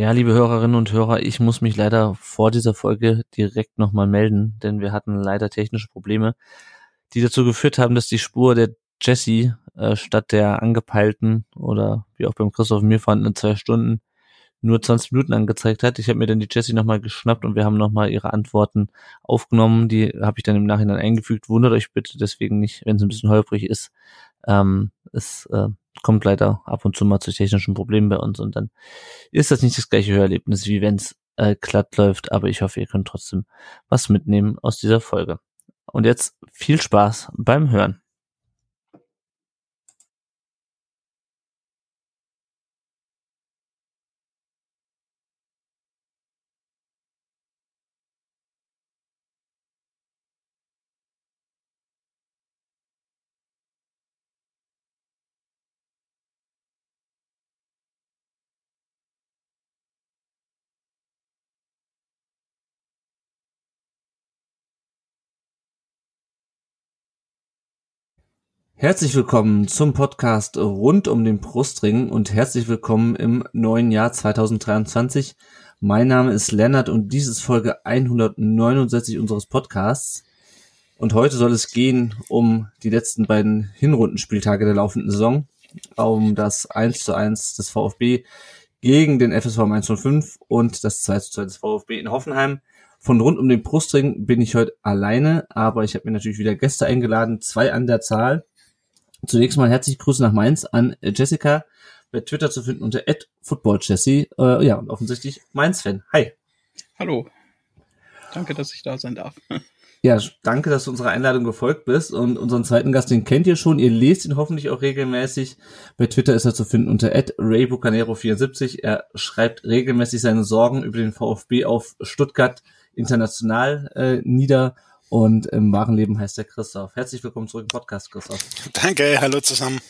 Ja, liebe Hörerinnen und Hörer, ich muss mich leider vor dieser Folge direkt nochmal melden, denn wir hatten leider technische Probleme, die dazu geführt haben, dass die Spur der Jessie äh, statt der angepeilten oder wie auch beim Christoph mir vorhandenen zwei Stunden nur 20 Minuten angezeigt hat. Ich habe mir dann die Jessie nochmal geschnappt und wir haben nochmal ihre Antworten aufgenommen. Die habe ich dann im Nachhinein eingefügt. Wundert euch bitte deswegen nicht, wenn es ein bisschen holprig ist. Ähm, es äh, kommt leider ab und zu mal zu technischen Problemen bei uns und dann ist das nicht das gleiche Hörerlebnis, wie wenn es äh, glatt läuft. Aber ich hoffe, ihr könnt trotzdem was mitnehmen aus dieser Folge. Und jetzt viel Spaß beim Hören. Herzlich willkommen zum Podcast rund um den Brustring und herzlich willkommen im neuen Jahr 2023. Mein Name ist Lennart und dies ist Folge 169 unseres Podcasts. Und heute soll es gehen um die letzten beiden Hinrundenspieltage der laufenden Saison, um das 1 zu 1 des VfB gegen den FSV 105 und das 2 zu 2 des VfB in Hoffenheim. Von rund um den Brustring bin ich heute alleine, aber ich habe mir natürlich wieder Gäste eingeladen, zwei an der Zahl. Zunächst mal herzlich Grüße nach Mainz an Jessica, bei Twitter zu finden unter @footballjessie. Äh, ja, und offensichtlich Mainz-Fan. Hi. Hallo. Danke, dass ich da sein darf. Ja, danke, dass du unserer Einladung gefolgt bist. Und unseren zweiten Gast, den kennt ihr schon. Ihr lest ihn hoffentlich auch regelmäßig. Bei Twitter ist er zu finden unter raybucanero74. Er schreibt regelmäßig seine Sorgen über den VfB auf Stuttgart international äh, nieder und im wahren Leben heißt er Christoph. Herzlich willkommen zurück im Podcast, Christoph. Danke, hallo zusammen.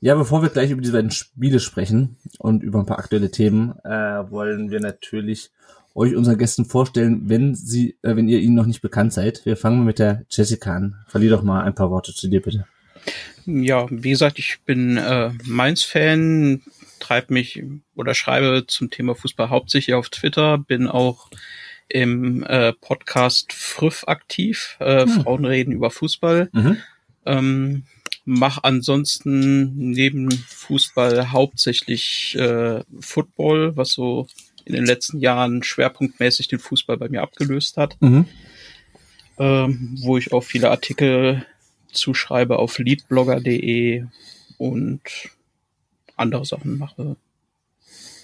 Ja, bevor wir gleich über diese beiden Spiele sprechen und über ein paar aktuelle Themen, äh, wollen wir natürlich euch unseren Gästen vorstellen, wenn sie, äh, wenn ihr ihnen noch nicht bekannt seid. Wir fangen mit der Jessica an. Verlier doch mal ein paar Worte zu dir, bitte. Ja, wie gesagt, ich bin äh, Mainz-Fan, treibe mich oder schreibe zum Thema Fußball hauptsächlich auf Twitter, bin auch im äh, Podcast Früff aktiv. Äh, hm. Frauen reden über Fußball. Mhm. Ähm, mach ansonsten neben Fußball hauptsächlich äh, Football, was so in den letzten Jahren schwerpunktmäßig den Fußball bei mir abgelöst hat. Mhm. Ähm, wo ich auch viele Artikel zuschreibe auf leadblogger.de und andere Sachen mache.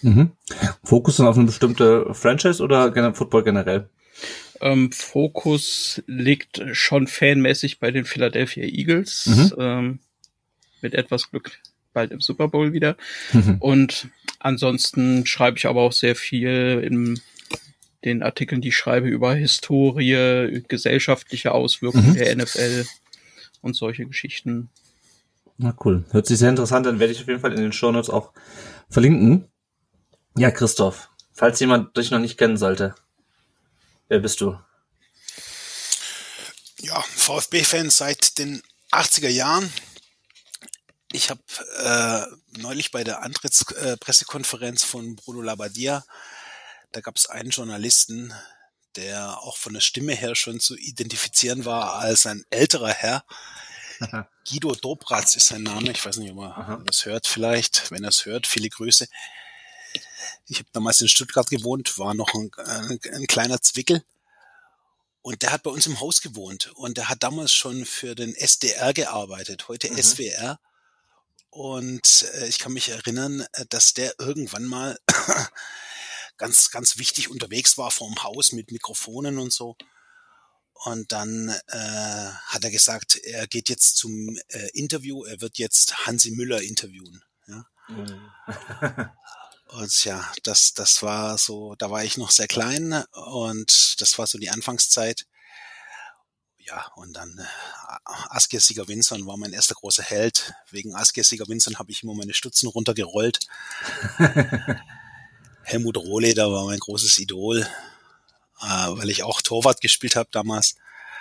Mhm. Fokus dann auf eine bestimmte Franchise oder Football generell? Ähm, Fokus liegt schon fanmäßig bei den Philadelphia Eagles. Mhm. Ähm, mit etwas Glück bald im Super Bowl wieder. Mhm. Und ansonsten schreibe ich aber auch sehr viel in den Artikeln, die ich schreibe über Historie, gesellschaftliche Auswirkungen mhm. der NFL und solche Geschichten. Na cool. Hört sich sehr interessant an. Werde ich auf jeden Fall in den Show Notes auch verlinken. Ja, Christoph, falls jemand dich noch nicht kennen sollte, wer bist du? Ja, VfB-Fan seit den 80er Jahren. Ich habe äh, neulich bei der Antrittspressekonferenz äh, von Bruno Labbadia, da gab es einen Journalisten, der auch von der Stimme her schon zu identifizieren war als ein älterer Herr. Guido Dobratz ist sein Name. Ich weiß nicht, ob er Aha. das hört vielleicht. Wenn er es hört, viele Grüße. Ich habe damals in Stuttgart gewohnt, war noch ein, ein, ein kleiner Zwickel. Und der hat bei uns im Haus gewohnt und der hat damals schon für den SDR gearbeitet, heute mhm. SWR. Und äh, ich kann mich erinnern, äh, dass der irgendwann mal ganz, ganz wichtig unterwegs war vorm Haus mit Mikrofonen und so. Und dann äh, hat er gesagt, er geht jetzt zum äh, Interview, er wird jetzt Hansi Müller interviewen. Ja? Mhm. Und ja, das, das war so, da war ich noch sehr klein und das war so die Anfangszeit. Ja, und dann äh, Askia Sieger Winson war mein erster großer Held. Wegen Askia Sieger Winson habe ich immer meine Stutzen runtergerollt. Helmut Rohleder war mein großes Idol, äh, weil ich auch Torwart gespielt habe damals.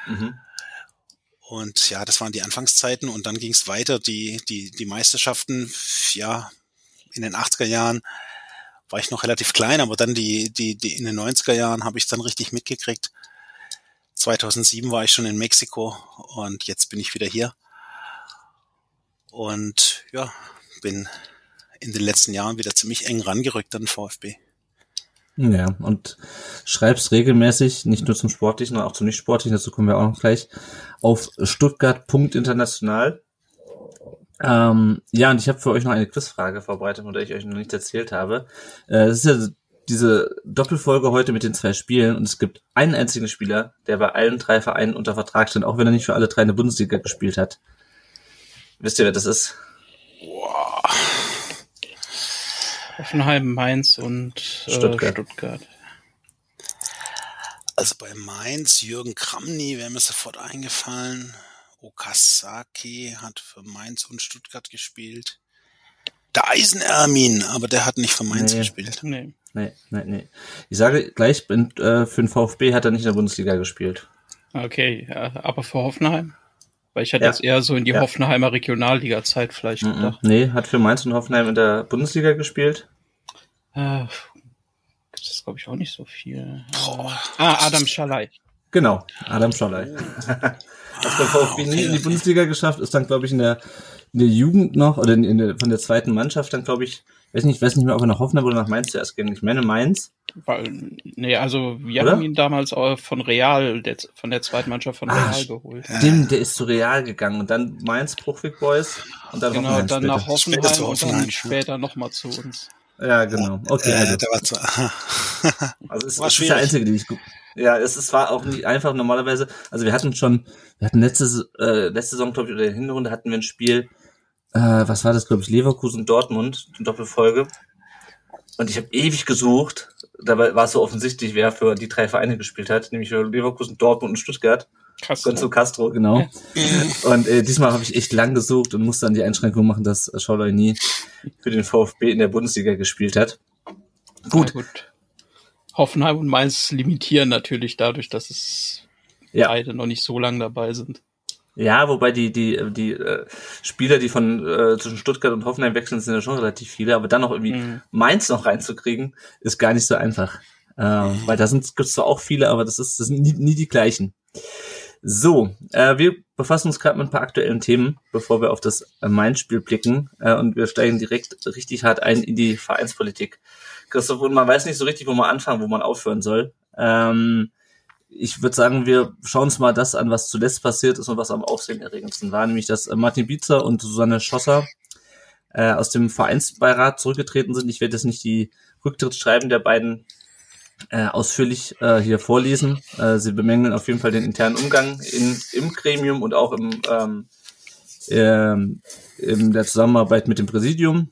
Mhm. Und ja, das waren die Anfangszeiten und dann ging es weiter. Die, die, die Meisterschaften, ja, in den 80er Jahren war ich noch relativ klein, aber dann die, die, die in den 90er Jahren habe ich dann richtig mitgekriegt. 2007 war ich schon in Mexiko und jetzt bin ich wieder hier. Und ja, bin in den letzten Jahren wieder ziemlich eng rangerückt an den VfB. Ja, und schreibst regelmäßig, nicht nur zum Sportlichen, sondern auch zum Nicht-Sportlichen, dazu kommen wir auch noch gleich, auf stuttgart.international. Ähm, ja, und ich habe für euch noch eine Quizfrage vorbereitet, von der ich euch noch nicht erzählt habe. Äh, es ist ja diese Doppelfolge heute mit den zwei Spielen und es gibt einen einzigen Spieler, der bei allen drei Vereinen unter Vertrag steht, auch wenn er nicht für alle drei in der Bundesliga gespielt hat. Wisst ihr, wer das ist? Boah. Hoffenheim, Mainz und äh, Stuttgart. Stuttgart. Also bei Mainz, Jürgen Kramny wäre mir sofort eingefallen. Okasaki hat für Mainz und Stuttgart gespielt. Der Eisenermin, aber der hat nicht für Mainz nee. gespielt. Nee. Nee, nee, nee. Ich sage gleich, äh, für den VfB hat er nicht in der Bundesliga gespielt. Okay, ja, aber für Hoffenheim? Weil ich hatte ja. jetzt eher so in die ja. Hoffenheimer Regionalliga-Zeit vielleicht mhm. gedacht. Nee, hat für Mainz und Hoffenheim in der Bundesliga gespielt. Äh, das ist, glaube ich, auch nicht so viel. Boah. Ah, Adam Schalay. Genau, Adam Schalay. hat der VfB nie in die Bundesliga geschafft, ist dann, glaube ich, in der, in der Jugend noch, oder in, in der, von der zweiten Mannschaft dann, glaube ich, weiß nicht, weiß nicht mehr, ob er nach Hoffenheim oder nach Mainz zuerst ging. Ich meine Mainz. Weil, nee, also wir oder? haben ihn damals von Real, der, von der zweiten Mannschaft von ah, Real geholt. Stimmt, der ist zu Real gegangen und dann Mainz, Bruchwig Boys und dann genau, Hoffenheim dann später. nach Hoffenheim, später und dann später nochmal zu uns. Ja, genau. Okay. Also, äh, der war zu, also es war ist der einzige, den ich ja, es, es war auch nicht einfach normalerweise. Also wir hatten schon, wir hatten letzte, äh, letzte Saison, glaube ich, oder in der Hinrunde hatten wir ein Spiel, äh, was war das, glaube ich, Leverkusen Dortmund, die Doppelfolge. Und ich habe ewig gesucht. Dabei war es so offensichtlich, wer für die drei Vereine gespielt hat, nämlich für Leverkusen, Dortmund und Stuttgart. Castro. Gonzo Castro, genau. Und äh, diesmal habe ich echt lang gesucht und musste dann die Einschränkung machen, dass Schauler nie für den VfB in der Bundesliga gespielt hat. Gut. Gut. Hoffenheim und Mainz limitieren natürlich dadurch, dass es ja. beide noch nicht so lange dabei sind. Ja, wobei die die die äh, Spieler, die von äh, zwischen Stuttgart und Hoffenheim wechseln, sind ja schon relativ viele, aber dann noch irgendwie mhm. Mainz noch reinzukriegen, ist gar nicht so einfach, äh, weil da sind gibt's zwar auch viele, aber das ist das sind nie, nie die gleichen. So, äh, wir befassen uns gerade mit ein paar aktuellen Themen, bevor wir auf das äh, Mainz-Spiel blicken äh, und wir steigen direkt richtig hart ein in die Vereinspolitik. Christoph, und man weiß nicht so richtig, wo man anfangen, wo man aufhören soll. Ähm, ich würde sagen, wir schauen uns mal das an, was zuletzt passiert ist und was am aufsehenerregendsten war, nämlich dass äh, Martin Bietzer und Susanne Schosser äh, aus dem Vereinsbeirat zurückgetreten sind. Ich werde jetzt nicht die Rücktrittsschreiben der beiden äh, ausführlich äh, hier vorlesen. Äh, sie bemängeln auf jeden Fall den internen Umgang in, im Gremium und auch im, ähm, ähm, in der Zusammenarbeit mit dem Präsidium.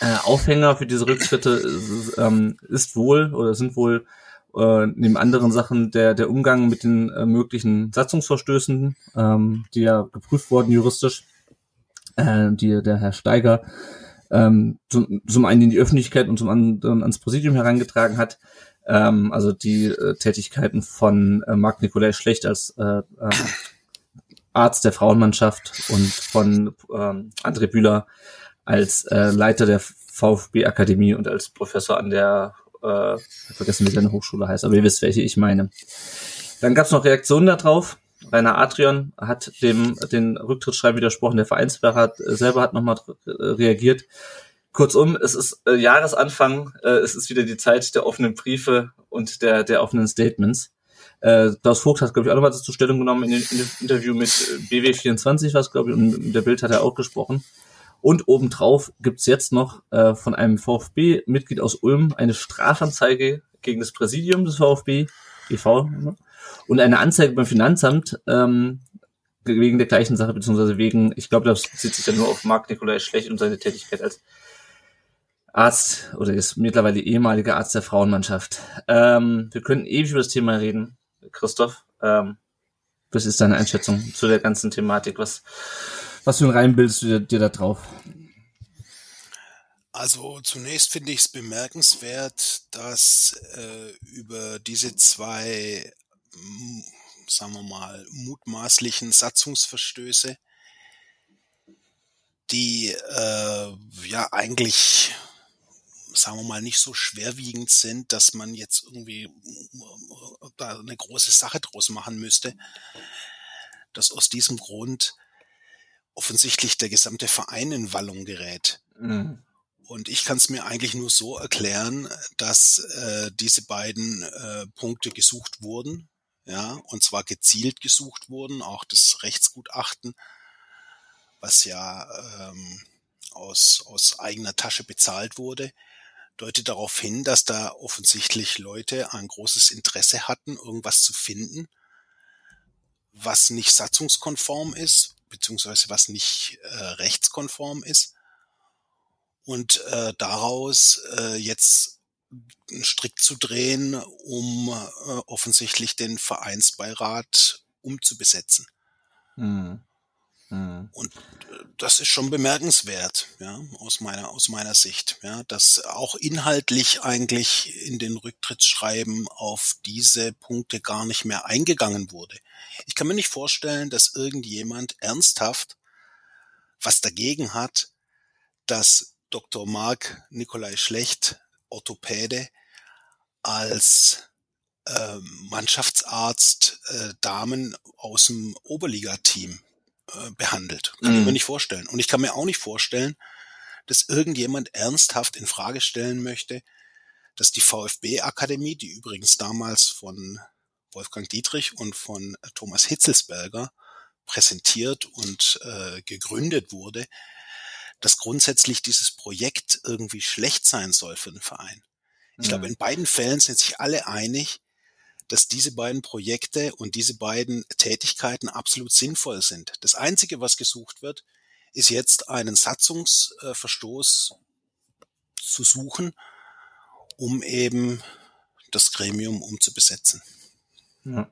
Äh, Aufhänger für diese Rücktritte ist, ähm, ist wohl oder sind wohl äh, neben anderen Sachen der, der Umgang mit den äh, möglichen Satzungsverstößen, ähm, die ja geprüft wurden juristisch, äh, die der Herr Steiger ähm, zum, zum einen in die Öffentlichkeit und zum anderen ans Präsidium herangetragen hat. Ähm, also die äh, Tätigkeiten von äh, Marc Nikolai Schlecht als äh, äh, Arzt der Frauenmannschaft und von ähm, André Bühler als äh, Leiter der VfB Akademie und als Professor an der äh, vergessen, wie seine Hochschule heißt, aber ihr wisst, welche ich meine. Dann gab es noch Reaktionen darauf. Rainer Adrian hat dem den Rücktrittsschreiben widersprochen, der Vereinsberat selber hat nochmal reagiert. Kurzum, es ist äh, Jahresanfang, äh, es ist wieder die Zeit der offenen Briefe und der, der offenen Statements. Äh, Klaus Vogt hat, glaube ich, auch nochmal zur Stellung genommen in, dem Interview mit BW24, was glaube ich, und der Bild hat er auch gesprochen. Und obendrauf gibt's jetzt noch äh, von einem VfB-Mitglied aus Ulm eine Strafanzeige gegen das Präsidium des VfB, e.V., und eine Anzeige beim Finanzamt ähm, wegen der gleichen Sache, beziehungsweise wegen, ich glaube, das bezieht sich ja nur auf Marc Nikolai Schlecht und seine Tätigkeit als Arzt oder ist mittlerweile ehemaliger Arzt der Frauenmannschaft. Ähm, wir können ewig über das Thema reden. Christoph, ähm, was ist deine Einschätzung zu der ganzen Thematik? Was, was für ein Reim bildest du dir, dir da drauf? Also zunächst finde ich es bemerkenswert, dass äh, über diese zwei, sagen wir mal, mutmaßlichen Satzungsverstöße, die äh, ja eigentlich sagen wir mal, nicht so schwerwiegend sind, dass man jetzt irgendwie da eine große Sache draus machen müsste, dass aus diesem Grund offensichtlich der gesamte Verein in Wallung gerät. Mhm. Und ich kann es mir eigentlich nur so erklären, dass äh, diese beiden äh, Punkte gesucht wurden, ja, und zwar gezielt gesucht wurden, auch das Rechtsgutachten, was ja ähm, aus, aus eigener Tasche bezahlt wurde, deutet darauf hin, dass da offensichtlich Leute ein großes Interesse hatten, irgendwas zu finden, was nicht satzungskonform ist, beziehungsweise was nicht äh, rechtskonform ist. Und äh, daraus äh, jetzt einen Strick zu drehen, um äh, offensichtlich den Vereinsbeirat umzubesetzen. Mhm. Mhm. Und äh, das ist schon bemerkenswert, ja, aus meiner, aus meiner Sicht, ja, dass auch inhaltlich eigentlich in den Rücktrittsschreiben auf diese Punkte gar nicht mehr eingegangen wurde. Ich kann mir nicht vorstellen, dass irgendjemand ernsthaft was dagegen hat, dass Dr. Mark Nikolai Schlecht, Orthopäde, als äh, Mannschaftsarzt äh, Damen aus dem Oberligateam äh, behandelt. Kann mhm. ich mir nicht vorstellen. Und ich kann mir auch nicht vorstellen, dass irgendjemand ernsthaft in Frage stellen möchte, dass die VfB-Akademie, die übrigens damals von Wolfgang Dietrich und von äh, Thomas Hitzelsberger präsentiert und äh, gegründet wurde, dass grundsätzlich dieses Projekt irgendwie schlecht sein soll für den Verein. Ich mhm. glaube, in beiden Fällen sind sich alle einig, dass diese beiden Projekte und diese beiden Tätigkeiten absolut sinnvoll sind. Das Einzige, was gesucht wird, ist jetzt einen Satzungsverstoß zu suchen, um eben das Gremium umzubesetzen. Ja.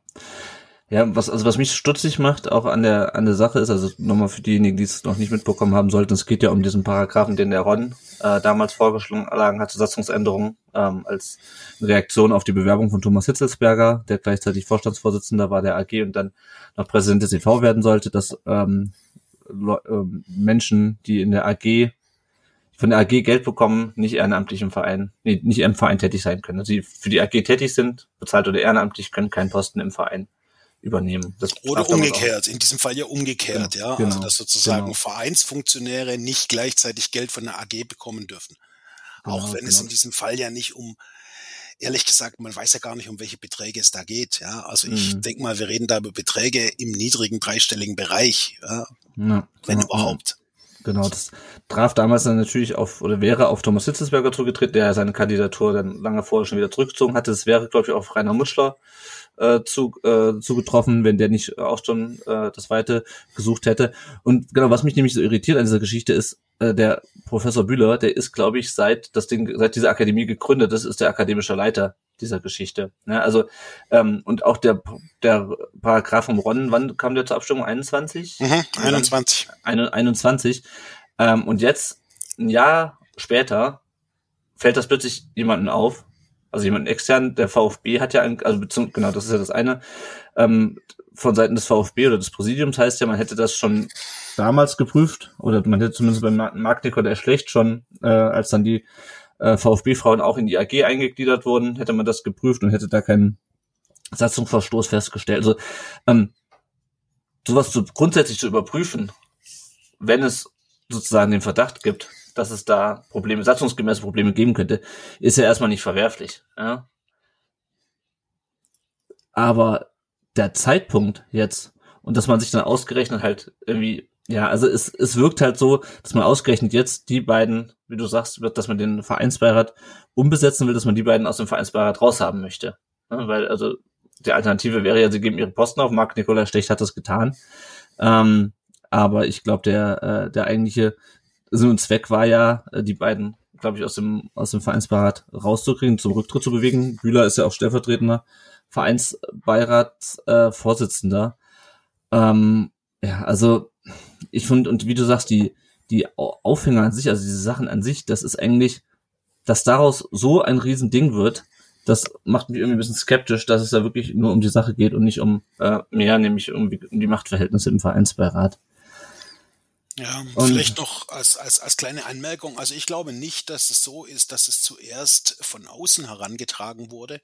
Ja, was, also was mich stutzig macht, auch an der, an der Sache ist, also nochmal für diejenigen, die es noch nicht mitbekommen haben sollten, es geht ja um diesen Paragraphen, den der Ron äh, damals vorgeschlagen hat, zur Satzungsänderung, ähm, als Reaktion auf die Bewerbung von Thomas Hitzelsberger, der gleichzeitig Vorstandsvorsitzender war der AG und dann noch Präsident des EV werden sollte, dass ähm, ähm, Menschen, die in der AG von der AG Geld bekommen, nicht ehrenamtlich im Verein, nee, nicht im Verein tätig sein können. Also sie für die AG tätig sind, bezahlt oder ehrenamtlich, können keinen Posten im Verein übernehmen. Das Oder umgekehrt, in diesem Fall ja umgekehrt, genau, ja. Also, genau, dass sozusagen genau. Vereinsfunktionäre nicht gleichzeitig Geld von der AG bekommen dürfen. Genau, Auch wenn es genau. in diesem Fall ja nicht um, ehrlich gesagt, man weiß ja gar nicht, um welche Beträge es da geht, ja. Also ich mhm. denke mal, wir reden da über Beträge im niedrigen dreistelligen Bereich, ja. ja wenn ja, überhaupt. Genau, das traf damals dann natürlich auf, oder wäre auf Thomas Hitzelsberger zugetreten, der seine Kandidatur dann lange vorher schon wieder zurückgezogen hatte. Es wäre, glaube ich, auf Rainer Mutschler äh, zu, äh, zugetroffen, wenn der nicht auch schon äh, das Weite gesucht hätte. Und genau, was mich nämlich so irritiert an dieser Geschichte ist, äh, der Professor Bühler, der ist, glaube ich, seit das Ding, seit diese Akademie gegründet ist, ist der akademische Leiter dieser Geschichte. Ja, also ähm, und auch der der Paragraph vom Ron, wann kam der zur Abstimmung? 21? Mhm, 21. 21. Ähm, und jetzt ein Jahr später fällt das plötzlich jemanden auf, also jemand extern, der VfB hat ja, ein, also genau, das ist ja das eine, ähm, von Seiten des VfB oder des Präsidiums heißt ja, man hätte das schon damals geprüft oder man hätte zumindest beim Mark der Schlecht schon, äh, als dann die äh, VfB-Frauen auch in die AG eingegliedert wurden, hätte man das geprüft und hätte da keinen Satzungsverstoß festgestellt. Also ähm, sowas zu, grundsätzlich zu überprüfen, wenn es sozusagen den Verdacht gibt, dass es da Probleme, satzungsgemäße Probleme geben könnte, ist ja erstmal nicht verwerflich. Ja? Aber der Zeitpunkt jetzt und dass man sich dann ausgerechnet halt irgendwie, ja, also es, es wirkt halt so, dass man ausgerechnet jetzt die beiden, wie du sagst, wird, dass man den Vereinsbeirat umbesetzen will, dass man die beiden aus dem Vereinsbeirat raushaben möchte. Ja, weil, also die Alternative wäre ja, sie geben ihre Posten auf. Marc Nikolai Stecht hat das getan. Ähm, aber ich glaube, der, äh, der eigentliche Sinn und Zweck war ja, äh, die beiden, glaube ich, aus dem, aus dem Vereinsbeirat rauszukriegen, zum Rücktritt zu bewegen. Bühler ist ja auch stellvertretender Vereinsbeirat-Vorsitzender. Äh, ähm, ja, also ich finde, und wie du sagst, die, die Aufhänger an sich, also diese Sachen an sich, das ist eigentlich, dass daraus so ein Riesending wird, das macht mich irgendwie ein bisschen skeptisch, dass es da wirklich nur um die Sache geht und nicht um äh, mehr, nämlich um, um die Machtverhältnisse im Vereinsbeirat. Ja, und vielleicht noch als, als, als kleine Anmerkung. Also ich glaube nicht, dass es so ist, dass es zuerst von außen herangetragen wurde.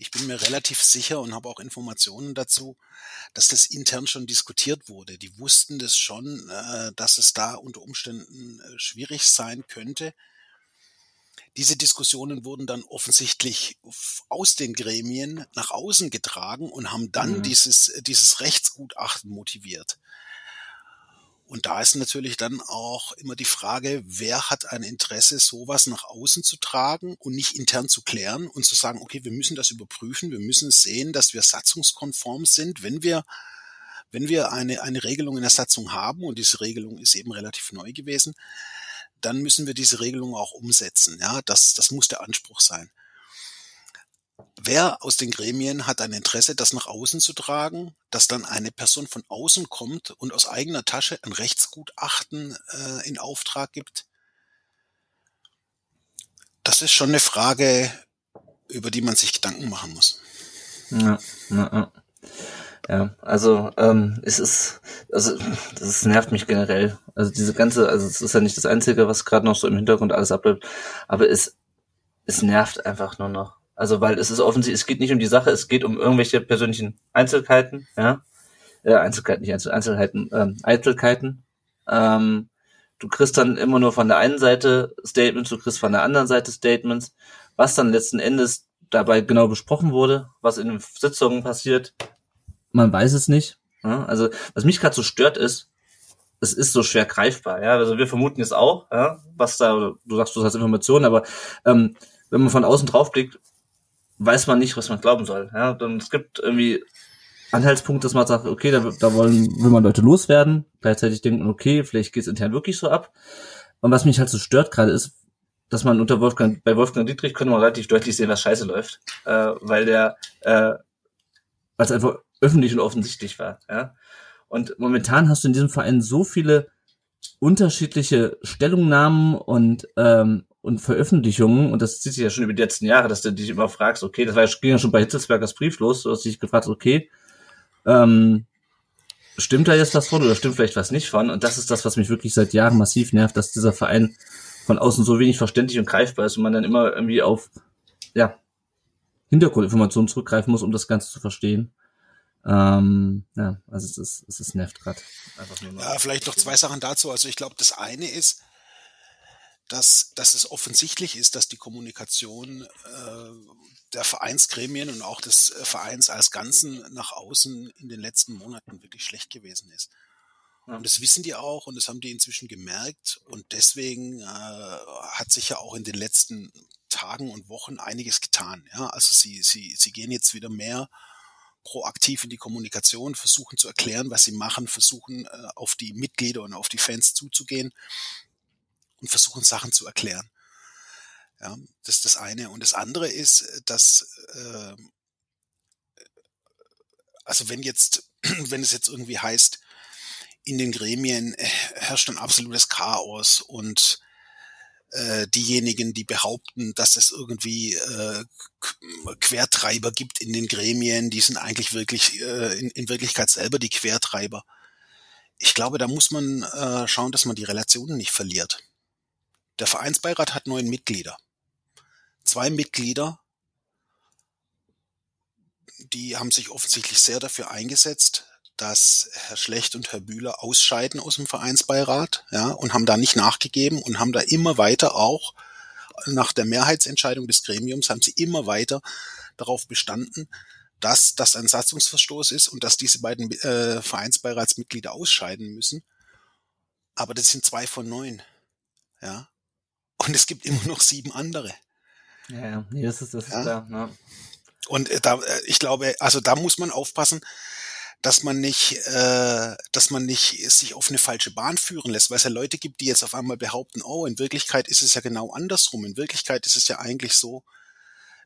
Ich bin mir relativ sicher und habe auch Informationen dazu, dass das intern schon diskutiert wurde. Die wussten das schon, äh, dass es da unter Umständen äh, schwierig sein könnte. Diese Diskussionen wurden dann offensichtlich aus den Gremien nach außen getragen und haben dann mhm. dieses, dieses Rechtsgutachten motiviert. Und da ist natürlich dann auch immer die Frage, wer hat ein Interesse, sowas nach außen zu tragen und nicht intern zu klären und zu sagen, okay, wir müssen das überprüfen, wir müssen sehen, dass wir satzungskonform sind, wenn wir wenn wir eine, eine Regelung in der Satzung haben, und diese Regelung ist eben relativ neu gewesen, dann müssen wir diese Regelung auch umsetzen. Ja, das, das muss der Anspruch sein. Wer aus den Gremien hat ein Interesse, das nach außen zu tragen, dass dann eine Person von außen kommt und aus eigener Tasche ein Rechtsgutachten äh, in Auftrag gibt? Das ist schon eine Frage, über die man sich Gedanken machen muss. Ja, ja, ja. ja also ähm, es ist, also das nervt mich generell. Also diese ganze, also es ist ja nicht das Einzige, was gerade noch so im Hintergrund alles abläuft, aber es, es nervt einfach nur noch. Also weil es ist offensichtlich, es geht nicht um die Sache, es geht um irgendwelche persönlichen Einzelheiten, ja. Äh, Einzelheiten, nicht Einzel Einzelheiten, ähm, Eitelkeiten. Ähm, du kriegst dann immer nur von der einen Seite Statements, du kriegst von der anderen Seite Statements, was dann letzten Endes dabei genau besprochen wurde, was in den Sitzungen passiert, man weiß es nicht. Ja? Also was mich gerade so stört ist, es ist so schwer greifbar. Ja, also wir vermuten es auch, ja, was da, du sagst, du hast Informationen, aber ähm, wenn man von außen drauf blickt, weiß man nicht, was man glauben soll. Ja, dann es gibt irgendwie Anhaltspunkte, dass man sagt, okay, da, da wollen, will man Leute loswerden. Gleichzeitig denken, okay, vielleicht geht es intern wirklich so ab. Und was mich halt so stört gerade ist, dass man unter Wolfgang, bei Wolfgang Dietrich könnte man relativ deutlich sehen, was scheiße läuft. Äh, weil der, äh, weil es einfach öffentlich und offensichtlich war. Ja? Und momentan hast du in diesem Verein so viele unterschiedliche Stellungnahmen und ähm, und Veröffentlichungen, und das zieht sich ja schon über die letzten Jahre, dass du dich immer fragst, okay, das war, ging ja schon bei Hitzelsbergers Brief los, du hast dich gefragt, okay, ähm, stimmt da jetzt was von oder stimmt vielleicht was nicht von? Und das ist das, was mich wirklich seit Jahren massiv nervt, dass dieser Verein von außen so wenig verständlich und greifbar ist und man dann immer irgendwie auf, ja, Hintergrundinformationen zurückgreifen muss, um das Ganze zu verstehen. Ähm, ja, also es ist, es ist nervt gerade. Ja, vielleicht noch zwei Sachen dazu. Also ich glaube, das eine ist, dass, dass es offensichtlich ist, dass die Kommunikation äh, der Vereinsgremien und auch des äh, Vereins als Ganzen nach außen in den letzten Monaten wirklich schlecht gewesen ist. Und das wissen die auch und das haben die inzwischen gemerkt und deswegen äh, hat sich ja auch in den letzten Tagen und Wochen einiges getan. Ja, also sie, sie, sie gehen jetzt wieder mehr proaktiv in die Kommunikation, versuchen zu erklären, was sie machen, versuchen äh, auf die Mitglieder und auf die Fans zuzugehen und versuchen Sachen zu erklären. Ja, das ist das eine. Und das andere ist, dass äh, also wenn jetzt, wenn es jetzt irgendwie heißt, in den Gremien herrscht ein absolutes Chaos und äh, diejenigen, die behaupten, dass es irgendwie äh, Quertreiber gibt in den Gremien, die sind eigentlich wirklich äh, in, in Wirklichkeit selber die Quertreiber. Ich glaube, da muss man äh, schauen, dass man die Relationen nicht verliert. Der Vereinsbeirat hat neun Mitglieder. Zwei Mitglieder, die haben sich offensichtlich sehr dafür eingesetzt, dass Herr Schlecht und Herr Bühler ausscheiden aus dem Vereinsbeirat, ja, und haben da nicht nachgegeben und haben da immer weiter auch nach der Mehrheitsentscheidung des Gremiums haben sie immer weiter darauf bestanden, dass das ein Satzungsverstoß ist und dass diese beiden äh, Vereinsbeiratsmitglieder ausscheiden müssen. Aber das sind zwei von neun. Ja. Und es gibt immer noch sieben andere. Ja, ja. Nee, das ist, das ist ja? klar. Ja. Und äh, da, äh, ich glaube, also da muss man aufpassen, dass man nicht, äh, dass man nicht sich auf eine falsche Bahn führen lässt, weil es ja Leute gibt, die jetzt auf einmal behaupten, oh, in Wirklichkeit ist es ja genau andersrum. In Wirklichkeit ist es ja eigentlich so,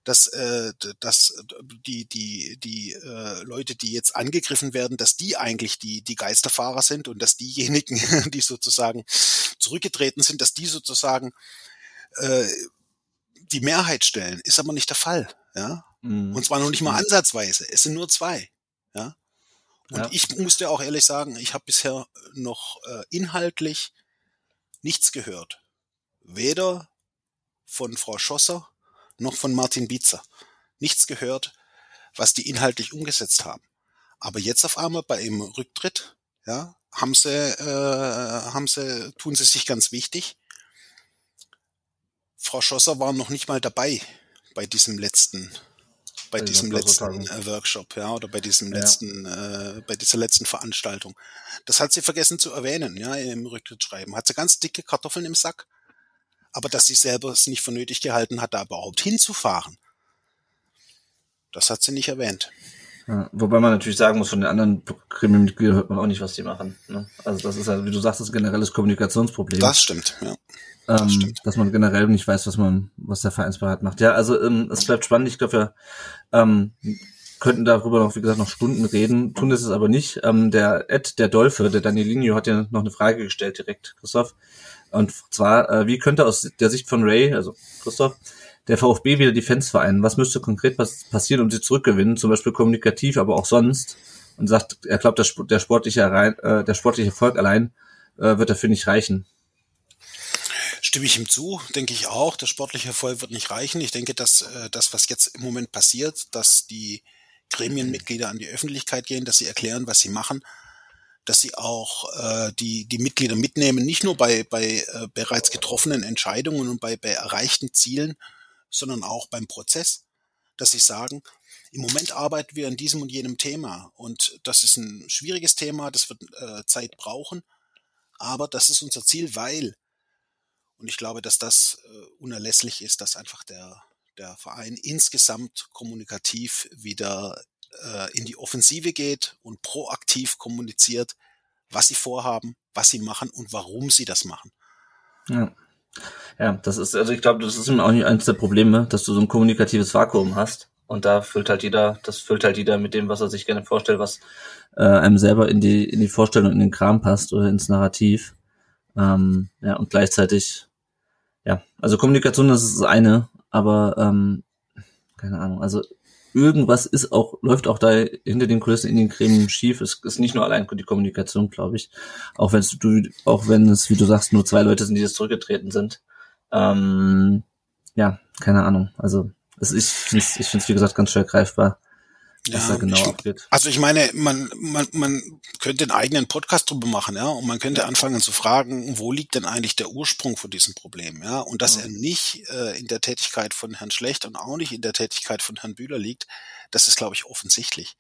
dass, äh, dass die, die, die äh, Leute, die jetzt angegriffen werden, dass die eigentlich die, die Geisterfahrer sind und dass diejenigen, die sozusagen zurückgetreten sind, dass die sozusagen äh, die Mehrheit stellen. Ist aber nicht der Fall. Ja? Mhm. Und zwar noch nicht mal ansatzweise. Es sind nur zwei. Ja? Und ja. ich musste auch ehrlich sagen, ich habe bisher noch äh, inhaltlich nichts gehört. Weder von Frau Schosser noch von Martin Bietzer. Nichts gehört, was die inhaltlich umgesetzt haben. Aber jetzt auf einmal bei ihrem Rücktritt, ja, haben sie, äh, haben sie, tun sie sich ganz wichtig. Frau Schosser war noch nicht mal dabei bei diesem letzten bei also diesem letzten äh, Workshop, ja, oder bei diesem ja. letzten, äh, bei dieser letzten Veranstaltung. Das hat sie vergessen zu erwähnen, ja, im Rücktrittsschreiben. Hat sie ganz dicke Kartoffeln im Sack, aber dass sie selber es nicht für nötig gehalten hat, da überhaupt hinzufahren, das hat sie nicht erwähnt. Ja, wobei man natürlich sagen muss, von den anderen Gremienmitgliedern hört man auch nicht, was die machen. Ne? Also das ist ja, wie du sagst, das generelles Kommunikationsproblem. Das stimmt, ja. Das ähm, stimmt. Dass man generell nicht weiß, was man, was der Vereinsberat macht. Ja, also ähm, es bleibt spannend. Ich glaube, wir ähm, könnten darüber noch, wie gesagt, noch Stunden reden, tun das es aber nicht. Ähm, der Ed, der Dolphe, der Danielinho, hat ja noch eine Frage gestellt direkt, Christoph. Und zwar, äh, wie könnte aus der Sicht von Ray, also Christoph, der VfB wieder die Fans vereinen? Was müsste konkret pass passieren, um sie zurückgewinnen? Zum Beispiel kommunikativ, aber auch sonst. Und sagt, er glaubt, der sportliche, äh, der sportliche Erfolg allein äh, wird dafür nicht reichen. Stimme ich ihm zu, denke ich auch. Der sportliche Erfolg wird nicht reichen. Ich denke, dass äh, das, was jetzt im Moment passiert, dass die Gremienmitglieder an die Öffentlichkeit gehen, dass sie erklären, was sie machen, dass sie auch äh, die, die Mitglieder mitnehmen, nicht nur bei, bei äh, bereits getroffenen Entscheidungen und bei, bei erreichten Zielen, sondern auch beim Prozess, dass sie sagen, im Moment arbeiten wir an diesem und jenem Thema. Und das ist ein schwieriges Thema, das wird äh, Zeit brauchen, aber das ist unser Ziel, weil, und ich glaube, dass das äh, unerlässlich ist, dass einfach der, der Verein insgesamt kommunikativ wieder in die Offensive geht und proaktiv kommuniziert, was sie vorhaben, was sie machen und warum sie das machen. Ja. Ja, das ist, also ich glaube, das ist auch nicht eines der Probleme, dass du so ein kommunikatives Vakuum hast. Und da füllt halt jeder, das füllt halt jeder mit dem, was er sich gerne vorstellt, was äh, einem selber in die, in die Vorstellung, in den Kram passt oder ins Narrativ. Ähm, ja, und gleichzeitig, ja, also Kommunikation, das ist das eine, aber ähm, keine Ahnung, also irgendwas ist auch, läuft auch da hinter den Kulissen in den Gremien schief. Es ist nicht nur allein die Kommunikation, glaube ich. Auch wenn es du, auch wenn es, wie du sagst, nur zwei Leute sind, die jetzt zurückgetreten sind. Ähm, ja, keine Ahnung. Also es ich finde es, ich find's, wie gesagt, ganz schwer greifbar was ja, da genau ich, abgeht. Also ich meine, man, man, man könnte einen eigenen Podcast drüber machen, ja, und man könnte ja. anfangen zu fragen, wo liegt denn eigentlich der Ursprung von diesem Problem, ja, und dass ja. er nicht äh, in der Tätigkeit von Herrn Schlecht und auch nicht in der Tätigkeit von Herrn Bühler liegt, das ist, glaube ich, offensichtlich.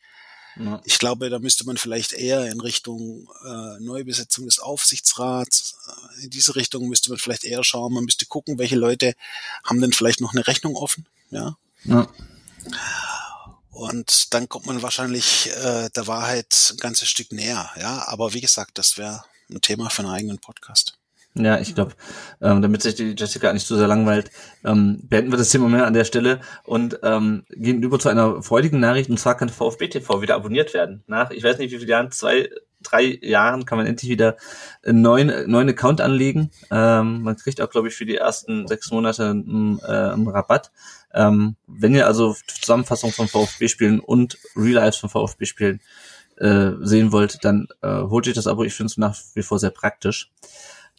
Ich glaube, da müsste man vielleicht eher in Richtung äh, Neubesetzung des Aufsichtsrats, äh, in diese Richtung müsste man vielleicht eher schauen, man müsste gucken, welche Leute haben denn vielleicht noch eine Rechnung offen, ja. ja. Und dann kommt man wahrscheinlich äh, der Wahrheit ein ganzes Stück näher. Ja, aber wie gesagt, das wäre ein Thema für einen eigenen Podcast. Ja, ich glaube, ähm, damit sich die Jessica nicht zu sehr langweilt, ähm, beenden wir das Thema mehr an der Stelle und ähm, gehen über zu einer freudigen Nachricht. Und zwar kann VfB TV wieder abonniert werden. Nach, ich weiß nicht wie viele Jahren, zwei, drei Jahren kann man endlich wieder einen neuen, neuen Account anlegen. Ähm, man kriegt auch, glaube ich, für die ersten sechs Monate einen, äh, einen Rabatt. Ähm, wenn ihr also Zusammenfassung von VfB-Spielen und Real Lives von VfB-Spielen äh, sehen wollt, dann äh, holt euch das Abo. Ich finde es nach wie vor sehr praktisch.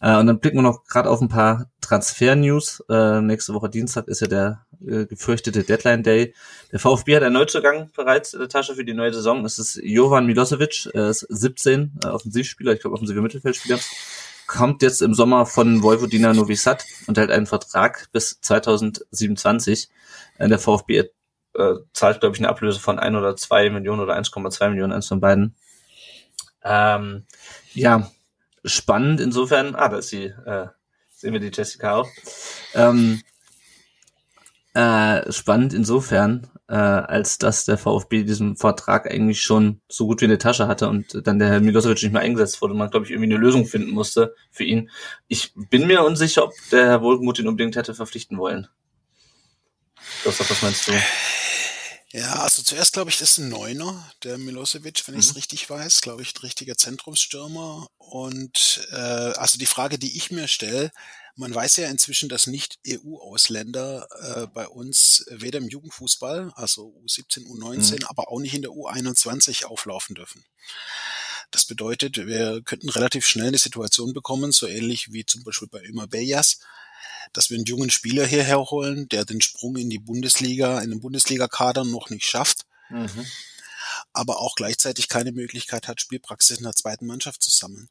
Äh, und dann blicken wir noch gerade auf ein paar Transfer-News. Äh, nächste Woche Dienstag ist ja der äh, gefürchtete Deadline Day. Der VfB hat einen Neuzugang bereits in der Tasche für die neue Saison. Es ist Jovan Milosevic, er ist 17, äh, Offensivspieler, ich glaube offensive Mittelfeldspieler kommt jetzt im Sommer von Vojvodina Novi Sad und hält einen Vertrag bis 2027. Äh, der VfB äh, zahlt, glaube ich, eine Ablöse von ein oder zwei Millionen oder 1,2 Millionen, eins von beiden. Ähm, ja, spannend insofern. Ah, da ist sie. Äh, sehen wir die Jessica auch. Ähm, äh, spannend insofern, äh, als dass der VfB diesen Vertrag eigentlich schon so gut wie in der Tasche hatte und dann der Herr Milosevic nicht mehr eingesetzt wurde und man, glaube ich, irgendwie eine Lösung finden musste für ihn. Ich bin mir unsicher, ob der Herr Wohlgemuth ihn unbedingt hätte verpflichten wollen. Das, was meinst du? Ja, also zuerst glaube ich, das ist ein Neuner, der Milosevic, wenn ich es mhm. richtig weiß, glaube ich, ein richtiger Zentrumsstürmer. Und äh, also die Frage, die ich mir stelle, man weiß ja inzwischen, dass nicht EU-Ausländer äh, bei uns weder im Jugendfußball, also U17, U19, mhm. aber auch nicht in der U21 auflaufen dürfen. Das bedeutet, wir könnten relativ schnell eine Situation bekommen, so ähnlich wie zum Beispiel bei Ömer Beyas, dass wir einen jungen Spieler hierher holen, der den Sprung in die Bundesliga, in den Bundesliga-Kader noch nicht schafft, mhm. aber auch gleichzeitig keine Möglichkeit hat, Spielpraxis in der zweiten Mannschaft zu sammeln.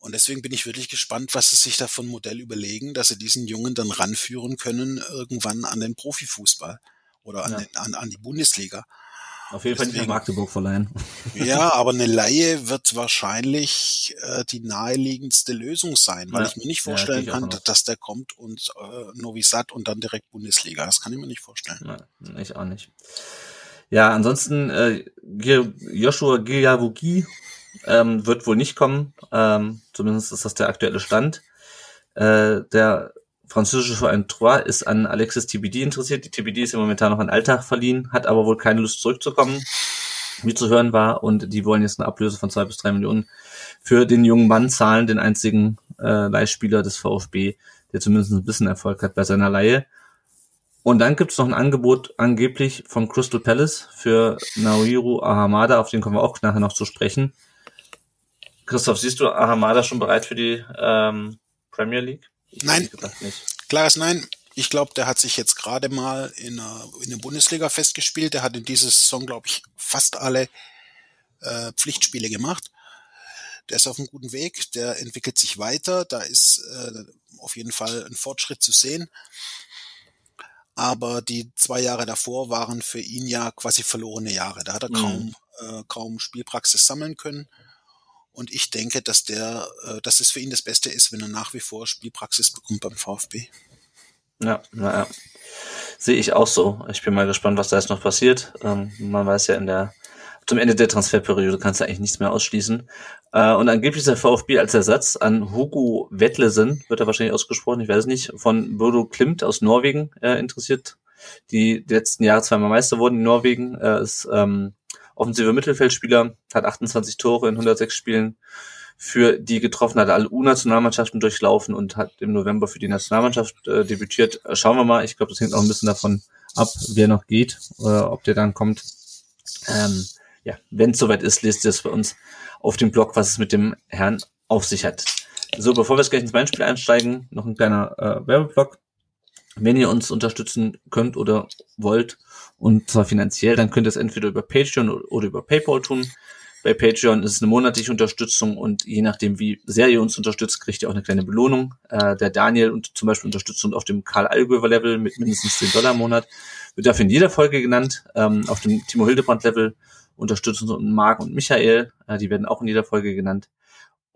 Und deswegen bin ich wirklich gespannt, was sie sich da von Modell überlegen, dass sie diesen Jungen dann ranführen können, irgendwann an den Profifußball oder an, ja. den, an, an die Bundesliga. Auf jeden Fall nicht nach Magdeburg verleihen. Ja, aber eine Laie wird wahrscheinlich äh, die naheliegendste Lösung sein, weil ja. ich mir nicht vorstellen ja, kann, dass der kommt und äh, Novi Sad und dann direkt Bundesliga. Das kann ich mir nicht vorstellen. Nein, ich auch nicht. Ja, ansonsten äh, Joshua Giyavugi ähm, wird wohl nicht kommen. Ähm, zumindest ist das der aktuelle Stand. Äh, der französische Verein Troyes ist an Alexis TBD interessiert. Die TBD ist ja momentan noch an Alltag verliehen, hat aber wohl keine Lust zurückzukommen, wie zu hören war. Und die wollen jetzt eine Ablöse von zwei bis drei Millionen für den jungen Mann zahlen, den einzigen äh, Leihspieler des VfB, der zumindest ein bisschen Erfolg hat bei seiner Leihe. Und dann gibt es noch ein Angebot angeblich von Crystal Palace für Naoiru Ahamada, auf den kommen wir auch nachher noch zu sprechen. Christoph, siehst du Ahamada schon bereit für die ähm, Premier League? Ich nein, klares Nein. Ich glaube, der hat sich jetzt gerade mal in der, in der Bundesliga festgespielt. Der hat in dieser Saison, glaube ich, fast alle äh, Pflichtspiele gemacht. Der ist auf einem guten Weg, der entwickelt sich weiter, da ist äh, auf jeden Fall ein Fortschritt zu sehen. Aber die zwei Jahre davor waren für ihn ja quasi verlorene Jahre. Da hat er mhm. kaum, äh, kaum Spielpraxis sammeln können. Und ich denke, dass der, äh, dass es für ihn das Beste ist, wenn er nach wie vor Spielpraxis bekommt beim VfB. Ja, naja. Sehe ich auch so. Ich bin mal gespannt, was da jetzt noch passiert. Ähm, man weiß ja in der, zum Ende der Transferperiode kannst du eigentlich nichts mehr ausschließen. Äh, und angeblich ist der VfB als Ersatz an Hugo Wettlesen, wird er wahrscheinlich ausgesprochen, ich weiß es nicht, von Bodo Klimt aus Norwegen äh, interessiert. Die, letzten Jahre zweimal Meister wurden in Norwegen. Er ist ähm, offensiver Mittelfeldspieler, hat 28 Tore in 106 Spielen für die getroffen, hat alle U-Nationalmannschaften durchlaufen und hat im November für die Nationalmannschaft äh, debütiert. Schauen wir mal, ich glaube, das hängt auch ein bisschen davon ab, wer noch geht, äh, ob der dann kommt. Ähm, ja, wenn es soweit ist, lest ihr es bei uns auf dem Blog, was es mit dem Herrn auf sich hat. So, bevor wir jetzt gleich ins Beispiel einsteigen, noch ein kleiner äh, Werbeblock. Wenn ihr uns unterstützen könnt oder wollt, und zwar finanziell, dann könnt ihr es entweder über Patreon oder über PayPal tun. Bei Patreon ist es eine monatliche Unterstützung und je nachdem, wie sehr ihr uns unterstützt, kriegt ihr auch eine kleine Belohnung. Äh, der Daniel und zum Beispiel unterstützt uns auf dem Karl Allgöwer Level mit mindestens 10 Dollar im Monat. Wird dafür in jeder Folge genannt. Ähm, auf dem Timo Hildebrand Level unterstützen uns Marc und Michael. Äh, die werden auch in jeder Folge genannt.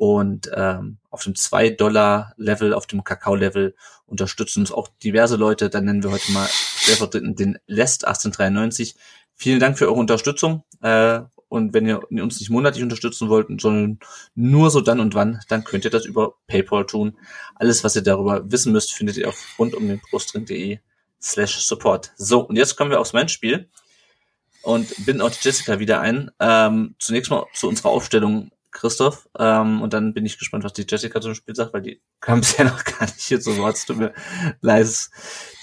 Und ähm, auf dem 2-Dollar-Level, auf dem Kakao-Level unterstützen uns auch diverse Leute. Dann nennen wir heute mal stellvertretend den Lest 1893. Vielen Dank für eure Unterstützung. Äh, und wenn ihr uns nicht monatlich unterstützen wollt, sondern nur so dann und wann, dann könnt ihr das über PayPal tun. Alles, was ihr darüber wissen müsst, findet ihr auf rund um den Brustring.de slash support. So, und jetzt kommen wir aufs Spiel und binden auch die Jessica wieder ein. Ähm, zunächst mal zu unserer Aufstellung Christoph. Ähm, und dann bin ich gespannt, was die Jessica zum Spiel sagt, weil die kam bisher noch gar nicht hier zu Wort. Es tut mir leid.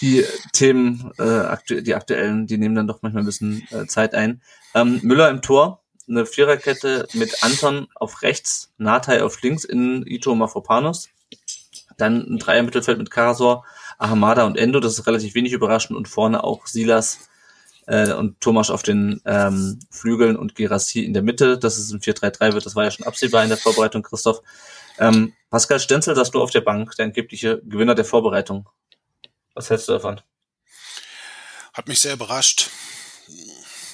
Die Themen, äh, aktu die aktuellen, die nehmen dann doch manchmal ein bisschen äh, Zeit ein. Ähm, Müller im Tor, eine Viererkette mit Anton auf rechts, Natai auf links, in Ito Mafropanos. Dann ein Dreier Mittelfeld mit Karasor, Ahamada und Endo, das ist relativ wenig überraschend. Und vorne auch Silas äh, und Thomas auf den ähm, Flügeln und Gerassi in der Mitte, dass es ein 4-3-3 wird, das war ja schon absehbar in der Vorbereitung, Christoph. Ähm, Pascal Stenzel, dass du auf der Bank, der angebliche Gewinner der Vorbereitung. Was hältst du davon? Hat mich sehr überrascht.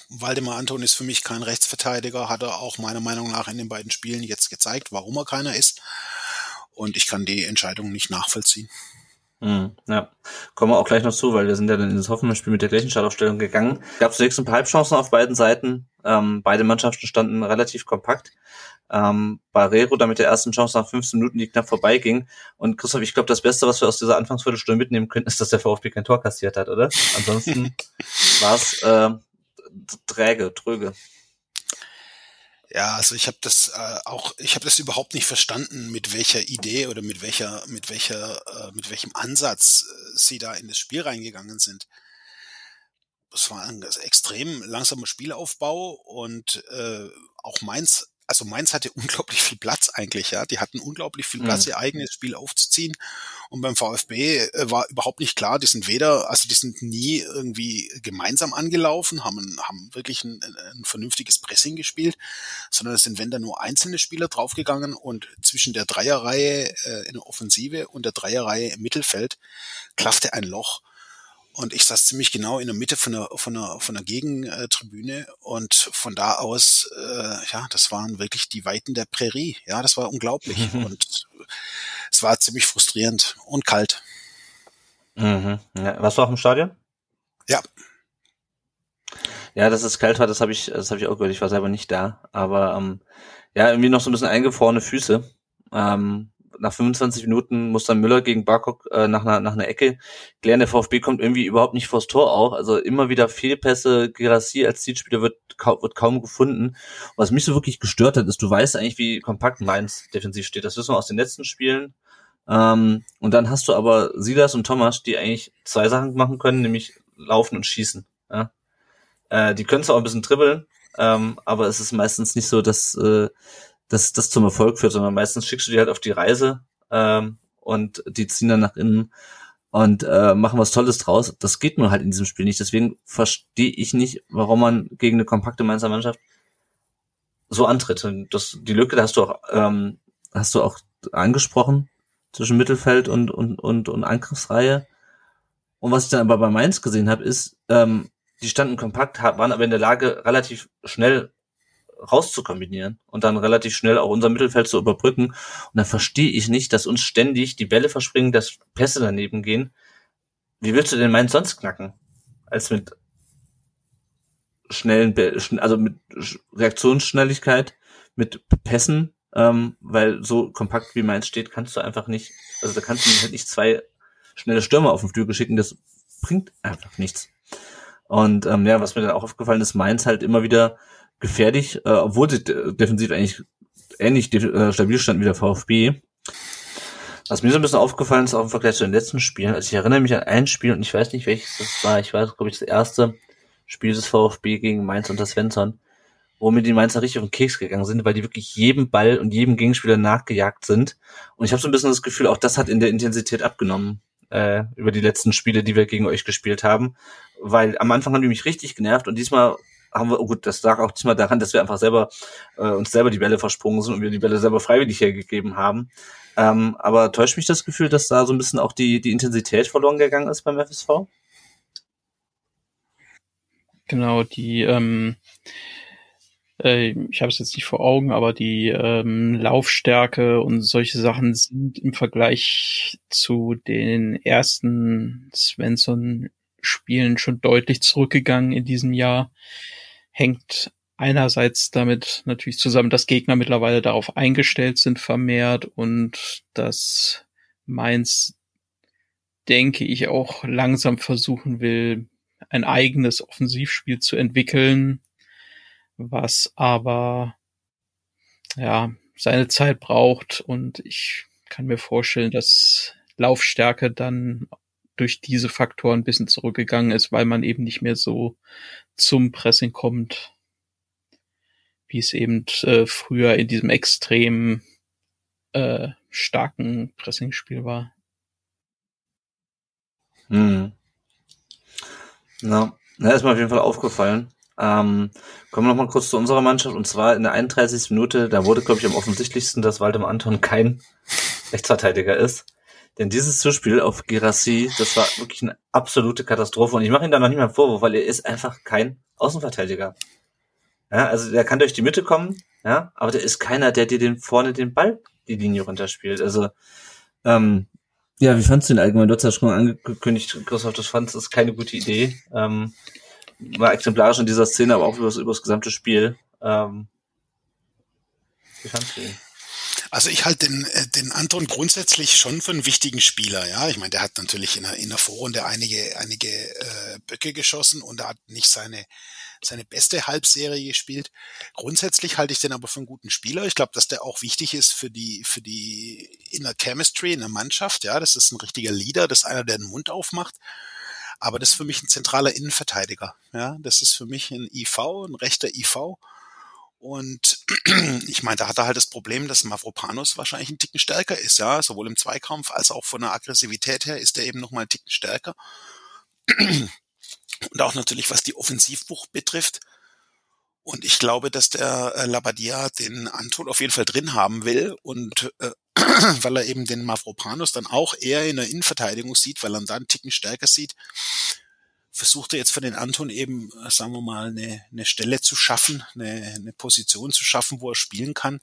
Waldemar Anton ist für mich kein Rechtsverteidiger, hat er auch meiner Meinung nach in den beiden Spielen jetzt gezeigt, warum er keiner ist. Und ich kann die Entscheidung nicht nachvollziehen. Mhm, ja, kommen wir auch gleich noch zu, weil wir sind ja dann in das Hoffenheim-Spiel mit der gleichen Startaufstellung gegangen. Gab zunächst ein paar Halbchancen auf beiden Seiten. Ähm, beide Mannschaften standen relativ kompakt. Ähm, Barrero da mit der ersten Chance nach 15 Minuten, die knapp vorbeiging. Und Christoph, ich glaube, das Beste, was wir aus dieser Anfangsviertelstunde mitnehmen können, ist, dass der VfB kein Tor kassiert hat, oder? Ansonsten war es äh, träge, tröge. Ja, also ich habe das äh, auch, ich habe das überhaupt nicht verstanden, mit welcher Idee oder mit welcher, mit welcher, äh, mit welchem Ansatz äh, sie da in das Spiel reingegangen sind. Es war ein extrem langsamer Spielaufbau und äh, auch Mainz also Mainz hatte unglaublich viel Platz eigentlich, ja. Die hatten unglaublich viel Platz, mhm. ihr eigenes Spiel aufzuziehen. Und beim VfB äh, war überhaupt nicht klar, die sind weder, also die sind nie irgendwie gemeinsam angelaufen, haben, haben wirklich ein, ein vernünftiges Pressing gespielt, sondern es sind, wenn da nur einzelne Spieler draufgegangen und zwischen der Dreierreihe äh, in der Offensive und der Dreierreihe im Mittelfeld klaffte ein Loch. Und ich saß ziemlich genau in der Mitte von der, von der, von der Gegentribüne und von da aus, äh, ja, das waren wirklich die Weiten der Prärie. Ja, das war unglaublich. und es war ziemlich frustrierend und kalt. Mhm. Ja, warst du auch im Stadion? Ja. Ja, dass es kalt war, das habe ich, das habe ich auch gehört. Ich war selber nicht da, aber ähm, ja, irgendwie noch so ein bisschen eingefrorene Füße. Ähm, nach 25 Minuten muss dann Müller gegen Barkok äh, nach, einer, nach einer Ecke klären. Der VfB kommt irgendwie überhaupt nicht vors Tor auch. Also immer wieder Fehlpässe. Gerassi als Zielspieler wird, kaum, wird kaum gefunden. was mich so wirklich gestört hat, ist, du weißt eigentlich, wie kompakt Mainz defensiv steht. Das wissen wir aus den letzten Spielen. Ähm, und dann hast du aber Silas und Thomas, die eigentlich zwei Sachen machen können, nämlich laufen und schießen. Ja? Äh, die können zwar auch ein bisschen dribbeln, ähm, aber es ist meistens nicht so, dass äh, dass das zum Erfolg führt, sondern meistens schickst du die halt auf die Reise ähm, und die ziehen dann nach innen und äh, machen was Tolles draus. Das geht nur halt in diesem Spiel nicht. Deswegen verstehe ich nicht, warum man gegen eine kompakte Mainzer Mannschaft so antritt. Und das, die Lücke, da hast du auch, ähm, hast du auch angesprochen zwischen Mittelfeld und, und, und, und Angriffsreihe. Und was ich dann aber bei Mainz gesehen habe, ist, ähm, die standen kompakt, waren aber in der Lage, relativ schnell rauszukombinieren und dann relativ schnell auch unser Mittelfeld zu überbrücken. Und dann verstehe ich nicht, dass uns ständig die Bälle verspringen, dass Pässe daneben gehen. Wie willst du denn meinen sonst knacken? Als mit schnellen, also mit Reaktionsschnelligkeit, mit Pässen, ähm, weil so kompakt wie meins steht, kannst du einfach nicht, also da kannst du halt nicht zwei schnelle Stürmer auf den Flügel schicken, das bringt einfach nichts. Und ähm, ja, was mir dann auch aufgefallen ist, Mainz halt immer wieder gefährlich, äh, obwohl sie defensiv eigentlich ähnlich äh, stabil standen wie der VfB. Was mir so ein bisschen aufgefallen ist, auch im Vergleich zu den letzten Spielen, also ich erinnere mich an ein Spiel und ich weiß nicht, welches das war, ich weiß, glaube ich, das erste Spiel des VfB gegen Mainz unter Svensson, wo mir die Mainzer richtig auf den Keks gegangen sind, weil die wirklich jedem Ball und jedem Gegenspieler nachgejagt sind. Und ich habe so ein bisschen das Gefühl, auch das hat in der Intensität abgenommen äh, über die letzten Spiele, die wir gegen euch gespielt haben. Weil am Anfang haben die mich richtig genervt und diesmal haben wir, oh gut, das lag auch diesmal daran, dass wir einfach selber äh, uns selber die Bälle versprungen sind und wir die Bälle selber freiwillig hergegeben haben. Ähm, aber täuscht mich das Gefühl, dass da so ein bisschen auch die, die Intensität verloren gegangen ist beim FSV? Genau, die, ähm, äh, ich habe es jetzt nicht vor Augen, aber die ähm, Laufstärke und solche Sachen sind im Vergleich zu den ersten Svensson-Spielen schon deutlich zurückgegangen in diesem Jahr hängt einerseits damit natürlich zusammen, dass Gegner mittlerweile darauf eingestellt sind vermehrt und dass Mainz, denke ich, auch langsam versuchen will, ein eigenes Offensivspiel zu entwickeln, was aber ja seine Zeit braucht. Und ich kann mir vorstellen, dass Laufstärke dann durch diese Faktoren ein bisschen zurückgegangen ist, weil man eben nicht mehr so zum Pressing kommt, wie es eben äh, früher in diesem extrem äh, starken Pressingspiel war. Hm. Na, na, ist mir auf jeden Fall aufgefallen. Ähm, kommen wir noch mal kurz zu unserer Mannschaft und zwar in der 31. Minute, da wurde glaube ich am offensichtlichsten, dass Waldemar Anton kein Rechtsverteidiger ist. Denn dieses Zuspiel auf Girassi, das war wirklich eine absolute Katastrophe. Und ich mache ihn da noch nicht mal Vorwurf, weil er ist einfach kein Außenverteidiger. Ja, also der kann durch die Mitte kommen, ja, aber der ist keiner, der dir den vorne den Ball die Linie runterspielt. Also, ähm, ja, wie fandst du den allgemein? Du hast ja schon angekündigt, Christoph, das fandst ist keine gute Idee. Ähm, war exemplarisch in dieser Szene, aber auch über das, über das gesamte Spiel. Ähm, wie fandst du ihn? Also ich halte den, äh, den Anton grundsätzlich schon für einen wichtigen Spieler. Ja, ich meine, der hat natürlich in der, in der Vorrunde einige, einige äh, Böcke geschossen und er hat nicht seine, seine beste Halbserie gespielt. Grundsätzlich halte ich den aber für einen guten Spieler. Ich glaube, dass der auch wichtig ist für die, für die Inner Chemistry in der Mannschaft. Ja, das ist ein richtiger Leader, das ist einer, der den Mund aufmacht. Aber das ist für mich ein zentraler Innenverteidiger. Ja, das ist für mich ein IV, ein rechter IV. Und ich meine, da hat er halt das Problem, dass Mavropanos wahrscheinlich ein Ticken stärker ist, ja, sowohl im Zweikampf als auch von der Aggressivität her ist er eben nochmal ein Ticken stärker. Und auch natürlich, was die Offensivbuch betrifft. Und ich glaube, dass der äh, Labadia den Anton auf jeden Fall drin haben will und äh, weil er eben den Mavropanos dann auch eher in der Innenverteidigung sieht, weil er dann einen Ticken stärker sieht, versucht er jetzt für den Anton eben, äh, sagen wir mal, eine, eine Stelle zu schaffen, eine, eine Position zu schaffen, wo er spielen kann.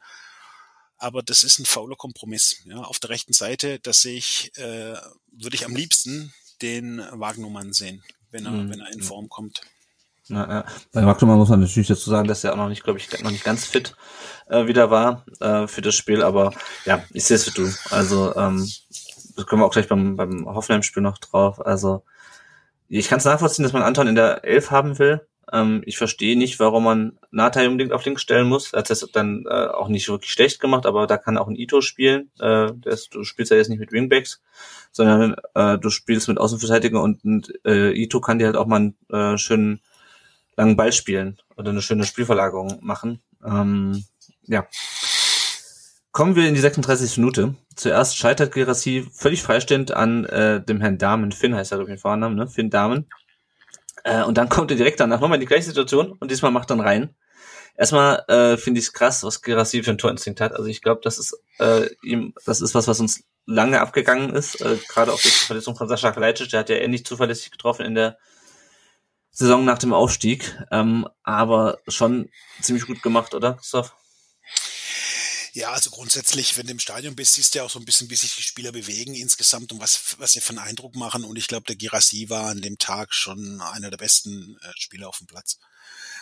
Aber das ist ein fauler Kompromiss. Ja, auf der rechten Seite, dass ich, äh, würde ich am liebsten den Wagnumann sehen, wenn er, mhm. wenn er in Form kommt. Ja, ja. Bei Wagnumann muss man natürlich dazu sagen, dass er auch noch nicht, glaube ich, noch nicht ganz fit äh, wieder war äh, für das Spiel. Aber ja, ich sehe es wie du. Also ähm, das können wir auch gleich beim, beim Hoffenheim-Spiel noch drauf. Also ich kann es nachvollziehen, dass man Anton in der Elf haben will. Ähm, ich verstehe nicht, warum man Natai unbedingt auf links stellen muss. Er hat das dann äh, auch nicht wirklich schlecht gemacht, aber da kann auch ein Ito spielen. Äh, das, du spielst ja jetzt nicht mit Wingbacks, sondern äh, du spielst mit Außenverteidiger und, und äh, Ito kann dir halt auch mal einen äh, schönen langen Ball spielen oder eine schöne Spielverlagerung machen. Ähm, ja. Kommen wir in die 36. Minute. Zuerst scheitert Gerassi völlig freistehend an äh, dem Herrn Damen. Finn heißt er, glaube ich, den Vornamen, ne? Finn Damen. Äh, und dann kommt er direkt danach nochmal in die gleiche Situation und diesmal macht dann rein. Erstmal äh, finde ich es krass, was Gerassi für ein Torinstinkt hat. Also ich glaube, das ist äh, ihm, das ist was, was uns lange abgegangen ist. Äh, Gerade auf die Verletzung von Sascha Kalajdzic, der hat ja ähnlich zuverlässig getroffen in der Saison nach dem Aufstieg. Ähm, aber schon ziemlich gut gemacht, oder, Christoph? Ja, also grundsätzlich, wenn du im Stadion bist, siehst du ja auch so ein bisschen, wie sich die Spieler bewegen insgesamt und was, was sie für einen Eindruck machen. Und ich glaube, der Girassi war an dem Tag schon einer der besten äh, Spieler auf dem Platz.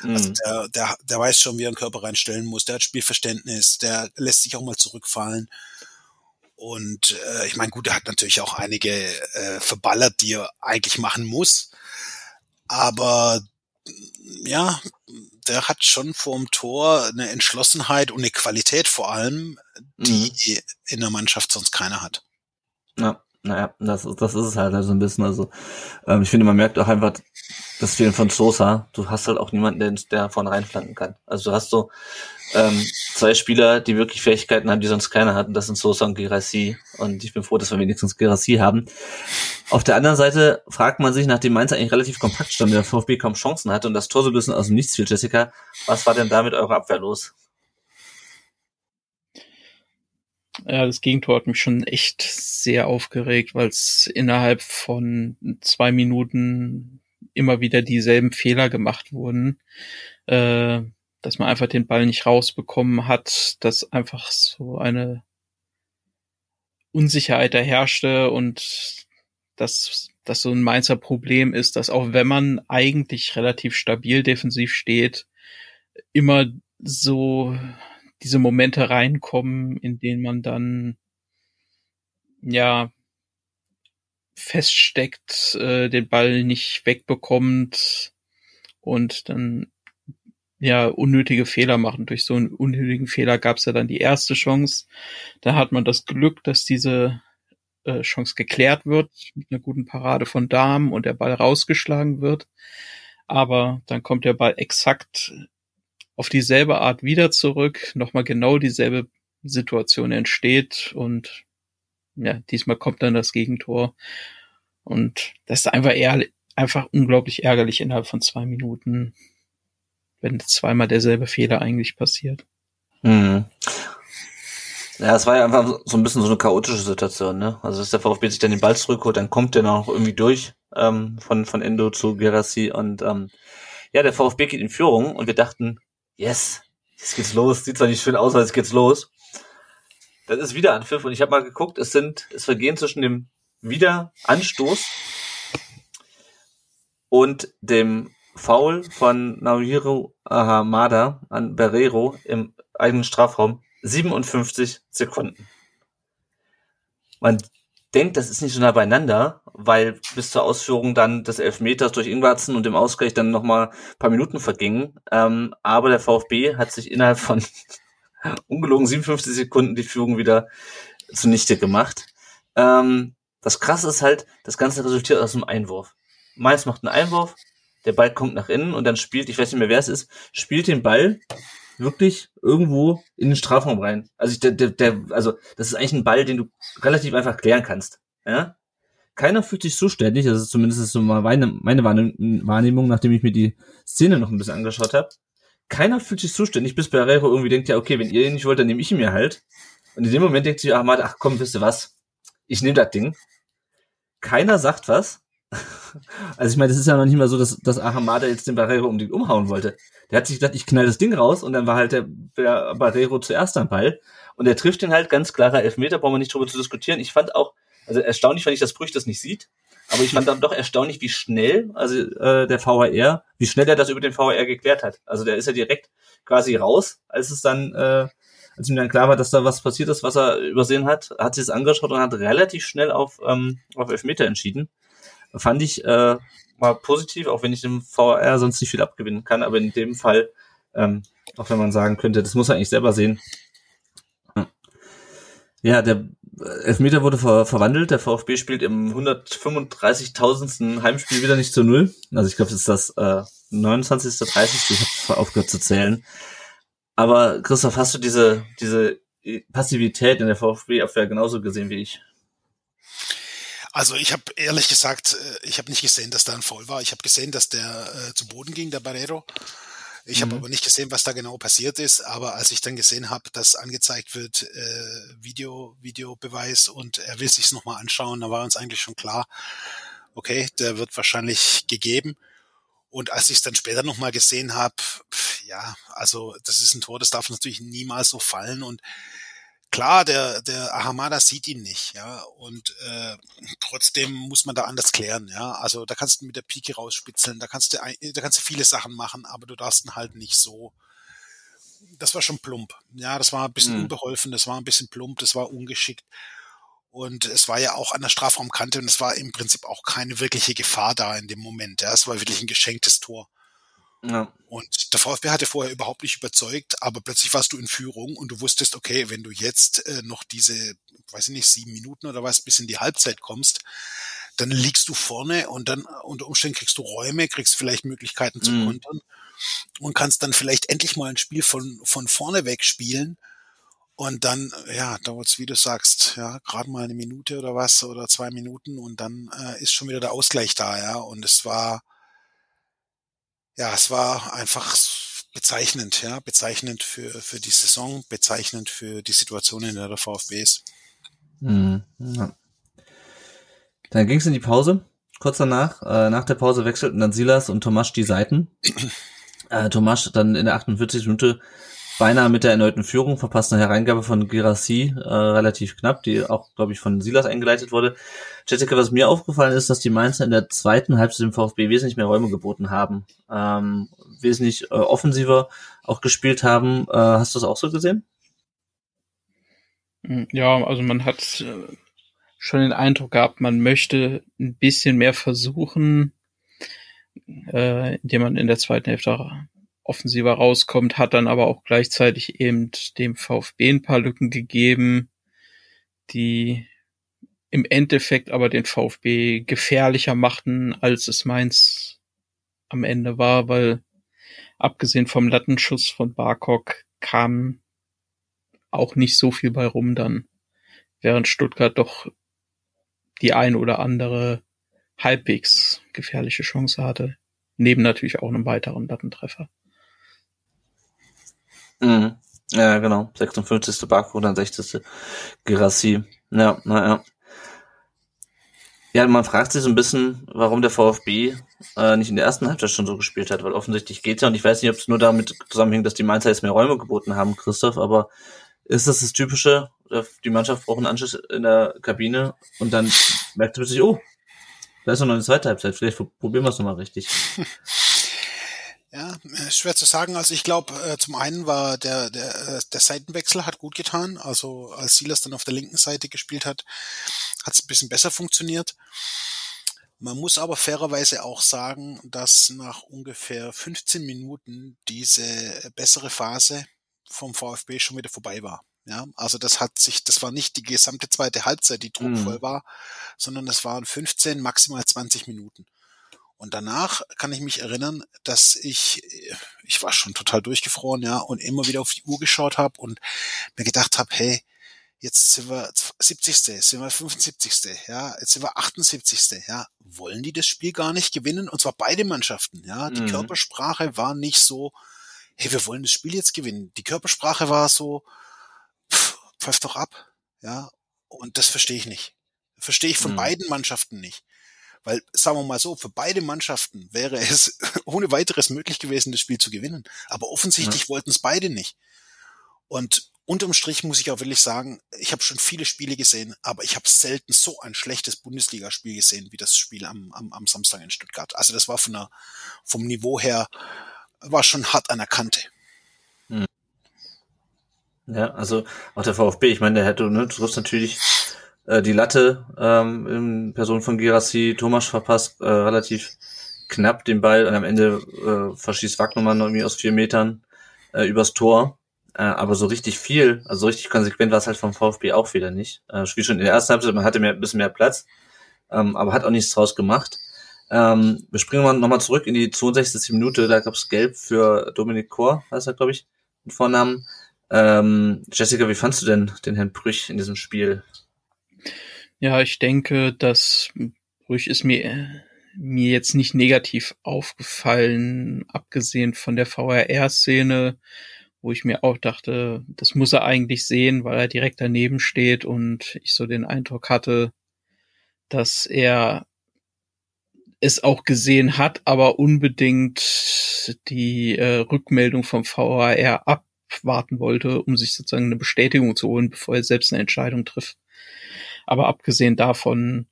Also mhm. Also der, der, der weiß schon, wie er einen Körper reinstellen muss, der hat Spielverständnis, der lässt sich auch mal zurückfallen. Und äh, ich meine, gut, er hat natürlich auch einige äh, verballert, die er eigentlich machen muss. Aber ja, der hat schon vorm Tor eine Entschlossenheit und eine Qualität vor allem, die mhm. in der Mannschaft sonst keiner hat. Ja, naja, das, das ist es halt also ein bisschen. Also ähm, ich finde, man merkt auch einfach das Fehlen von Sosa. Du hast halt auch niemanden, der, der vorne reinflanken kann. Also du hast so ähm, zwei Spieler, die wirklich Fähigkeiten haben, die sonst keiner hatten. Das sind Sosa und Gerassi. Und ich bin froh, dass wir wenigstens Gerassi haben. Auf der anderen Seite fragt man sich, nachdem Mainz eigentlich relativ kompakt stand, der VfB kaum Chancen hatte und das Tor so ein bisschen aus dem Nichts fiel, Jessica, was war denn da mit eurer Abwehr los? Ja, das Gegentor hat mich schon echt sehr aufgeregt, weil es innerhalb von zwei Minuten immer wieder dieselben Fehler gemacht wurden. Äh, dass man einfach den Ball nicht rausbekommen hat, dass einfach so eine Unsicherheit da herrschte und dass das so ein Mainzer Problem ist, dass auch wenn man eigentlich relativ stabil defensiv steht, immer so diese Momente reinkommen, in denen man dann ja feststeckt, äh, den Ball nicht wegbekommt und dann ja unnötige Fehler machen. Durch so einen unnötigen Fehler gab es ja dann die erste Chance. Da hat man das Glück, dass diese äh, Chance geklärt wird mit einer guten Parade von Damen und der Ball rausgeschlagen wird. Aber dann kommt der Ball exakt auf dieselbe Art wieder zurück, nochmal genau dieselbe Situation entsteht und ja, diesmal kommt dann das Gegentor. Und das ist einfach eher, einfach unglaublich ärgerlich innerhalb von zwei Minuten wenn zweimal derselbe Fehler eigentlich passiert. Mhm. Ja, es war ja einfach so ein bisschen so eine chaotische Situation, ne? Also dass der VfB sich dann den Ball zurückholt, dann kommt der noch irgendwie durch ähm, von von Endo zu Gerassi und ähm, ja, der VfB geht in Führung und wir dachten, yes, jetzt geht's los. Sieht zwar nicht schön aus, aber jetzt geht's los. Das ist wieder Anpfiff und ich habe mal geguckt, es sind es vergehen zwischen dem Wiederanstoß und dem Foul von Naohiro Ahamada an Barrero im eigenen Strafraum 57 Sekunden. Man denkt, das ist nicht so nah beieinander, weil bis zur Ausführung dann des Elfmeters durch Ingwarzen und dem Ausgleich dann nochmal paar Minuten vergingen. Ähm, aber der VfB hat sich innerhalb von ungelogen 57 Sekunden die Führung wieder zunichte gemacht. Ähm, das Krasse ist halt, das Ganze resultiert aus einem Einwurf. Mainz macht einen Einwurf, der Ball kommt nach innen und dann spielt, ich weiß nicht mehr wer es ist, spielt den Ball wirklich irgendwo in den Strafraum rein. Also ich, der, der, also das ist eigentlich ein Ball, den du relativ einfach klären kannst. Ja? Keiner fühlt sich zuständig, also zumindest ist so meine, meine Wahrnehmung, nachdem ich mir die Szene noch ein bisschen angeschaut habe. Keiner fühlt sich zuständig, bis Barrero irgendwie denkt, ja, okay, wenn ihr ihn nicht wollt, dann nehme ich ihn mir halt. Und in dem Moment denkt sich Ahmad, ach komm, wisst ihr was? Ich nehme das Ding. Keiner sagt was. Also ich meine, das ist ja noch nicht mal so, dass, dass Ahamada jetzt den Barrero den umhauen wollte. Der hat sich gedacht, ich knall das Ding raus und dann war halt der, der Barrero zuerst am Ball. Und er trifft den halt ganz klarer Elfmeter, brauchen wir nicht drüber zu diskutieren. Ich fand auch, also erstaunlich fand ich, dass Brüch das nicht sieht. Aber ich fand dann doch erstaunlich, wie schnell, also äh, der VHR, wie schnell er das über den VHR geklärt hat. Also der ist ja direkt quasi raus, als es dann, äh, als ihm dann klar war, dass da was passiert ist, was er übersehen hat, hat sich es angeschaut und hat relativ schnell auf, ähm, auf Elfmeter entschieden fand ich äh, mal positiv, auch wenn ich dem VR sonst nicht viel abgewinnen kann, aber in dem Fall, ähm, auch wenn man sagen könnte, das muss er eigentlich selber sehen. Ja, der Elfmeter wurde ver verwandelt. Der VfB spielt im 135.000. Heimspiel wieder nicht zu Null. Also ich glaube, das ist das äh, 29. 30. Ich habe aufgehört zu zählen. Aber Christoph, hast du diese, diese Passivität in der VfB-Abwehr genauso gesehen wie ich? Also ich habe ehrlich gesagt, äh, ich habe nicht gesehen, dass da ein Foul war. Ich habe gesehen, dass der äh, zu Boden ging, der Barrero. Ich mhm. habe aber nicht gesehen, was da genau passiert ist. Aber als ich dann gesehen habe, dass angezeigt wird, äh, Video, Videobeweis und er will sich's nochmal anschauen, da war uns eigentlich schon klar, okay, der wird wahrscheinlich gegeben. Und als ich es dann später nochmal gesehen habe, ja, also das ist ein Tor, das darf natürlich niemals so fallen. Und klar, der, der Ahamada sieht ihn nicht, ja, und äh, trotzdem muss man da anders klären, ja. Also da kannst du mit der Pike rausspitzeln, da kannst du, da kannst du viele Sachen machen, aber du darfst ihn halt nicht so. Das war schon plump, ja, das war ein bisschen mhm. unbeholfen, das war ein bisschen plump, das war ungeschickt. Und es war ja auch an der Strafraumkante und es war im Prinzip auch keine wirkliche Gefahr da in dem Moment. Ja, es war wirklich ein geschenktes Tor. Ja. Und der VfB hatte vorher überhaupt nicht überzeugt, aber plötzlich warst du in Führung und du wusstest, okay, wenn du jetzt äh, noch diese, weiß ich nicht, sieben Minuten oder was bis in die Halbzeit kommst, dann liegst du vorne und dann unter Umständen kriegst du Räume, kriegst vielleicht Möglichkeiten zu mhm. kontern und kannst dann vielleicht endlich mal ein Spiel von, von vorne weg spielen. Und dann, ja, dauert's, wie du sagst, ja, gerade mal eine Minute oder was oder zwei Minuten und dann äh, ist schon wieder der Ausgleich da, ja. Und es war, ja, es war einfach bezeichnend, ja, bezeichnend für, für die Saison, bezeichnend für die Situation, in der der VfB ist. Mhm, ja. Dann ging es in die Pause. Kurz danach, äh, nach der Pause wechselten dann Silas und Tomasch die Seiten. Äh, Tomasch dann in der 48. Minute beinahe mit der erneuten Führung, verpasst Hereingabe von Girassi, äh, relativ knapp, die auch, glaube ich, von Silas eingeleitet wurde. Jessica, was mir aufgefallen ist, dass die Mainzer in der zweiten Halbzeit dem VfB wesentlich mehr Räume geboten haben, ähm, wesentlich äh, offensiver auch gespielt haben. Äh, hast du das auch so gesehen? Hm, ja, also man hat äh, schon den Eindruck gehabt, man möchte ein bisschen mehr versuchen, äh, indem man in der zweiten Hälfte offensiver rauskommt, hat dann aber auch gleichzeitig eben dem VfB ein paar Lücken gegeben, die im Endeffekt aber den VfB gefährlicher machten, als es Mainz am Ende war, weil abgesehen vom Lattenschuss von Barkok kam auch nicht so viel bei rum dann, während Stuttgart doch die ein oder andere halbwegs gefährliche Chance hatte, neben natürlich auch einem weiteren Lattentreffer. Mhm. Ja, genau. 56. Baku, dann 60. Girassi. Ja, naja. Ja, man fragt sich so ein bisschen, warum der VfB äh, nicht in der ersten Halbzeit schon so gespielt hat, weil offensichtlich geht's ja und ich weiß nicht, ob es nur damit zusammenhängt, dass die Mainzer jetzt mehr Räume geboten haben, Christoph, aber ist das das Typische, die Mannschaft braucht einen Anschluss in der Kabine und dann merkt man sich, oh, da ist noch eine zweite Halbzeit, vielleicht probieren wir es nochmal richtig. Ja, äh, schwer zu sagen. Also ich glaube, äh, zum einen war der, der, äh, der Seitenwechsel hat gut getan. Also als Silas dann auf der linken Seite gespielt hat, hat es ein bisschen besser funktioniert. Man muss aber fairerweise auch sagen, dass nach ungefähr 15 Minuten diese bessere Phase vom VfB schon wieder vorbei war. Ja, also das hat sich, das war nicht die gesamte zweite Halbzeit, die druckvoll mhm. war, sondern es waren 15, maximal 20 Minuten. Und danach kann ich mich erinnern, dass ich, ich war schon total durchgefroren, ja, und immer wieder auf die Uhr geschaut habe und mir gedacht habe, hey, jetzt sind wir 70. sind wir 75. Ja, jetzt sind wir 78. Ja, wollen die das Spiel gar nicht gewinnen? Und zwar beide Mannschaften. Ja, die mhm. Körpersprache war nicht so, hey, wir wollen das Spiel jetzt gewinnen. Die Körpersprache war so, pff, pfeif doch ab. Ja, und das verstehe ich nicht. Verstehe ich von mhm. beiden Mannschaften nicht. Weil, sagen wir mal so, für beide Mannschaften wäre es ohne weiteres möglich gewesen, das Spiel zu gewinnen. Aber offensichtlich ja. wollten es beide nicht. Und unterm Strich muss ich auch wirklich sagen, ich habe schon viele Spiele gesehen, aber ich habe selten so ein schlechtes Bundesligaspiel gesehen wie das Spiel am, am, am Samstag in Stuttgart. Also das war von der, vom Niveau her, war schon hart an der Kante. Hm. Ja, also auch der VfB, ich meine, der hätte, ne, du triffst natürlich äh, die Latte ähm, in Person von Girassi Thomas verpasst äh, relativ knapp den Ball und am Ende äh, verschießt Wagnermann irgendwie aus vier Metern äh, übers Tor. Äh, aber so richtig viel, also so richtig konsequent war es halt vom VfB auch wieder nicht. Äh, Spiel schon in der ersten Halbzeit, man hatte mehr, ein bisschen mehr Platz, ähm, aber hat auch nichts draus gemacht. Ähm, wir springen mal nochmal zurück in die 62. Minute, da gab es Gelb für Dominik Kor, heißt er, glaube ich, mit Vornamen. Ähm, Jessica, wie fandst du denn den Herrn Brüch in diesem Spiel? Ja, ich denke, dass Brüch ist mir, mir jetzt nicht negativ aufgefallen, abgesehen von der VRR-Szene, wo ich mir auch dachte, das muss er eigentlich sehen, weil er direkt daneben steht und ich so den Eindruck hatte, dass er es auch gesehen hat, aber unbedingt die äh, Rückmeldung vom VAR abwarten wollte, um sich sozusagen eine Bestätigung zu holen, bevor er selbst eine Entscheidung trifft. Aber abgesehen davon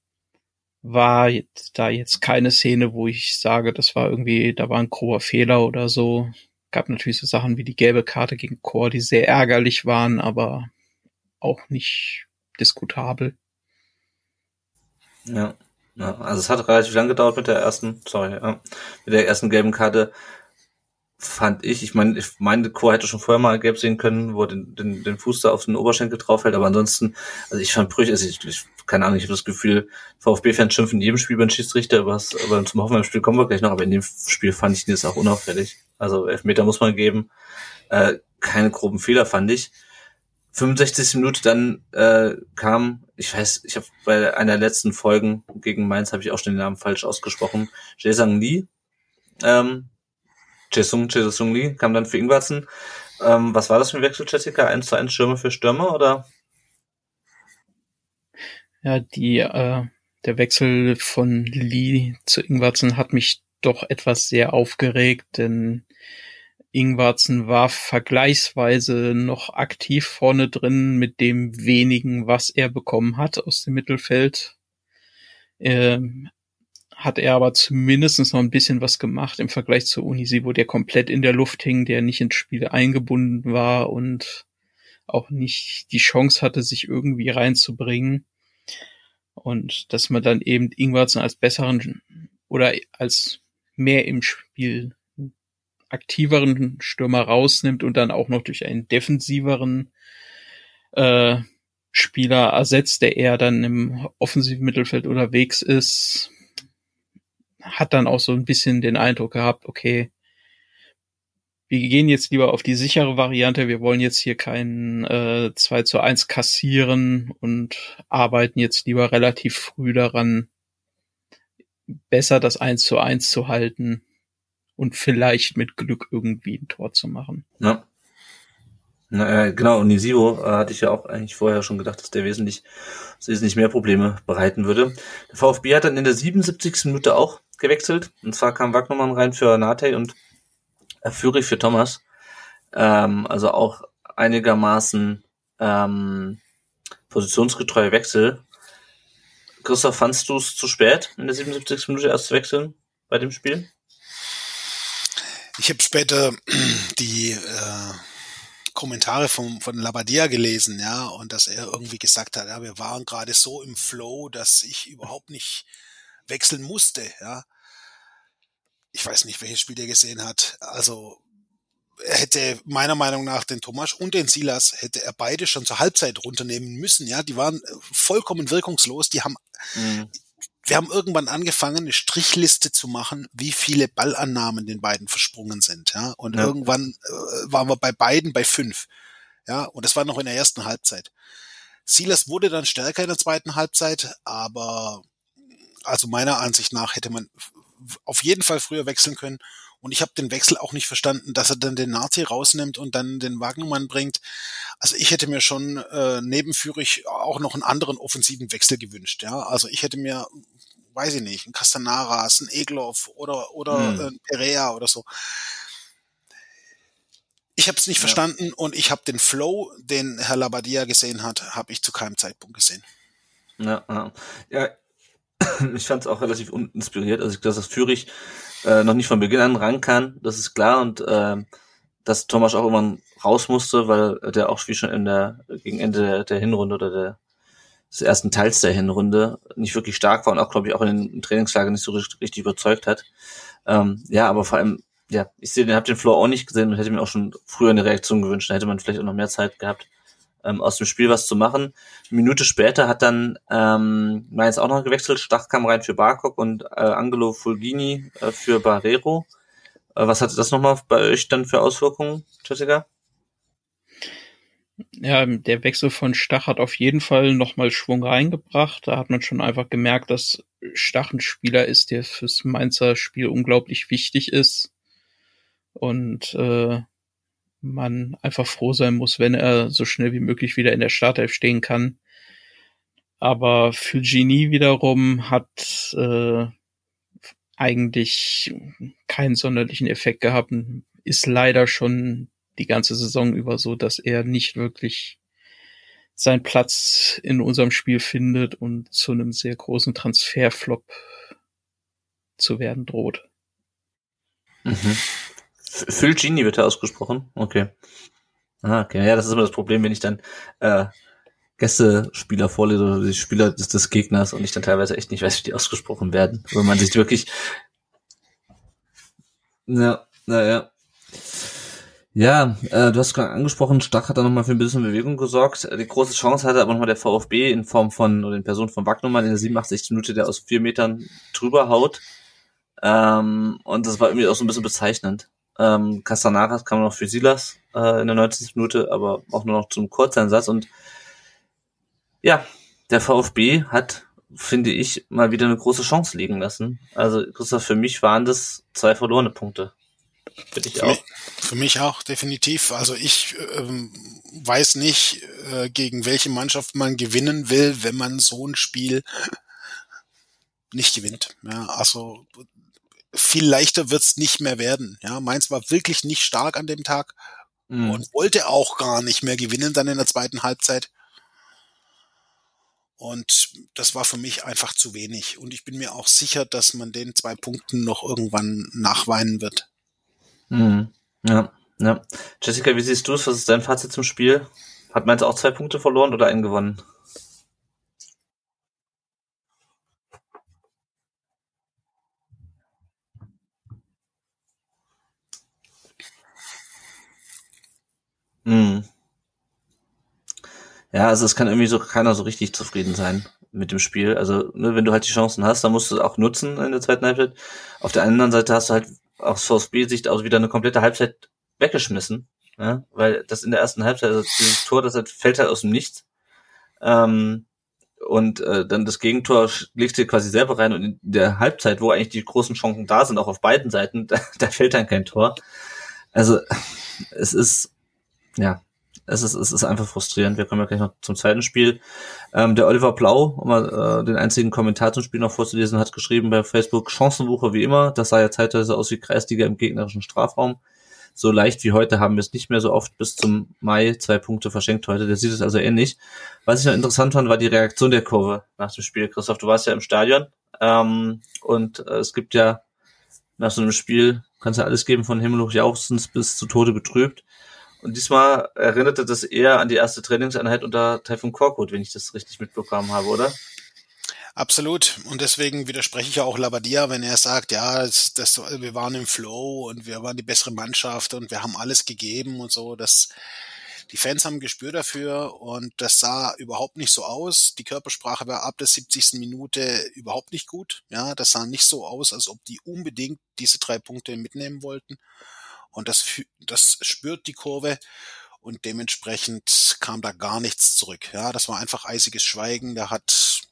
war da jetzt keine Szene, wo ich sage, das war irgendwie, da war ein grober Fehler oder so. Gab natürlich so Sachen wie die gelbe Karte gegen Chor, die sehr ärgerlich waren, aber auch nicht diskutabel. Ja. ja also es hat relativ lang gedauert mit der ersten, sorry, ja, mit der ersten gelben Karte fand ich, ich meine, ich meine, Chor hätte schon vorher mal gelb sehen können, wo er den, den, den Fuß da auf den Oberschenkel draufhält, aber ansonsten, also ich fand Brüch, also ich, ich, keine Ahnung, ich habe das Gefühl, VfB-Fans schimpfen in jedem Spiel über den Schiedsrichter, aber, aber zum Hoffenheim-Spiel kommen wir gleich noch, aber in dem Spiel fand ich ihn jetzt auch unauffällig. Also Elfmeter muss man geben, äh, keine groben Fehler fand ich. 65. Minute dann äh, kam, ich weiß, ich habe bei einer letzten Folgen gegen Mainz habe ich auch schon den Namen falsch ausgesprochen, Jaesang Lee, ähm, Jesung, Jesung Lee kam dann für Ingwarzen. Ähm, was war das für ein Wechsel, Jessica? 1 zu 1 Stürmer für Stürmer oder? Ja, die, äh, der Wechsel von Lee zu Ingwarzen hat mich doch etwas sehr aufgeregt, denn Ingwarzen war vergleichsweise noch aktiv vorne drin mit dem wenigen, was er bekommen hat aus dem Mittelfeld. Ähm, hat er aber zumindest noch ein bisschen was gemacht im Vergleich zu Unisivo, der komplett in der Luft hing, der nicht ins Spiel eingebunden war und auch nicht die Chance hatte, sich irgendwie reinzubringen. Und dass man dann eben Ingwarzen als besseren oder als mehr im Spiel aktiveren Stürmer rausnimmt und dann auch noch durch einen defensiveren äh, Spieler ersetzt, der eher dann im offensiven Mittelfeld unterwegs ist, hat dann auch so ein bisschen den Eindruck gehabt, okay, wir gehen jetzt lieber auf die sichere Variante, wir wollen jetzt hier kein äh, 2 zu 1 kassieren und arbeiten jetzt lieber relativ früh daran, besser das 1 zu 1 zu halten und vielleicht mit Glück irgendwie ein Tor zu machen. Ja. Na, äh, genau, und Nisiro äh, hatte ich ja auch eigentlich vorher schon gedacht, dass der wesentlich, wesentlich mehr Probleme bereiten würde. Der VfB hat dann in der 77. Minute auch gewechselt. Und zwar kam Wagnermann rein für Nate und äh, Führig für Thomas. Ähm, also auch einigermaßen ähm, positionsgetreue Wechsel. Christoph, fandst du es zu spät, in der 77. Minute erst zu wechseln bei dem Spiel? Ich habe später die äh, Kommentare vom, von Labadia gelesen, ja, und dass er irgendwie gesagt hat, ja, wir waren gerade so im Flow, dass ich überhaupt nicht wechseln musste, ja. Ich weiß nicht, welches Spiel er gesehen hat. Also er hätte meiner Meinung nach den Thomas und den Silas hätte er beide schon zur Halbzeit runternehmen müssen. Ja, die waren vollkommen wirkungslos. Die haben, mhm wir haben irgendwann angefangen, eine Strichliste zu machen, wie viele Ballannahmen den beiden versprungen sind. Ja, und ja. irgendwann äh, waren wir bei beiden bei fünf. Ja, und das war noch in der ersten Halbzeit. Silas wurde dann stärker in der zweiten Halbzeit, aber also meiner Ansicht nach hätte man auf jeden Fall früher wechseln können. Und ich habe den Wechsel auch nicht verstanden, dass er dann den Nazi rausnimmt und dann den Wagnermann bringt. Also ich hätte mir schon äh, nebenführig auch noch einen anderen offensiven Wechsel gewünscht. Ja, also ich hätte mir weiß ich nicht, ein Castanaras, ein Egloff oder, oder hm. ein Perea oder so. Ich habe es nicht ja. verstanden und ich habe den Flow, den Herr Labadia gesehen hat, habe ich zu keinem Zeitpunkt gesehen. Ja, ja. ja ich fand es auch relativ uninspiriert. Also ich glaube, dass Führig äh, noch nicht von Beginn an ran kann, das ist klar und äh, dass Thomas auch irgendwann raus musste, weil der auch wie schon in der gegen Ende der, der Hinrunde oder der des ersten Teils der Hinrunde nicht wirklich stark war und auch, glaube ich, auch in den Trainingslager nicht so richtig, überzeugt hat. Ähm, ja, aber vor allem, ja, ich sehe, habe den Floor auch nicht gesehen und hätte mir auch schon früher eine Reaktion gewünscht. Da hätte man vielleicht auch noch mehr Zeit gehabt, ähm, aus dem Spiel was zu machen. Eine Minute später hat dann ähm, Mainz auch noch gewechselt. Stach kam rein für Barkok und äh, Angelo Fulgini äh, für Barrero. Äh, was hatte das nochmal bei euch dann für Auswirkungen, Jessica? Ja, der Wechsel von Stach hat auf jeden Fall nochmal Schwung reingebracht. Da hat man schon einfach gemerkt, dass Stach ein Spieler ist, der fürs Mainzer Spiel unglaublich wichtig ist. Und äh, man einfach froh sein muss, wenn er so schnell wie möglich wieder in der Startelf stehen kann. Aber für Genie wiederum hat äh, eigentlich keinen sonderlichen Effekt gehabt. Ist leider schon die ganze Saison über so, dass er nicht wirklich seinen Platz in unserem Spiel findet und zu einem sehr großen Transferflop zu werden droht. Mhm. Phil Genie wird er ausgesprochen. Okay. Ah, okay. Ja, das ist immer das Problem, wenn ich dann äh, Gästespieler vorlese oder die Spieler des, des Gegners und ich dann teilweise echt nicht weiß, wie die ausgesprochen werden. Wenn man sich wirklich. Ja, naja. Ja, äh, du hast gerade angesprochen, Stach hat da nochmal für ein bisschen Bewegung gesorgt. Die große Chance hatte aber nochmal der VfB in Form von, oder in Person von Wagnermann in der 87. Minute, der aus vier Metern drüber haut. Ähm, und das war irgendwie auch so ein bisschen bezeichnend. Ähm, Castanaras kam noch für Silas äh, in der 90. Minute, aber auch nur noch zum Kurzeinsatz. Und ja, der VfB hat, finde ich, mal wieder eine große Chance liegen lassen. Also, Christoph, für mich waren das zwei verlorene Punkte. Für dich auch. Für mich auch, definitiv. Also ich ähm, weiß nicht, äh, gegen welche Mannschaft man gewinnen will, wenn man so ein Spiel nicht gewinnt. Ja, also viel leichter wird's nicht mehr werden. Ja, Mainz war wirklich nicht stark an dem Tag mhm. und wollte auch gar nicht mehr gewinnen dann in der zweiten Halbzeit. Und das war für mich einfach zu wenig. Und ich bin mir auch sicher, dass man den zwei Punkten noch irgendwann nachweinen wird. Mhm. Ja, ja. Jessica, wie siehst du es? Was ist dein Fazit zum Spiel? Hat Mainz auch zwei Punkte verloren oder einen gewonnen? Hm. Ja, also es kann irgendwie so keiner so richtig zufrieden sein mit dem Spiel. Also, ne, wenn du halt die Chancen hast, dann musst du es auch nutzen in der zweiten Halbzeit. Auf der anderen Seite hast du halt aus VfB-Sicht auch wieder eine komplette Halbzeit weggeschmissen, ja, weil das in der ersten Halbzeit, also dieses Tor, das halt, fällt halt aus dem Nichts. Ähm, und äh, dann das Gegentor legst du quasi selber rein und in der Halbzeit, wo eigentlich die großen Chancen da sind, auch auf beiden Seiten, da, da fällt dann kein Tor. Also es ist, ja, es ist, es ist einfach frustrierend. Wir kommen ja gleich noch zum zweiten Spiel. Ähm, der Oliver Blau, um mal äh, den einzigen Kommentar zum Spiel noch vorzulesen, hat geschrieben bei Facebook, Chancenwucher wie immer. Das sah ja zeitweise aus wie Kreisliga im gegnerischen Strafraum. So leicht wie heute haben wir es nicht mehr so oft bis zum Mai zwei Punkte verschenkt heute. Der sieht es also ähnlich. Was ich noch interessant fand, war die Reaktion der Kurve nach dem Spiel. Christoph, du warst ja im Stadion. Ähm, und äh, es gibt ja nach so einem Spiel kannst ja alles geben von Himmel hoch jauchzens bis zu Tode betrübt. Und diesmal erinnerte das eher an die erste Trainingseinheit unter Taifun Korkut, wenn ich das richtig mitbekommen habe, oder? Absolut. Und deswegen widerspreche ich auch Labadia, wenn er sagt, ja, das, das, wir waren im Flow und wir waren die bessere Mannschaft und wir haben alles gegeben und so. Das, die Fans haben ein Gespür dafür und das sah überhaupt nicht so aus. Die Körpersprache war ab der 70. Minute überhaupt nicht gut. Ja, das sah nicht so aus, als ob die unbedingt diese drei Punkte mitnehmen wollten. Und das, das spürt die Kurve und dementsprechend kam da gar nichts zurück. Ja, das war einfach eisiges Schweigen. Da hat,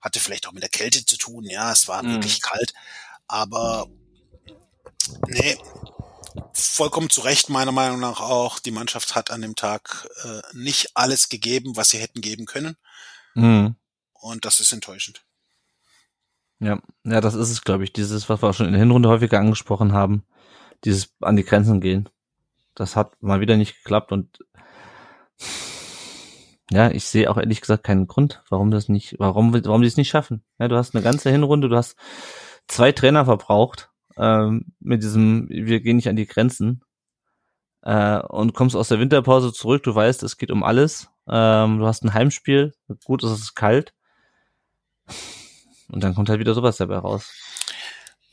hatte vielleicht auch mit der Kälte zu tun. Ja, es war mhm. wirklich kalt. Aber nee, vollkommen zu Recht meiner Meinung nach auch. Die Mannschaft hat an dem Tag äh, nicht alles gegeben, was sie hätten geben können. Mhm. Und das ist enttäuschend. Ja, ja, das ist es, glaube ich. Dieses, was wir auch schon in der Hinrunde häufiger angesprochen haben, dieses an die Grenzen gehen. Das hat mal wieder nicht geklappt und ja, ich sehe auch ehrlich gesagt keinen Grund, warum das nicht, warum, warum die es nicht schaffen. Ja, du hast eine ganze Hinrunde, du hast zwei Trainer verbraucht ähm, mit diesem, wir gehen nicht an die Grenzen äh, und kommst aus der Winterpause zurück, du weißt, es geht um alles. Ähm, du hast ein Heimspiel, gut, es ist kalt. Und dann kommt halt wieder sowas dabei raus.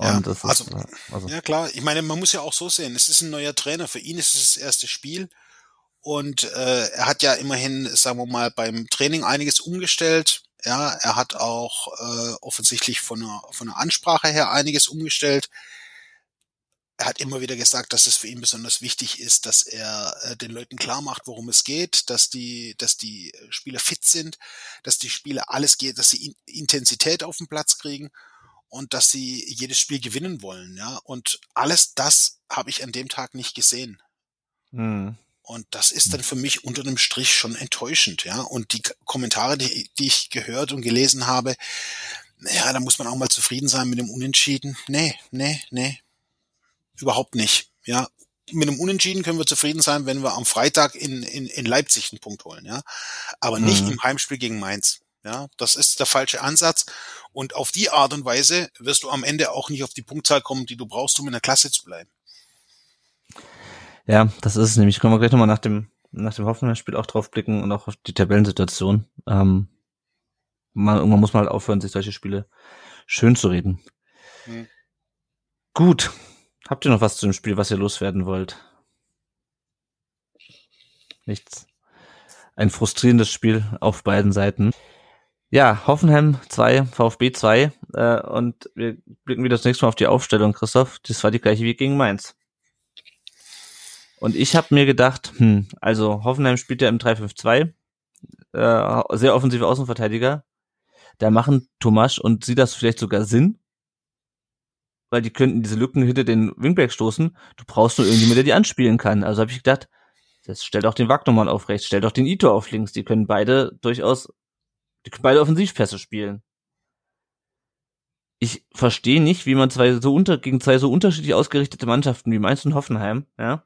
Ja, ist, also, also, ja klar, ich meine, man muss ja auch so sehen, es ist ein neuer Trainer, für ihn ist es das erste Spiel und äh, er hat ja immerhin, sagen wir mal, beim Training einiges umgestellt. Ja, er hat auch äh, offensichtlich von der, von der Ansprache her einiges umgestellt. Er hat immer wieder gesagt, dass es für ihn besonders wichtig ist, dass er äh, den Leuten klar macht, worum es geht, dass die, dass die Spieler fit sind, dass die Spieler alles geht, dass sie Intensität auf den Platz kriegen und dass sie jedes Spiel gewinnen wollen, ja. Und alles das habe ich an dem Tag nicht gesehen. Mhm. Und das ist dann für mich unter dem Strich schon enttäuschend, ja. Und die Kommentare, die, die ich gehört und gelesen habe, ja, da muss man auch mal zufrieden sein mit dem Unentschieden. Nee, nee, nee. Überhaupt nicht. Ja. Mit dem Unentschieden können wir zufrieden sein, wenn wir am Freitag in, in, in Leipzig einen Punkt holen, ja. Aber mhm. nicht im Heimspiel gegen Mainz. Ja, das ist der falsche Ansatz. Und auf die Art und Weise wirst du am Ende auch nicht auf die Punktzahl kommen, die du brauchst, um in der Klasse zu bleiben. Ja, das ist es nämlich. Können wir gleich nochmal nach dem, nach dem Hoffenheim-Spiel auch drauf blicken und auch auf die Tabellensituation. Ähm, man, irgendwann muss man halt aufhören, sich solche Spiele schön zu reden. Hm. Gut. Habt ihr noch was zu dem Spiel, was ihr loswerden wollt? Nichts. Ein frustrierendes Spiel auf beiden Seiten. Ja, Hoffenheim 2, VfB 2 äh, und wir blicken wieder das nächste Mal auf die Aufstellung, Christoph. Das war die gleiche wie gegen Mainz. Und ich habe mir gedacht, hm, also Hoffenheim spielt ja im 3-5-2, äh, sehr offensive Außenverteidiger. Da machen Tomasch und sie das vielleicht sogar Sinn, weil die könnten diese Lücken hinter den Wingback stoßen. Du brauchst nur irgendjemand, der die anspielen kann. Also habe ich gedacht, das stellt auch den Wagnermann auf rechts, stellt auch den Ito auf links. Die können beide durchaus, die können beide Offensivpässe spielen. Ich verstehe nicht, wie man zwei so unter, gegen zwei so unterschiedlich ausgerichtete Mannschaften wie Mainz und Hoffenheim, ja,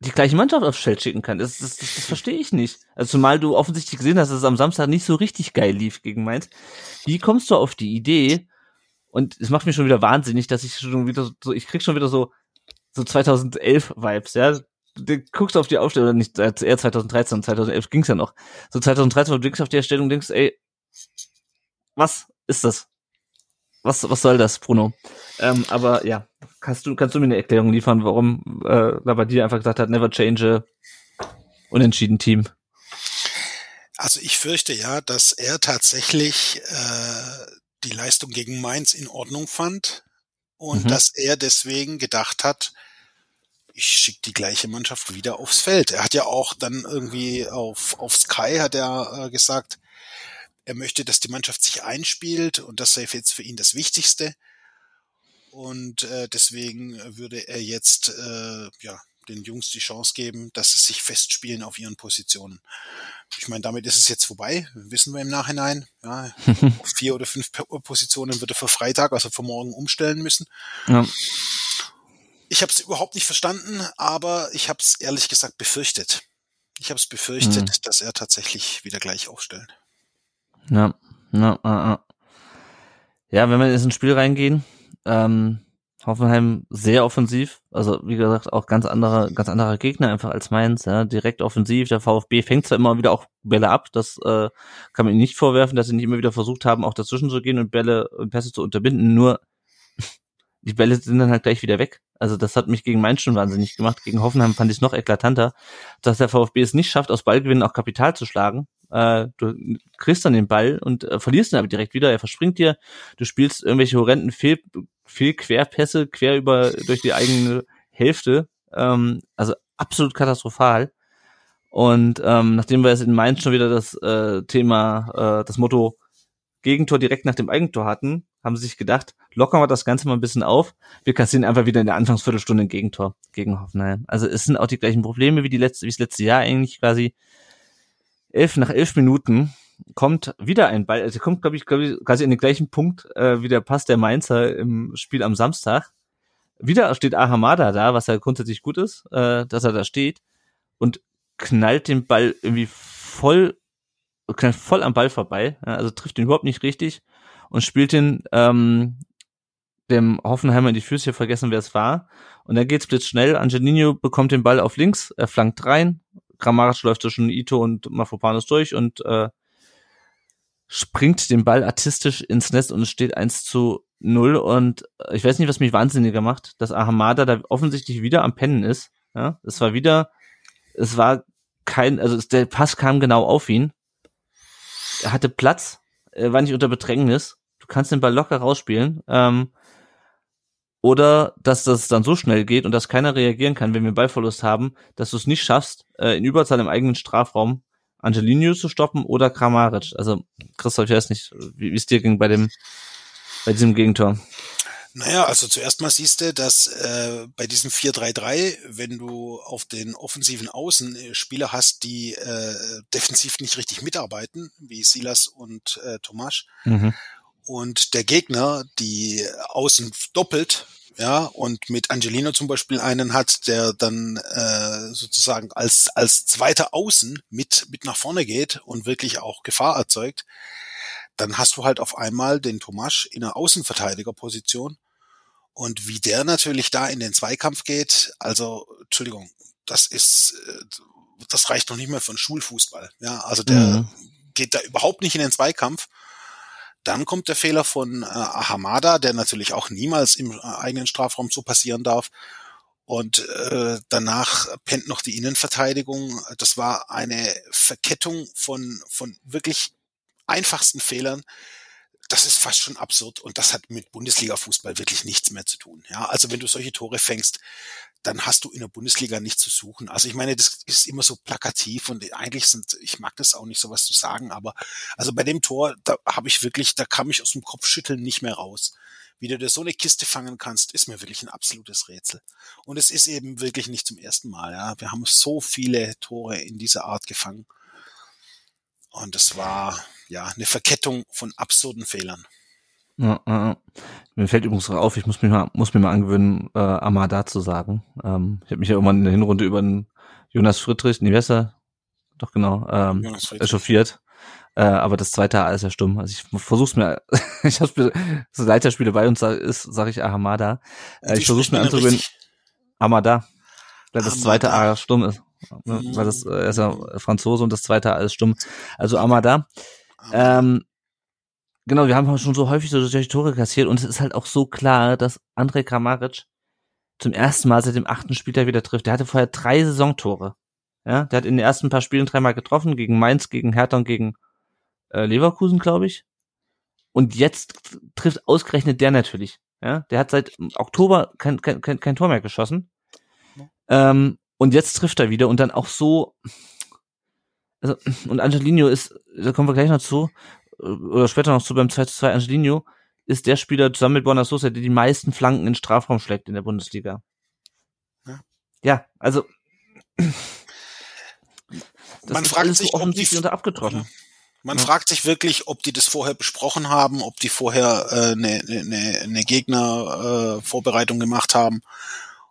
die gleiche Mannschaft aufs Feld schicken kann. Das, das, das, das verstehe ich nicht. Also zumal du offensichtlich gesehen hast, dass es am Samstag nicht so richtig geil lief gegen Mainz. Wie kommst du auf die Idee? Und es macht mich schon wieder wahnsinnig, dass ich schon wieder so, ich krieg schon wieder so, so 2011 Vibes, ja. Du guckst auf die Aufstellung, nicht eher 2013 und 2011 ging's ja noch. So 2013, wo du denkst auf die Erstellung denkst, ey, was ist das? Was, was soll das, Bruno? Ähm, aber ja, kannst du, kannst du mir eine Erklärung liefern, warum äh, Labadia einfach gesagt hat, never change unentschieden Team? Also ich fürchte ja, dass er tatsächlich äh, die Leistung gegen Mainz in Ordnung fand und mhm. dass er deswegen gedacht hat, ich schicke die gleiche Mannschaft wieder aufs Feld. Er hat ja auch dann irgendwie auf, auf Sky hat er äh, gesagt, er möchte, dass die Mannschaft sich einspielt und das sei jetzt für ihn das Wichtigste. Und äh, deswegen würde er jetzt äh, ja, den Jungs die Chance geben, dass sie sich festspielen auf ihren Positionen. Ich meine, damit ist es jetzt vorbei, wissen wir im Nachhinein. Ja, vier oder fünf Positionen wird er für Freitag, also für morgen umstellen müssen. Ja. Ich habe es überhaupt nicht verstanden, aber ich habe es ehrlich gesagt befürchtet. Ich habe es befürchtet, mhm. dass er tatsächlich wieder gleich aufstellt. Ja, ja, ja, ja. Ja, wenn wir jetzt ins Spiel reingehen, ähm, Hoffenheim sehr offensiv, also wie gesagt auch ganz anderer, ganz anderer Gegner einfach als Mainz, ja, direkt offensiv. Der VfB fängt zwar immer wieder auch Bälle ab, das äh, kann man ihnen nicht vorwerfen, dass sie nicht immer wieder versucht haben, auch dazwischen zu gehen und Bälle und Pässe zu unterbinden. Nur die Bälle sind dann halt gleich wieder weg. Also das hat mich gegen Mainz schon wahnsinnig gemacht. Gegen Hoffenheim fand ich es noch eklatanter, dass der VfB es nicht schafft, aus Ballgewinnen auch Kapital zu schlagen. Äh, du kriegst dann den Ball und äh, verlierst ihn aber direkt wieder. Er verspringt dir. Du spielst irgendwelche horrenden Fehl, Fehlquerpässe quer über durch die eigene Hälfte. Ähm, also absolut katastrophal. Und ähm, nachdem wir jetzt in Mainz schon wieder das äh, Thema, äh, das Motto Gegentor direkt nach dem Eigentor hatten, haben sie sich gedacht, lockern wir das Ganze mal ein bisschen auf. Wir kassieren einfach wieder in der Anfangsviertelstunde ein Gegentor gegen Hoffenheim. Also es sind auch die gleichen Probleme wie die letzte, wie das letzte Jahr eigentlich quasi. Elf nach elf Minuten kommt wieder ein Ball, also kommt, glaube ich, glaub ich, quasi in den gleichen Punkt äh, wie der Pass der Mainzer im Spiel am Samstag. Wieder steht Ahamada da, was ja grundsätzlich gut ist, äh, dass er da steht und knallt den Ball irgendwie voll, knallt voll am Ball vorbei, ja, also trifft ihn überhaupt nicht richtig und spielt ihn ähm, dem Hoffenheimer in die Füße, vergessen, wer es war. Und dann geht's blitzschnell. Angelino bekommt den Ball auf links, er flankt rein. Grammarisch läuft zwischen Ito und Mafropanos durch und äh, springt den Ball artistisch ins Netz und es steht 1 zu 0. Und äh, ich weiß nicht, was mich wahnsinniger macht, dass Ahamada da offensichtlich wieder am Pennen ist. Ja, es war wieder, es war kein, also der Pass kam genau auf ihn. Er hatte Platz, er war nicht unter Bedrängnis kannst den Ball locker rausspielen. Ähm, oder dass das dann so schnell geht und dass keiner reagieren kann, wenn wir Ballverlust haben, dass du es nicht schaffst, äh, in Überzahl im eigenen Strafraum Angelino zu stoppen oder Kramaric. Also Christoph, ich weiß nicht, wie es dir ging bei dem bei diesem Gegentor. Naja, also zuerst mal siehst du, dass äh, bei diesem 4-3-3, wenn du auf den offensiven Außen äh, Spieler hast, die äh, defensiv nicht richtig mitarbeiten, wie Silas und äh, Tomasch, mhm und der Gegner die außen doppelt, ja, und mit Angelino zum Beispiel einen hat, der dann äh, sozusagen als, als zweiter Außen mit, mit nach vorne geht und wirklich auch Gefahr erzeugt, dann hast du halt auf einmal den Tomasch in einer Außenverteidigerposition. Und wie der natürlich da in den Zweikampf geht, also, Entschuldigung, das ist, äh, das reicht noch nicht mehr für einen Schulfußball. Ja, also der mhm. geht da überhaupt nicht in den Zweikampf dann kommt der Fehler von äh, Hamada, der natürlich auch niemals im äh, eigenen Strafraum so passieren darf. Und äh, danach pennt noch die Innenverteidigung. Das war eine Verkettung von, von wirklich einfachsten Fehlern. Das ist fast schon absurd und das hat mit Bundesliga-Fußball wirklich nichts mehr zu tun. Ja, also wenn du solche Tore fängst, dann hast du in der Bundesliga nichts zu suchen. Also ich meine, das ist immer so plakativ und eigentlich sind, ich mag das auch nicht, sowas zu sagen, aber also bei dem Tor, da habe ich wirklich, da kam ich aus dem Kopfschütteln nicht mehr raus. Wie du dir so eine Kiste fangen kannst, ist mir wirklich ein absolutes Rätsel. Und es ist eben wirklich nicht zum ersten Mal. Ja, wir haben so viele Tore in dieser Art gefangen. Und es war ja eine Verkettung von absurden Fehlern. Ja, äh, mir fällt übrigens auf, ich muss mir mal, muss mir mal angewöhnen, äh, Amada zu sagen. Ähm, ich habe mich ja irgendwann in der Hinrunde über den Jonas Friedrich, nee, wer Doch genau, ähm, echauffiert. Äh, aber das zweite A ist ja stumm. Also ich versuch's mir, ich habe so Leiterspiele bei uns ist, sage ich Ahamada. Äh, ich versuch's mir anzugewöhnen. Amada. Weil das zweite A stumm ist. Mhm. Weil das, äh, er ist ja Franzose und das zweite A ist stumm. Also Amada. Ähm, genau, wir haben schon so häufig so solche Tore kassiert und es ist halt auch so klar, dass Andrej Kramaric zum ersten Mal seit dem achten Spieltag wieder trifft. Der hatte vorher drei Saisontore. Ja, der hat in den ersten paar Spielen dreimal getroffen, gegen Mainz, gegen Hertha und gegen äh, Leverkusen, glaube ich. Und jetzt trifft ausgerechnet der natürlich. Ja, der hat seit Oktober kein, kein, kein, kein Tor mehr geschossen. Ähm, und jetzt trifft er wieder und dann auch so. Also, und Angelino ist, da kommen wir gleich noch zu, oder später noch zu beim 2 zu 2 Angelino, ist der Spieler zusammen mit Borna Sosa, der die meisten Flanken in Strafraum schlägt in der Bundesliga. Ja, ja also man fragt sich, ob die unter abgetroffen. Man ja. fragt sich wirklich, ob die das vorher besprochen haben, ob die vorher eine äh, ne, ne, ne Gegnervorbereitung äh, gemacht haben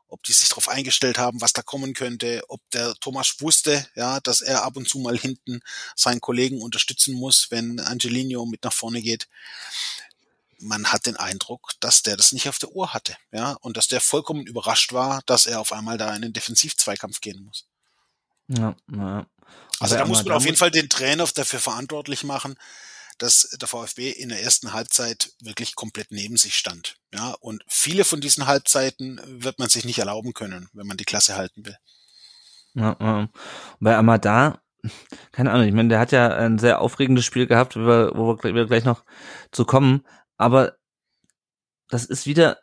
ob die sich darauf eingestellt haben, was da kommen könnte, ob der Thomas wusste, ja, dass er ab und zu mal hinten seinen Kollegen unterstützen muss, wenn Angelino mit nach vorne geht. man hat den Eindruck, dass der das nicht auf der Uhr hatte, ja, und dass der vollkommen überrascht war, dass er auf einmal da in den Defensivzweikampf gehen muss. Ja, ja. Also da muss man auf jeden Fall den Trainer dafür verantwortlich machen, dass der VfB in der ersten Halbzeit wirklich komplett neben sich stand. Ja, und viele von diesen Halbzeiten wird man sich nicht erlauben können, wenn man die Klasse halten will. Ja, ja. Bei Amada, keine Ahnung, ich meine, der hat ja ein sehr aufregendes Spiel gehabt, wo wir, wo wir gleich noch zu kommen, aber das ist wieder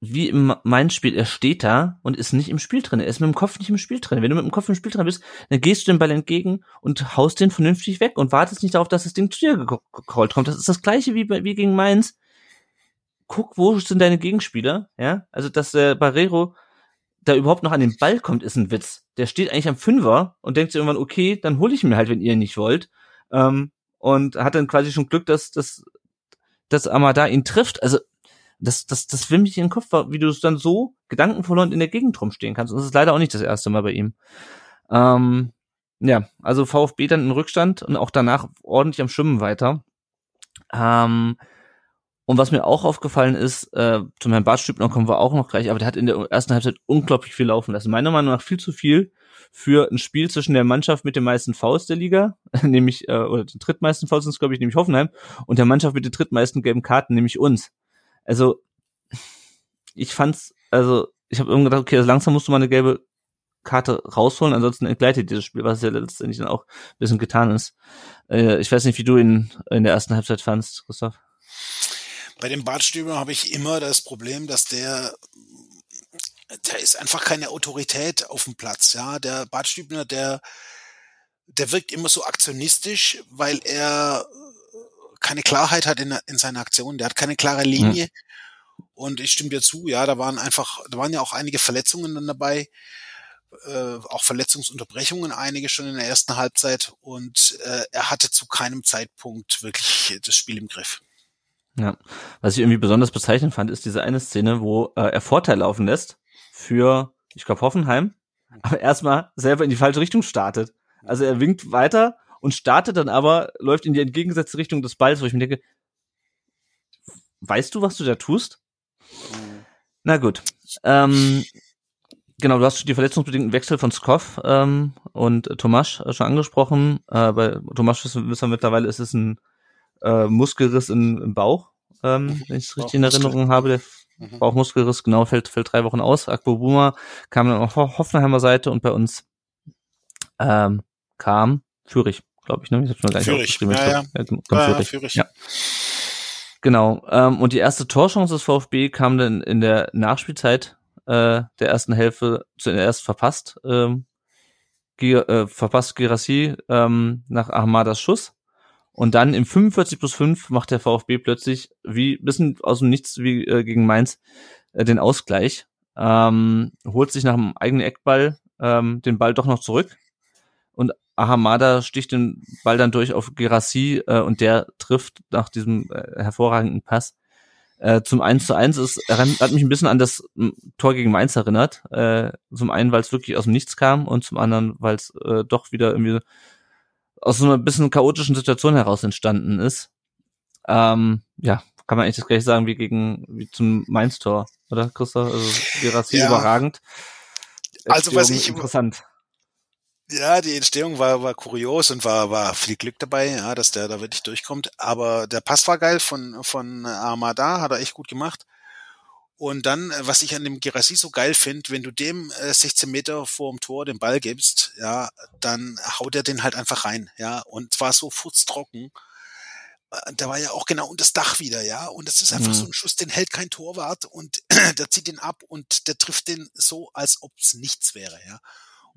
wie im Main-Spiel, er steht da und ist nicht im Spiel drin. Er ist mit dem Kopf nicht im Spiel drin. Wenn du mit dem Kopf im Spiel drin bist, dann gehst du dem Ball entgegen und haust den vernünftig weg und wartest nicht darauf, dass das Ding zu dir gerollt kommt. Das ist das gleiche wie, wie gegen Mainz. Guck, wo sind deine Gegenspieler? Ja, also dass der Barrero da überhaupt noch an den Ball kommt, ist ein Witz. Der steht eigentlich am Fünfer und denkt sich irgendwann, okay, dann hole ich mir halt, wenn ihr nicht wollt. Ähm, und hat dann quasi schon Glück, dass, dass, dass Amada ihn trifft. Also das, das, das will mich in den Kopf, wie du es dann so gedankenverloren in der Gegend rumstehen kannst. Und das ist leider auch nicht das erste Mal bei ihm. Ähm, ja, also VfB dann in Rückstand und auch danach ordentlich am Schwimmen weiter. Ähm, und was mir auch aufgefallen ist, äh, zum Herrn Bartstübner kommen wir auch noch gleich, aber der hat in der ersten Halbzeit unglaublich viel laufen lassen. Meiner Meinung nach viel zu viel für ein Spiel zwischen der Mannschaft mit den meisten Fouls der Liga, nämlich, äh, oder den drittmeisten Fouls glaube ich, nämlich Hoffenheim, und der Mannschaft mit den drittmeisten gelben Karten, nämlich uns. Also, ich fand's, also, ich habe irgendwie gedacht, okay, also langsam musst du mal eine gelbe Karte rausholen, ansonsten entgleitet dieses Spiel, was ja letztendlich dann auch ein bisschen getan ist. Äh, ich weiß nicht, wie du ihn in der ersten Halbzeit fandst, Christoph. Bei dem Bartstüber habe ich immer das Problem, dass der der ist einfach keine Autorität auf dem Platz, ja. Der Bartstübner, der, der wirkt immer so aktionistisch, weil er keine Klarheit hat in, in seiner Aktion. Der hat keine klare Linie. Mhm. Und ich stimme dir zu, ja, da waren einfach, da waren ja auch einige Verletzungen dann dabei, äh, auch Verletzungsunterbrechungen, einige schon in der ersten Halbzeit. Und äh, er hatte zu keinem Zeitpunkt wirklich das Spiel im Griff. Ja, was ich irgendwie besonders bezeichnend fand, ist diese eine Szene, wo äh, er Vorteil laufen lässt für, ich glaube, Hoffenheim, aber erstmal selber in die falsche Richtung startet. Also er winkt weiter und startet dann aber, läuft in die entgegengesetzte Richtung des Balls, wo ich mir denke, weißt du, was du da tust? Mhm. Na gut. Ähm, genau, du hast die verletzungsbedingten Wechsel von Skoff ähm, und Tomasch schon angesprochen. Äh, bei Tomasch wissen wir mittlerweile, ist es ein äh, Muskelriss in, im Bauch, ähm, mhm. wenn ich es richtig in Erinnerung habe. Der mhm. Bauchmuskelriss, genau, fällt, fällt drei Wochen aus. Akbo Buma kam dann auf Hoffenheimer Seite und bei uns ähm, kam Fürich glaube ich, ne? Ich mir gar nicht Fürich. Ja, ja. Ja, ja, Fürich. Fürich. Ja. Genau. Ähm, und die erste Torchance des VfB kam dann in der Nachspielzeit äh, der ersten Hälfte zuerst verpasst. Ähm, Gier, äh, verpasst Girassi ähm, nach Ahmadas Schuss. Und dann im 45 plus 5 macht der VfB plötzlich, wie bisschen aus dem Nichts wie äh, gegen Mainz, äh, den Ausgleich. Ähm, holt sich nach dem eigenen Eckball ähm, den Ball doch noch zurück. Und Ahamada sticht den Ball dann durch auf Gerassi äh, und der trifft nach diesem äh, hervorragenden Pass. Äh, zum 1 zu 1 ist, hat mich ein bisschen an das Tor gegen Mainz erinnert. Äh, zum einen, weil es wirklich aus dem Nichts kam und zum anderen, weil es äh, doch wieder irgendwie aus so einer bisschen chaotischen Situation heraus entstanden ist. Ähm, ja, kann man eigentlich das gleiche sagen wie gegen wie zum Mainz-Tor, oder Christoph? Also Gerassi ja. überragend. Also was ich interessant ja, die Entstehung war, war kurios und war, war viel Glück dabei, ja, dass der da wirklich durchkommt. Aber der Pass war geil von, von Armada, hat er echt gut gemacht. Und dann, was ich an dem Gerasi so geil finde, wenn du dem äh, 16 Meter vor dem Tor den Ball gibst, ja, dann haut er den halt einfach rein, ja. Und zwar so furztrocken. Äh, der war ja auch genau unter das Dach wieder, ja. Und das ist einfach mhm. so ein Schuss, den hält kein Torwart und der zieht den ab und der trifft den so, als ob es nichts wäre, ja.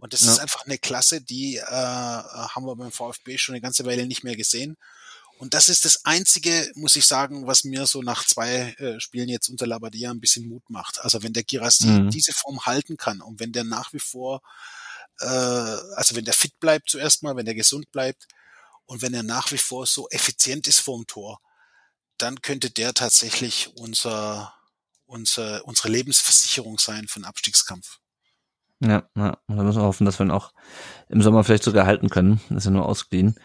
Und das ja. ist einfach eine Klasse, die äh, haben wir beim VfB schon eine ganze Weile nicht mehr gesehen. Und das ist das Einzige, muss ich sagen, was mir so nach zwei äh, Spielen jetzt unter Labadia ein bisschen Mut macht. Also wenn der Girassi mhm. diese Form halten kann und wenn der nach wie vor, äh, also wenn der fit bleibt zuerst mal, wenn der gesund bleibt und wenn er nach wie vor so effizient ist vorm Tor, dann könnte der tatsächlich unser, unser, unsere Lebensversicherung sein für den Abstiegskampf. Ja, ja. Und da müssen wir hoffen, dass wir ihn auch im Sommer vielleicht sogar halten können. Ist ja nur ausgeliehen.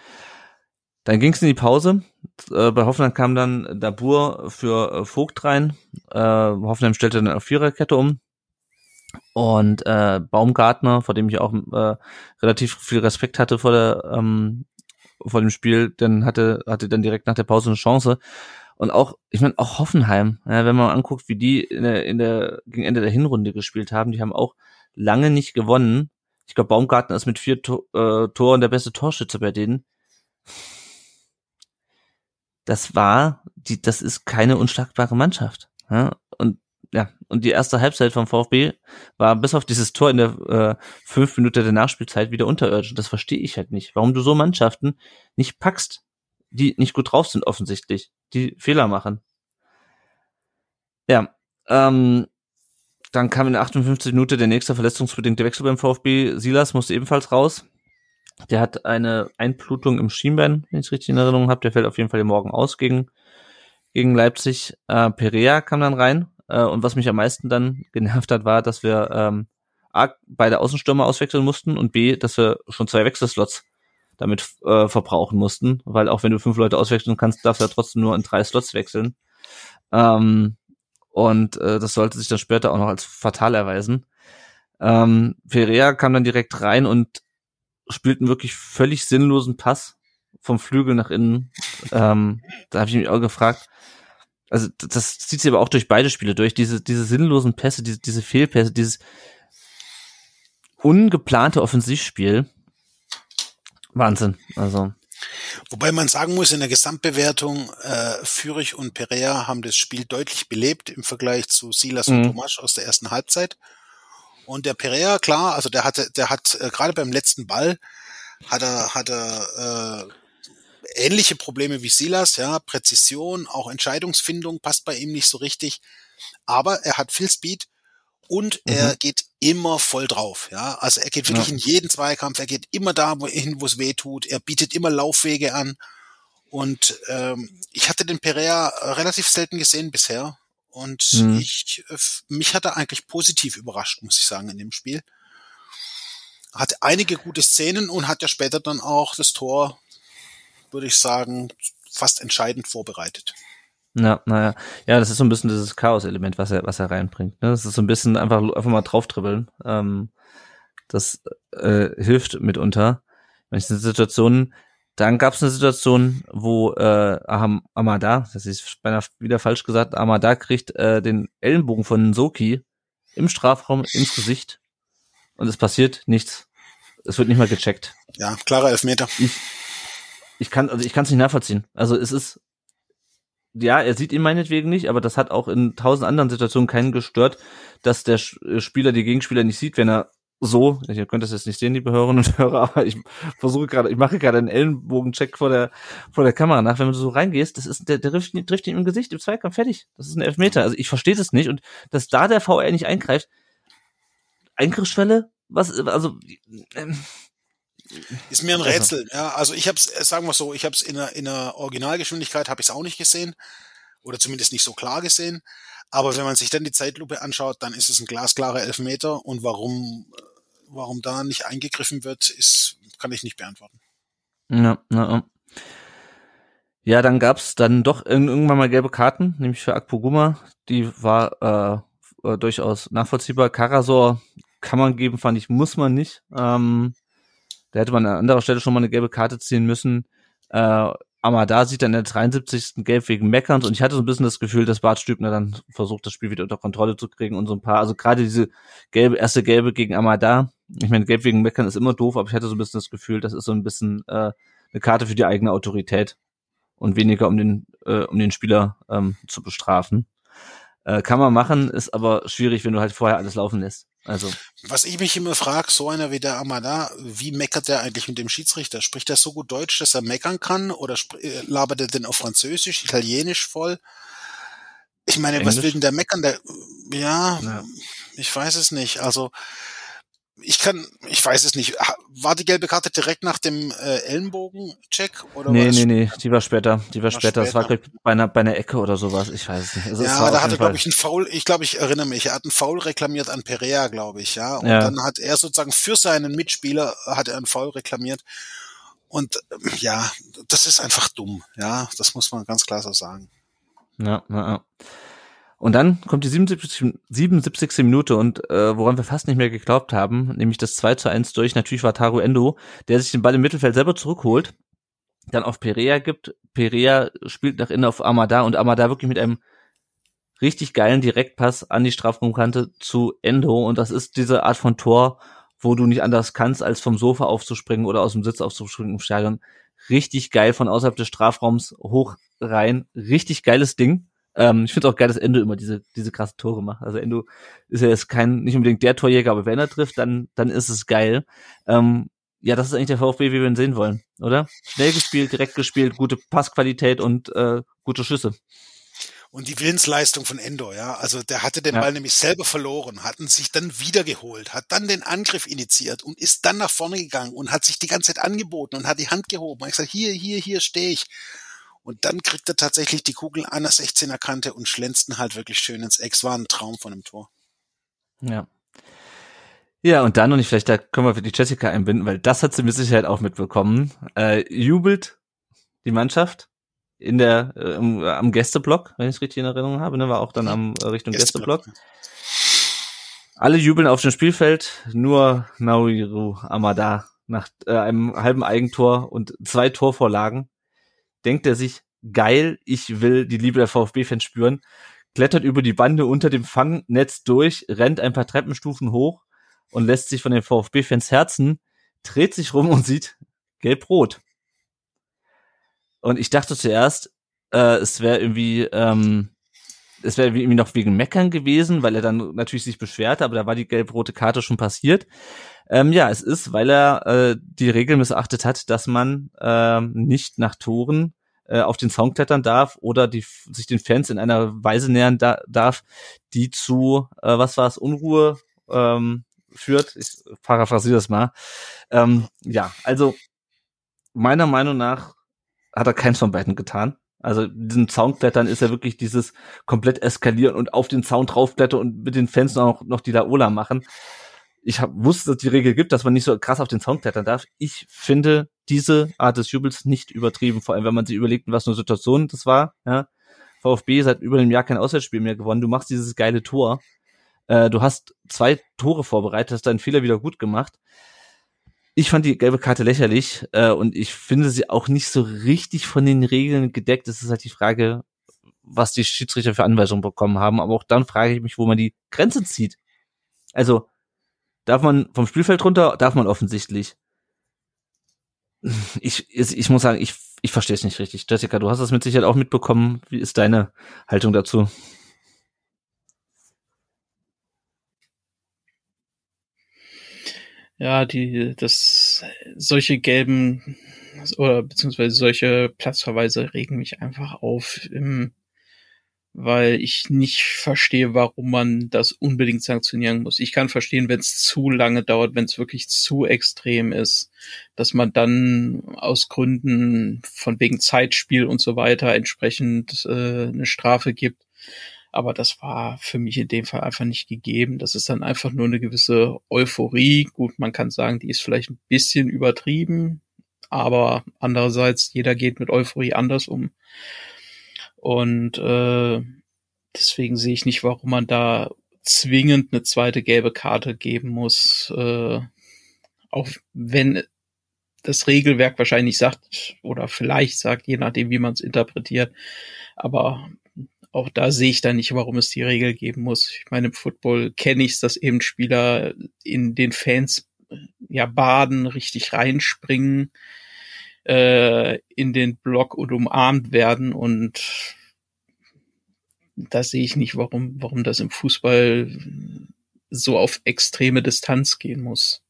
Dann ging es in die Pause. Äh, bei Hoffenheim kam dann Dabur für äh, Vogt rein. Äh, Hoffenheim stellte dann auf Viererkette um. Und äh, Baumgartner, vor dem ich auch äh, relativ viel Respekt hatte vor der ähm, vor dem Spiel, dann hatte hatte dann direkt nach der Pause eine Chance. Und auch, ich meine, auch Hoffenheim, ja, wenn man anguckt, wie die in der, in der gegen Ende der Hinrunde gespielt haben, die haben auch lange nicht gewonnen. Ich glaube, Baumgartner ist mit vier to äh, Toren der beste Torschütze bei denen. Das war, die, das ist keine unschlagbare Mannschaft. Ja? Und ja, und die erste Halbzeit vom VfB war bis auf dieses Tor in der äh, fünf Minuten der Nachspielzeit wieder unterirdisch. Das verstehe ich halt nicht. Warum du so Mannschaften nicht packst, die nicht gut drauf sind offensichtlich, die Fehler machen. Ja, ähm, dann kam in der 58 Minute der nächste verletzungsbedingte Wechsel beim VfB. Silas musste ebenfalls raus. Der hat eine Einblutung im Schienbein, wenn ich es richtig in Erinnerung habe. Der fällt auf jeden Fall morgen aus gegen, gegen Leipzig. Äh, Perea kam dann rein. Äh, und was mich am meisten dann genervt hat, war, dass wir ähm, A, beide Außenstürmer auswechseln mussten und B, dass wir schon zwei Wechselslots damit äh, verbrauchen mussten, weil auch wenn du fünf Leute auswechseln kannst, darfst du ja trotzdem nur in drei Slots wechseln. Ähm, und äh, das sollte sich dann später auch noch als fatal erweisen. Ähm, Perea kam dann direkt rein und spielt einen wirklich völlig sinnlosen Pass vom Flügel nach innen. Ähm, da habe ich mich auch gefragt. Also das zieht sich aber auch durch beide Spiele durch. Diese, diese sinnlosen Pässe, diese, diese Fehlpässe, dieses ungeplante Offensivspiel. Wahnsinn. Also Wobei man sagen muss, in der Gesamtbewertung, äh, Fürich und Perea haben das Spiel deutlich belebt im Vergleich zu Silas mhm. und Tomasch aus der ersten Halbzeit. Und der Perea, klar, also der hatte, der hat äh, gerade beim letzten Ball hat er, hat er äh, ähnliche Probleme wie Silas, ja, Präzision, auch Entscheidungsfindung passt bei ihm nicht so richtig. Aber er hat viel Speed und mhm. er geht immer voll drauf. Ja, also er geht wirklich ja. in jeden Zweikampf, er geht immer da hin, wo es weh tut, er bietet immer Laufwege an. Und ähm, ich hatte den Perea relativ selten gesehen bisher. Und mhm. ich, äh, mich hat er eigentlich positiv überrascht, muss ich sagen, in dem Spiel. Hat einige gute Szenen und hat ja später dann auch das Tor, würde ich sagen, fast entscheidend vorbereitet. Ja, naja. Ja, das ist so ein bisschen dieses Chaos-Element, was er, was er reinbringt. Ne? Das ist so ein bisschen einfach, einfach mal drauftribbeln. Ähm, das äh, hilft mitunter. Manche Situationen, dann gab es eine Situation, wo äh, Amada, das ist beinahe wieder falsch gesagt, Amada kriegt äh, den Ellenbogen von Soki im Strafraum ins Gesicht und es passiert nichts. Es wird nicht mal gecheckt. Ja, klarer Elfmeter. Ich, ich kann, also ich kann es nicht nachvollziehen. Also es ist ja, er sieht ihn meinetwegen nicht, aber das hat auch in tausend anderen Situationen keinen gestört, dass der äh, Spieler die Gegenspieler nicht sieht, wenn er so, ihr könnt das jetzt nicht sehen, liebe Hörerinnen und Hörer, aber ich versuche gerade, ich mache gerade einen Ellenbogencheck vor der, vor der Kamera nach. Wenn du so reingehst, das ist, der, der trifft, trifft ihn im Gesicht, im Zweikampf, fertig. Das ist ein Elfmeter. Also ich verstehe das nicht und dass da der VR nicht eingreift, Eingriffsschwelle, was, also, ähm, ist mir ein also. Rätsel. Ja, also ich habe es, äh, sagen wir so, ich habe es in der, in der Originalgeschwindigkeit habe ich es auch nicht gesehen oder zumindest nicht so klar gesehen. Aber wenn man sich dann die Zeitlupe anschaut, dann ist es ein glasklarer Elfmeter und warum, warum da nicht eingegriffen wird, ist, kann ich nicht beantworten. Ja, ja. ja dann gab's dann doch irgendwann mal gelbe Karten, nämlich für Akpoguma. Die war äh, äh, durchaus nachvollziehbar. Karasor kann man geben, fand ich, muss man nicht. Ähm, da hätte man an anderer Stelle schon mal eine gelbe Karte ziehen müssen. Äh, Amada sieht dann in der 73. gelb wegen Meckerns und ich hatte so ein bisschen das Gefühl, dass Bart Stübner dann versucht, das Spiel wieder unter Kontrolle zu kriegen und so ein paar, also gerade diese gelbe, erste gelbe gegen Amada, ich meine, gelb wegen Meckern ist immer doof, aber ich hatte so ein bisschen das Gefühl, das ist so ein bisschen äh, eine Karte für die eigene Autorität und weniger um den, äh, um den Spieler ähm, zu bestrafen. Äh, kann man machen, ist aber schwierig, wenn du halt vorher alles laufen lässt. Also. Was ich mich immer frage, so einer wie der Amada, wie meckert der eigentlich mit dem Schiedsrichter? Spricht er so gut Deutsch, dass er meckern kann? Oder äh, labert er denn auf Französisch, Italienisch voll? Ich meine, Englisch? was will denn der meckern? Der, ja, ja, ich weiß es nicht. Also, ich kann, ich weiß es nicht. War die gelbe Karte direkt nach dem äh, Ellenbogen-Check? Oder nee, nee, nee, die war später. Die war, war später. Das war glaub, bei einer, bei einer Ecke oder sowas. Ich weiß es nicht. Also ja, da hat er, glaube ich, einen Foul, ich glaube, ich erinnere mich, er hat einen Foul reklamiert an Perea, glaube ich, ja. Und ja. dann hat er sozusagen für seinen Mitspieler, hat er einen Foul reklamiert. Und ähm, ja, das ist einfach dumm. Ja, das muss man ganz klar so sagen. Ja, ja, ja. Und dann kommt die 77, 77. Minute und äh, woran wir fast nicht mehr geglaubt haben, nämlich das 2 zu 1 durch. Natürlich war Taru Endo, der sich den Ball im Mittelfeld selber zurückholt, dann auf Perea gibt. Perea spielt nach innen auf Amada und Amada wirklich mit einem richtig geilen Direktpass an die Strafraumkante zu Endo. Und das ist diese Art von Tor, wo du nicht anders kannst, als vom Sofa aufzuspringen oder aus dem Sitz aufzuspringen im Stadion. Richtig geil von außerhalb des Strafraums hoch rein. Richtig geiles Ding. Ähm, ich finde es auch geil, dass Endo immer diese, diese krassen Tore macht. Also Endo ist ja jetzt kein, nicht unbedingt der Torjäger, aber wenn er trifft, dann, dann ist es geil. Ähm, ja, das ist eigentlich der VfB, wie wir ihn sehen wollen, oder? Schnell gespielt, direkt gespielt, gute Passqualität und äh, gute Schüsse. Und die Willensleistung von Endor, ja. Also der hatte den ja. Ball nämlich selber verloren, hatten sich dann wiedergeholt, hat dann den Angriff initiiert und ist dann nach vorne gegangen und hat sich die ganze Zeit angeboten und hat die Hand gehoben. Und ich gesagt, hier, hier, hier stehe ich. Und dann kriegt er tatsächlich die Kugel an der 16er Kante und schlänzt halt wirklich schön ins Eck. Es war ein Traum von dem Tor. Ja. Ja, und dann, und ich vielleicht, da können wir für die Jessica einbinden, weil das hat sie mit Sicherheit auch mitbekommen, äh, jubelt die Mannschaft in der, äh, am Gästeblock, wenn ich es richtig in Erinnerung habe, ne, war auch dann am äh, Richtung Gästeblock. Gästeblock. Alle jubeln auf dem Spielfeld, nur Naoiru Amada nach äh, einem halben Eigentor und zwei Torvorlagen denkt er sich, geil, ich will die Liebe der VfB-Fans spüren, klettert über die Bande unter dem Fangnetz durch, rennt ein paar Treppenstufen hoch und lässt sich von den VfB-Fans herzen, dreht sich rum und sieht gelb-rot. Und ich dachte zuerst, äh, es wäre irgendwie, ähm, es wäre irgendwie noch wegen Meckern gewesen, weil er dann natürlich sich beschwerte, aber da war die gelb-rote Karte schon passiert. Ähm, ja, es ist, weil er äh, die Regel missachtet hat, dass man äh, nicht nach Toren äh, auf den Zaun klettern darf oder die, sich den Fans in einer Weise nähern da, darf, die zu, äh, was war es, Unruhe ähm, führt. Ich paraphrasiere das mal. Ähm, ja, also meiner Meinung nach hat er keins von beiden getan. Also diesen Zaunklettern ist ja wirklich dieses komplett eskalieren und auf den Zaun draufklettern und mit den Fans noch, noch die Laola machen ich hab, wusste, dass die Regel gibt, dass man nicht so krass auf den Zaun klettern darf. Ich finde diese Art des Jubels nicht übertrieben, vor allem wenn man sich überlegt, was eine Situation das war. Ja. VfB seit über einem Jahr kein Auswärtsspiel mehr gewonnen. Du machst dieses geile Tor. Äh, du hast zwei Tore vorbereitet, hast deinen Fehler wieder gut gemacht. Ich fand die gelbe Karte lächerlich äh, und ich finde sie auch nicht so richtig von den Regeln gedeckt. Es ist halt die Frage, was die Schiedsrichter für Anweisungen bekommen haben. Aber auch dann frage ich mich, wo man die Grenze zieht. Also Darf man vom Spielfeld runter? Darf man offensichtlich. Ich, ich muss sagen, ich, ich verstehe es nicht richtig. Jessica, du hast das mit Sicherheit auch mitbekommen. Wie ist deine Haltung dazu? Ja, die, das, solche gelben oder beziehungsweise solche Platzverweise regen mich einfach auf. Im, weil ich nicht verstehe, warum man das unbedingt sanktionieren muss. Ich kann verstehen, wenn es zu lange dauert, wenn es wirklich zu extrem ist, dass man dann aus Gründen von wegen Zeitspiel und so weiter entsprechend äh, eine Strafe gibt. Aber das war für mich in dem Fall einfach nicht gegeben. Das ist dann einfach nur eine gewisse Euphorie. Gut, man kann sagen, die ist vielleicht ein bisschen übertrieben, aber andererseits, jeder geht mit Euphorie anders um. Und äh, deswegen sehe ich nicht, warum man da zwingend eine zweite gelbe Karte geben muss. Äh, auch wenn das Regelwerk wahrscheinlich sagt oder vielleicht sagt, je nachdem, wie man es interpretiert. Aber auch da sehe ich da nicht, warum es die Regel geben muss. Ich meine, im Football kenne ich es, dass eben Spieler in den Fans ja baden, richtig reinspringen äh, in den Block und umarmt werden und da sehe ich nicht, warum, warum das im Fußball so auf extreme Distanz gehen muss.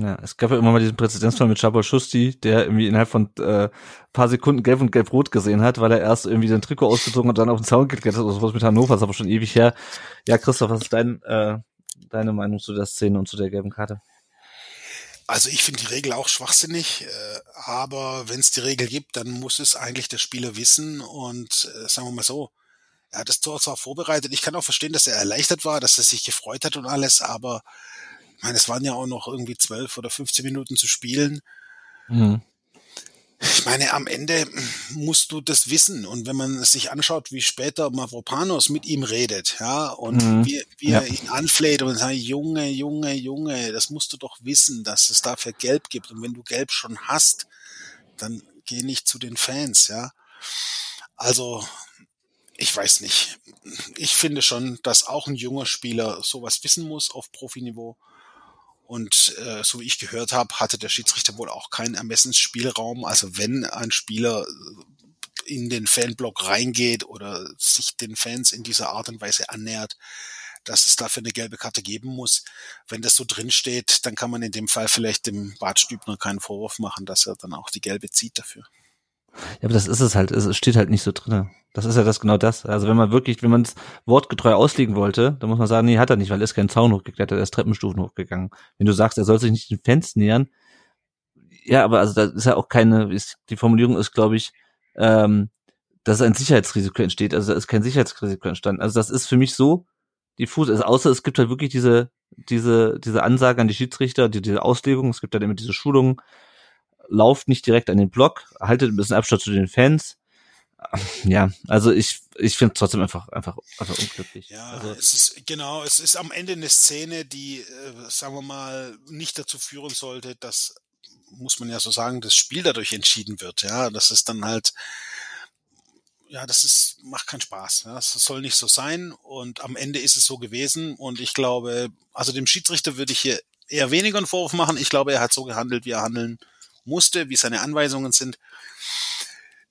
Ja, es gab ja immer mal diesen Präzedenzfall mit Chabal Schusti, der irgendwie innerhalb von äh, paar Sekunden gelb und gelb-rot gesehen hat, weil er erst irgendwie sein Trikot ausgezogen und dann auf den Zaun geklettert hat oder sowas mit Hannover, ist aber schon ewig her. Ja, Christoph, was ist dein, äh, deine Meinung zu der Szene und zu der gelben Karte? Also ich finde die Regel auch schwachsinnig, äh, aber wenn es die Regel gibt, dann muss es eigentlich der Spieler wissen und äh, sagen wir mal so, er hat das Tor zwar vorbereitet, ich kann auch verstehen, dass er erleichtert war, dass er sich gefreut hat und alles, aber ich meine, es waren ja auch noch irgendwie zwölf oder 15 Minuten zu spielen. Mhm. Ich meine, am Ende musst du das wissen. Und wenn man sich anschaut, wie später Mavropanos mit ihm redet, ja, und mhm. wie, wie ja. er ihn anfleht und sagt, Junge, Junge, Junge, das musst du doch wissen, dass es dafür Gelb gibt. Und wenn du Gelb schon hast, dann geh nicht zu den Fans, ja. Also, ich weiß nicht. Ich finde schon, dass auch ein junger Spieler sowas wissen muss auf Profiniveau. Und äh, so wie ich gehört habe, hatte der Schiedsrichter wohl auch keinen Ermessensspielraum. Also wenn ein Spieler äh, in den Fanblock reingeht oder sich den Fans in dieser Art und Weise annähert, dass es dafür eine gelbe Karte geben muss. Wenn das so drin steht, dann kann man in dem Fall vielleicht dem Bart Stübner keinen Vorwurf machen, dass er dann auch die gelbe zieht dafür. Ja, aber das ist es halt. Es steht halt nicht so drinne. Das ist ja das genau das. Also wenn man wirklich, wenn man es wortgetreu auslegen wollte, dann muss man sagen, nee, hat er nicht, weil er ist kein Zaun hochgeklettert, er ist Treppenstufen hochgegangen. Wenn du sagst, er soll sich nicht den Fans nähern, ja, aber also da ist ja auch keine, ist, die Formulierung ist, glaube ich, ähm, dass ein Sicherheitsrisiko entsteht. Also da ist kein Sicherheitsrisiko entstanden. Also das ist für mich so diffus. Also außer es gibt halt wirklich diese, diese, diese Ansage an die Schiedsrichter, die, diese Auslegung, es gibt halt immer diese Schulungen, lauft nicht direkt an den Block, haltet ein bisschen Abstand zu den Fans. Ja, also ich, ich finde es trotzdem einfach, einfach, einfach unglücklich. Ja, also, es ist, genau, es ist am Ende eine Szene, die, äh, sagen wir mal, nicht dazu führen sollte, dass, muss man ja so sagen, das Spiel dadurch entschieden wird. Ja, das ist dann halt, ja, das ist, macht keinen Spaß. Ja. Das soll nicht so sein. Und am Ende ist es so gewesen. Und ich glaube, also dem Schiedsrichter würde ich hier eher weniger einen Vorwurf machen. Ich glaube, er hat so gehandelt, wie er handeln musste, wie seine Anweisungen sind.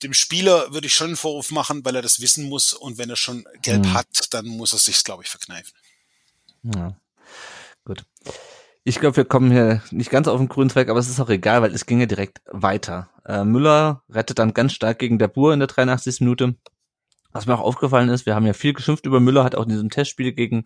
Dem Spieler würde ich schon einen Vorwurf machen, weil er das wissen muss und wenn er schon gelb mhm. hat, dann muss er sich, glaube ich, verkneifen. Ja, gut. Ich glaube, wir kommen hier nicht ganz auf den grünen Zweig, aber es ist auch egal, weil es ging ja direkt weiter. Äh, Müller rettet dann ganz stark gegen der Bur in der 83. Minute. Was mir auch aufgefallen ist, wir haben ja viel geschimpft über Müller, hat auch in diesem Testspiel gegen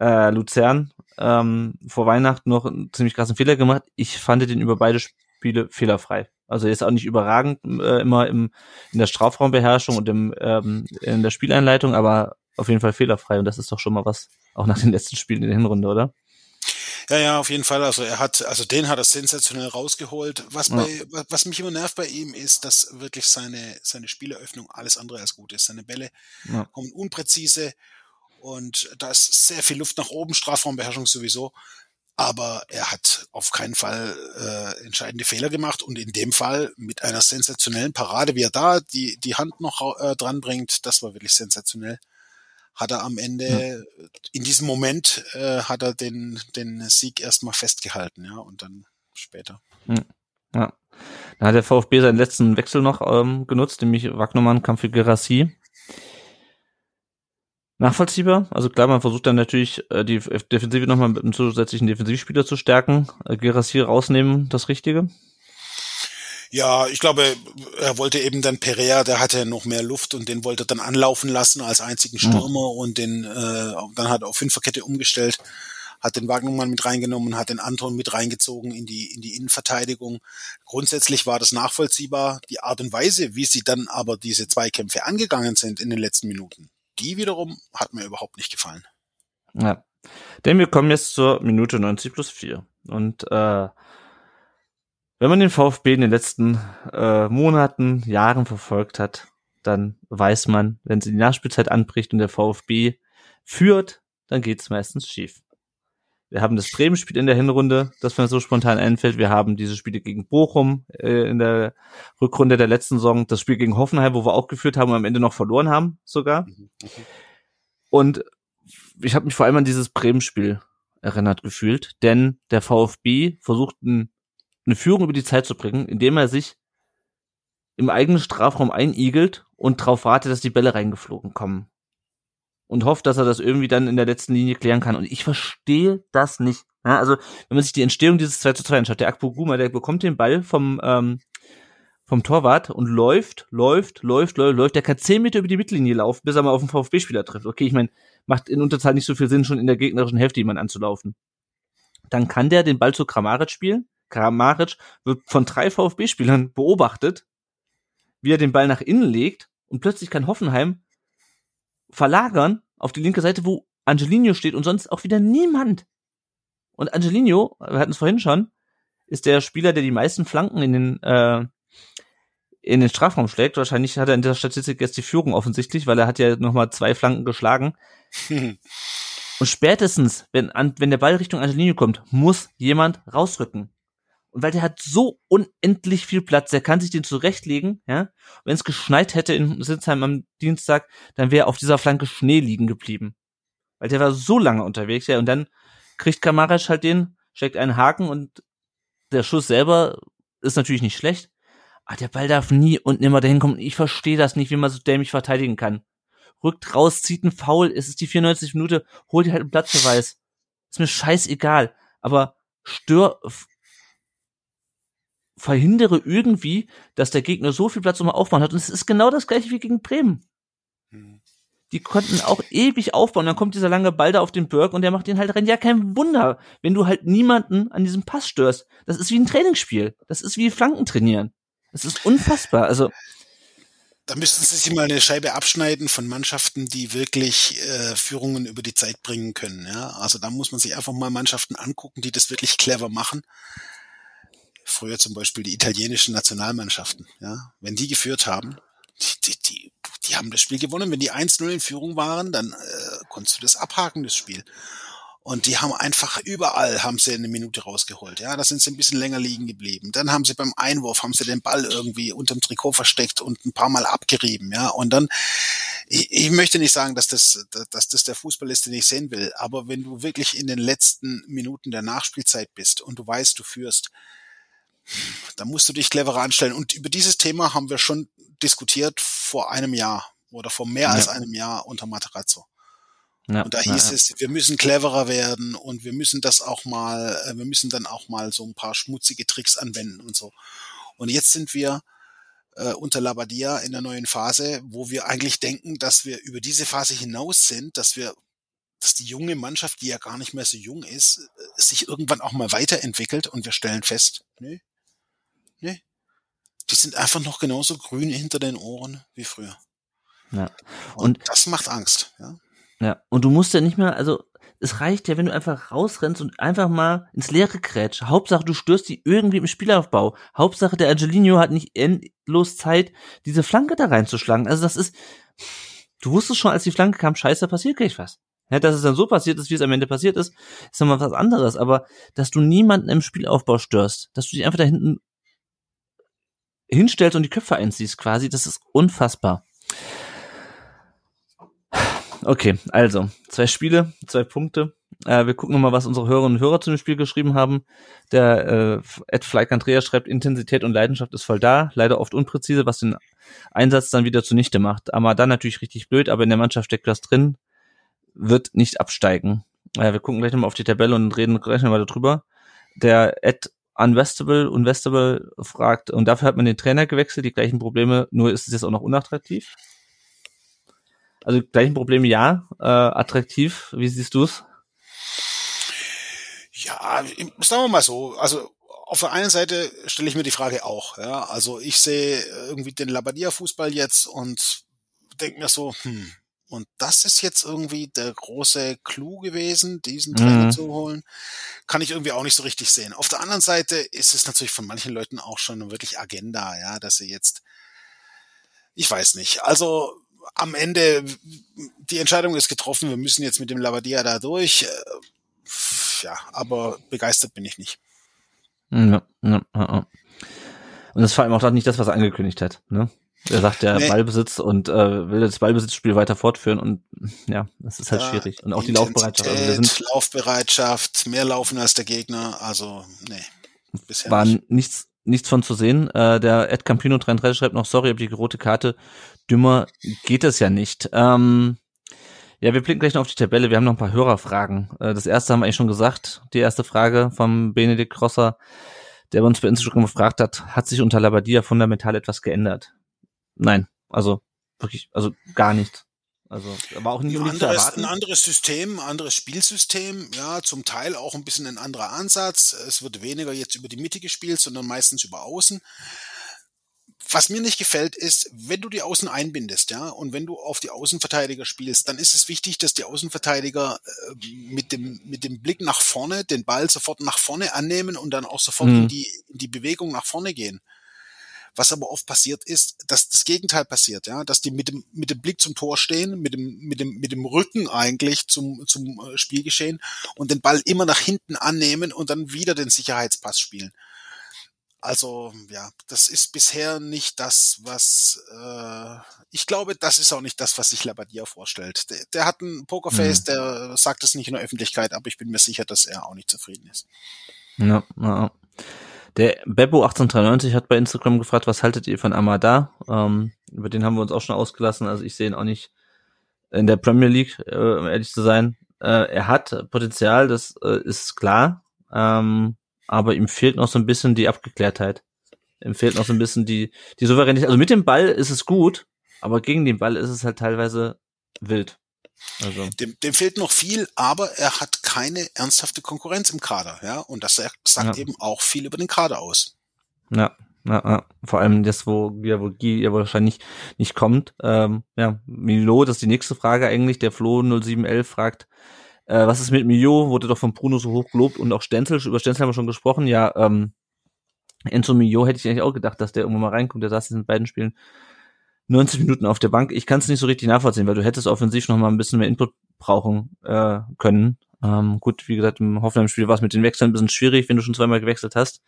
äh, Luzern ähm, vor Weihnachten noch einen ziemlich krassen Fehler gemacht. Ich fand den über beide Spiele fehlerfrei. Also er ist auch nicht überragend äh, immer im, in der Strafraumbeherrschung und im, ähm, in der Spieleinleitung, aber auf jeden Fall fehlerfrei und das ist doch schon mal was, auch nach den letzten Spielen in der Hinrunde, oder? Ja, ja, auf jeden Fall. Also er hat, also den hat er sensationell rausgeholt. Was bei, ja. was mich immer nervt bei ihm ist, dass wirklich seine, seine Spieleröffnung alles andere als gut ist. Seine Bälle ja. kommen unpräzise und da ist sehr viel Luft nach oben, Strafraumbeherrschung sowieso aber er hat auf keinen Fall äh, entscheidende Fehler gemacht und in dem Fall mit einer sensationellen Parade, wie er da die, die Hand noch äh, dran bringt, das war wirklich sensationell. Hat er am Ende, ja. in diesem Moment, äh, hat er den, den Sieg erstmal festgehalten, ja, und dann später. Ja. ja. Da hat der VfB seinen letzten Wechsel noch ähm, genutzt, nämlich Wagnermann kam für Gerassi nachvollziehbar. Also klar, man versucht dann natürlich äh, die Defensive nochmal mit einem zusätzlichen Defensivspieler zu stärken. Äh, Gerassi rausnehmen, das Richtige? Ja, ich glaube, er wollte eben dann Perea, der hatte noch mehr Luft und den wollte er dann anlaufen lassen als einzigen mhm. Stürmer mhm. und den äh, dann hat er auf Fünferkette umgestellt, hat den Wagnermann mit reingenommen, hat den Anton mit reingezogen in die in die Innenverteidigung. Grundsätzlich war das nachvollziehbar. Die Art und Weise, wie sie dann aber diese Zweikämpfe angegangen sind in den letzten Minuten, die wiederum hat mir überhaupt nicht gefallen. Ja. Denn wir kommen jetzt zur Minute 90 plus 4. Und äh, wenn man den VfB in den letzten äh, Monaten, Jahren verfolgt hat, dann weiß man, wenn sie die Nachspielzeit anbricht und der VfB führt, dann geht's meistens schief. Wir haben das Bremen-Spiel in der Hinrunde, das mir so spontan einfällt. Wir haben diese Spiele gegen Bochum äh, in der Rückrunde der letzten Saison, das Spiel gegen Hoffenheim, wo wir auch geführt haben und am Ende noch verloren haben sogar. Mhm, und ich habe mich vor allem an dieses Bremen-Spiel erinnert gefühlt, denn der VfB versucht ein, eine Führung über die Zeit zu bringen, indem er sich im eigenen Strafraum einigelt und darauf wartet, dass die Bälle reingeflogen kommen und hofft, dass er das irgendwie dann in der letzten Linie klären kann. Und ich verstehe das nicht. Ja, also, wenn man sich die Entstehung dieses 2 zu 2 anschaut, der Akpo Guma, der bekommt den Ball vom, ähm, vom Torwart und läuft, läuft, läuft, läuft, läuft. Der kann 10 Meter über die Mittellinie laufen, bis er mal auf den VfB-Spieler trifft. Okay, ich meine, macht in Unterzahl nicht so viel Sinn, schon in der gegnerischen Hälfte jemand anzulaufen. Dann kann der den Ball zu Kramaric spielen. Kramaric wird von drei VfB-Spielern beobachtet, wie er den Ball nach innen legt und plötzlich kann Hoffenheim verlagern auf die linke Seite, wo Angelino steht und sonst auch wieder niemand. Und Angelino, wir hatten es vorhin schon, ist der Spieler, der die meisten Flanken in den äh, in den Strafraum schlägt. Wahrscheinlich hat er in der Statistik jetzt die Führung offensichtlich, weil er hat ja nochmal zwei Flanken geschlagen. Und spätestens, wenn, an, wenn der Ball Richtung Angelino kommt, muss jemand rausrücken. Und weil der hat so unendlich viel Platz, der kann sich den zurechtlegen, ja. Wenn es geschneit hätte in Sitzheim am Dienstag, dann wäre auf dieser Flanke Schnee liegen geblieben. Weil der war so lange unterwegs, ja. Und dann kriegt Kamarasch halt den, steckt einen Haken und der Schuss selber ist natürlich nicht schlecht. Aber der Ball darf nie und nimmer dahin kommen. Ich verstehe das nicht, wie man so dämlich verteidigen kann. Rückt raus, zieht einen Foul, es ist die 94 Minute, holt halt einen Platzverweis. Ist mir scheißegal. Aber stör, verhindere irgendwie, dass der Gegner so viel Platz um aufbauen hat. Und es ist genau das gleiche wie gegen Bremen. Mhm. Die konnten auch ewig aufbauen. Dann kommt dieser lange Ball da auf den Berg und der macht den halt rein. Ja, kein Wunder, wenn du halt niemanden an diesem Pass störst. Das ist wie ein Trainingsspiel. Das ist wie Flanken trainieren. Das ist unfassbar. Also, da müssten sie sich mal eine Scheibe abschneiden von Mannschaften, die wirklich äh, Führungen über die Zeit bringen können. Ja? Also da muss man sich einfach mal Mannschaften angucken, die das wirklich clever machen früher zum Beispiel die italienischen Nationalmannschaften, ja, wenn die geführt haben, die, die, die, die haben das Spiel gewonnen. Wenn die 1-0 in Führung waren, dann äh, konntest du das abhaken, das Spiel. Und die haben einfach überall, haben sie eine Minute rausgeholt. Ja, da sind sie ein bisschen länger liegen geblieben. Dann haben sie beim Einwurf, haben sie den Ball irgendwie unterm Trikot versteckt und ein paar Mal abgerieben. Ja, und dann, ich, ich möchte nicht sagen, dass das, dass das der Fußball ist, den ich sehen will. Aber wenn du wirklich in den letzten Minuten der Nachspielzeit bist und du weißt, du führst, da musst du dich cleverer anstellen. Und über dieses Thema haben wir schon diskutiert vor einem Jahr oder vor mehr ja. als einem Jahr unter Materazzo. Ja, und da hieß ja. es, wir müssen cleverer werden und wir müssen das auch mal, äh, wir müssen dann auch mal so ein paar schmutzige Tricks anwenden und so. Und jetzt sind wir äh, unter Labadia in der neuen Phase, wo wir eigentlich denken, dass wir über diese Phase hinaus sind, dass wir, dass die junge Mannschaft, die ja gar nicht mehr so jung ist, äh, sich irgendwann auch mal weiterentwickelt und wir stellen fest, nö, Nee. Die sind einfach noch genauso grün hinter den Ohren wie früher. Ja. Und, und das macht Angst, ja. Ja. Und du musst ja nicht mehr, also es reicht ja, wenn du einfach rausrennst und einfach mal ins Leere krätsch. Hauptsache, du störst die irgendwie im Spielaufbau. Hauptsache, der Angelino hat nicht endlos Zeit, diese Flanke da reinzuschlagen. Also das ist, du wusstest schon, als die Flanke kam, scheiße, passiert gleich was. Ja, dass es dann so passiert ist, wie es am Ende passiert ist, ist nochmal was anderes. Aber, dass du niemanden im Spielaufbau störst, dass du dich einfach da hinten hinstellst und die Köpfe einziehst quasi, das ist unfassbar. Okay, also zwei Spiele, zwei Punkte. Äh, wir gucken nochmal, was unsere Hörerinnen und Hörer zu dem Spiel geschrieben haben. Der äh, Ed Flyke Andrea schreibt, Intensität und Leidenschaft ist voll da, leider oft unpräzise, was den Einsatz dann wieder zunichte macht. Aber dann natürlich richtig blöd, aber in der Mannschaft steckt was drin, wird nicht absteigen. Äh, wir gucken gleich nochmal auf die Tabelle und reden gleich nochmal darüber. Der Ed Unvestable, Unvestable fragt, und dafür hat man den Trainer gewechselt, die gleichen Probleme, nur ist es jetzt auch noch unattraktiv? Also gleichen Probleme ja, äh, attraktiv, wie siehst du es? Ja, sagen wir mal so, also auf der einen Seite stelle ich mir die Frage auch, ja, also ich sehe irgendwie den Labadia-Fußball jetzt und denke mir so, hm, und das ist jetzt irgendwie der große Clou gewesen, diesen Trainer mhm. zu holen. Kann ich irgendwie auch nicht so richtig sehen. Auf der anderen Seite ist es natürlich von manchen Leuten auch schon wirklich Agenda, ja, dass sie jetzt, ich weiß nicht. Also am Ende, die Entscheidung ist getroffen, wir müssen jetzt mit dem Lavadia da durch. Äh, ja, aber begeistert bin ich nicht. Ja, ja, ja. Und das ist vor allem auch nicht das, was er angekündigt hat, ne? Er sagt ja nee. Ballbesitz und äh, will das Ballbesitzspiel weiter fortführen und ja, das ist halt ja, schwierig. Und auch die Laufbereitschaft. Also Laufbereitschaft, mehr laufen als der Gegner, also nee. Bisher war nicht. nichts, nichts von zu sehen. Äh, der Ed Campino 33 schreibt noch, sorry, aber die rote Karte, dümmer geht es ja nicht. Ähm, ja, wir blicken gleich noch auf die Tabelle. Wir haben noch ein paar Hörerfragen. Äh, das erste haben wir eigentlich schon gesagt. Die erste Frage vom Benedikt Crosser, der uns bei Instagram gefragt hat, hat sich unter Labadia fundamental etwas geändert? Nein, also wirklich, also gar nichts. Also, aber auch nicht ein anderes, ein anderes System, ein anderes Spielsystem, ja, zum Teil auch ein bisschen ein anderer Ansatz. Es wird weniger jetzt über die Mitte gespielt, sondern meistens über Außen. was mir nicht gefällt, ist, wenn du die Außen einbindest, ja, und wenn du auf die Außenverteidiger spielst, dann ist es wichtig, dass die Außenverteidiger äh, mit dem mit dem Blick nach vorne den Ball sofort nach vorne annehmen und dann auch sofort mhm. in die in die Bewegung nach vorne gehen. Was aber oft passiert ist, dass das Gegenteil passiert, ja, dass die mit dem mit dem Blick zum Tor stehen, mit dem mit dem mit dem Rücken eigentlich zum zum äh, Spielgeschehen und den Ball immer nach hinten annehmen und dann wieder den Sicherheitspass spielen. Also ja, das ist bisher nicht das, was äh, ich glaube, das ist auch nicht das, was sich Labadia vorstellt. Der, der hat ein Pokerface, mhm. der sagt es nicht in der Öffentlichkeit, aber ich bin mir sicher, dass er auch nicht zufrieden ist. Ja, ja. Der Bebo 1893 hat bei Instagram gefragt, was haltet ihr von Amada? Ähm, über den haben wir uns auch schon ausgelassen. Also ich sehe ihn auch nicht in der Premier League, äh, um ehrlich zu sein. Äh, er hat Potenzial, das äh, ist klar. Ähm, aber ihm fehlt noch so ein bisschen die Abgeklärtheit. Ihm fehlt noch so ein bisschen die, die Souveränität. Also mit dem Ball ist es gut, aber gegen den Ball ist es halt teilweise wild. Also. Dem, dem fehlt noch viel, aber er hat keine ernsthafte Konkurrenz im Kader, ja. Und das sagt ja. eben auch viel über den Kader aus. Ja, ja, ja. vor allem das, wo ja, wo Guy ja wahrscheinlich nicht kommt. Ähm, ja, Milo, das ist die nächste Frage eigentlich. Der Flo 0711 fragt, äh, was ist mit Mio? Wurde doch von Bruno so hoch gelobt und auch Stenzel, über Stenzel haben wir schon gesprochen. Ja, ähm, Enzo Mio hätte ich eigentlich auch gedacht, dass der irgendwann mal reinkommt. Der saß in den beiden Spielen 90 Minuten auf der Bank. Ich kann es nicht so richtig nachvollziehen, weil du hättest offensiv noch mal ein bisschen mehr Input brauchen äh, können. Ähm, gut, wie gesagt, im Hoffenheim-Spiel war es mit den Wechseln ein bisschen schwierig, wenn du schon zweimal gewechselt hast.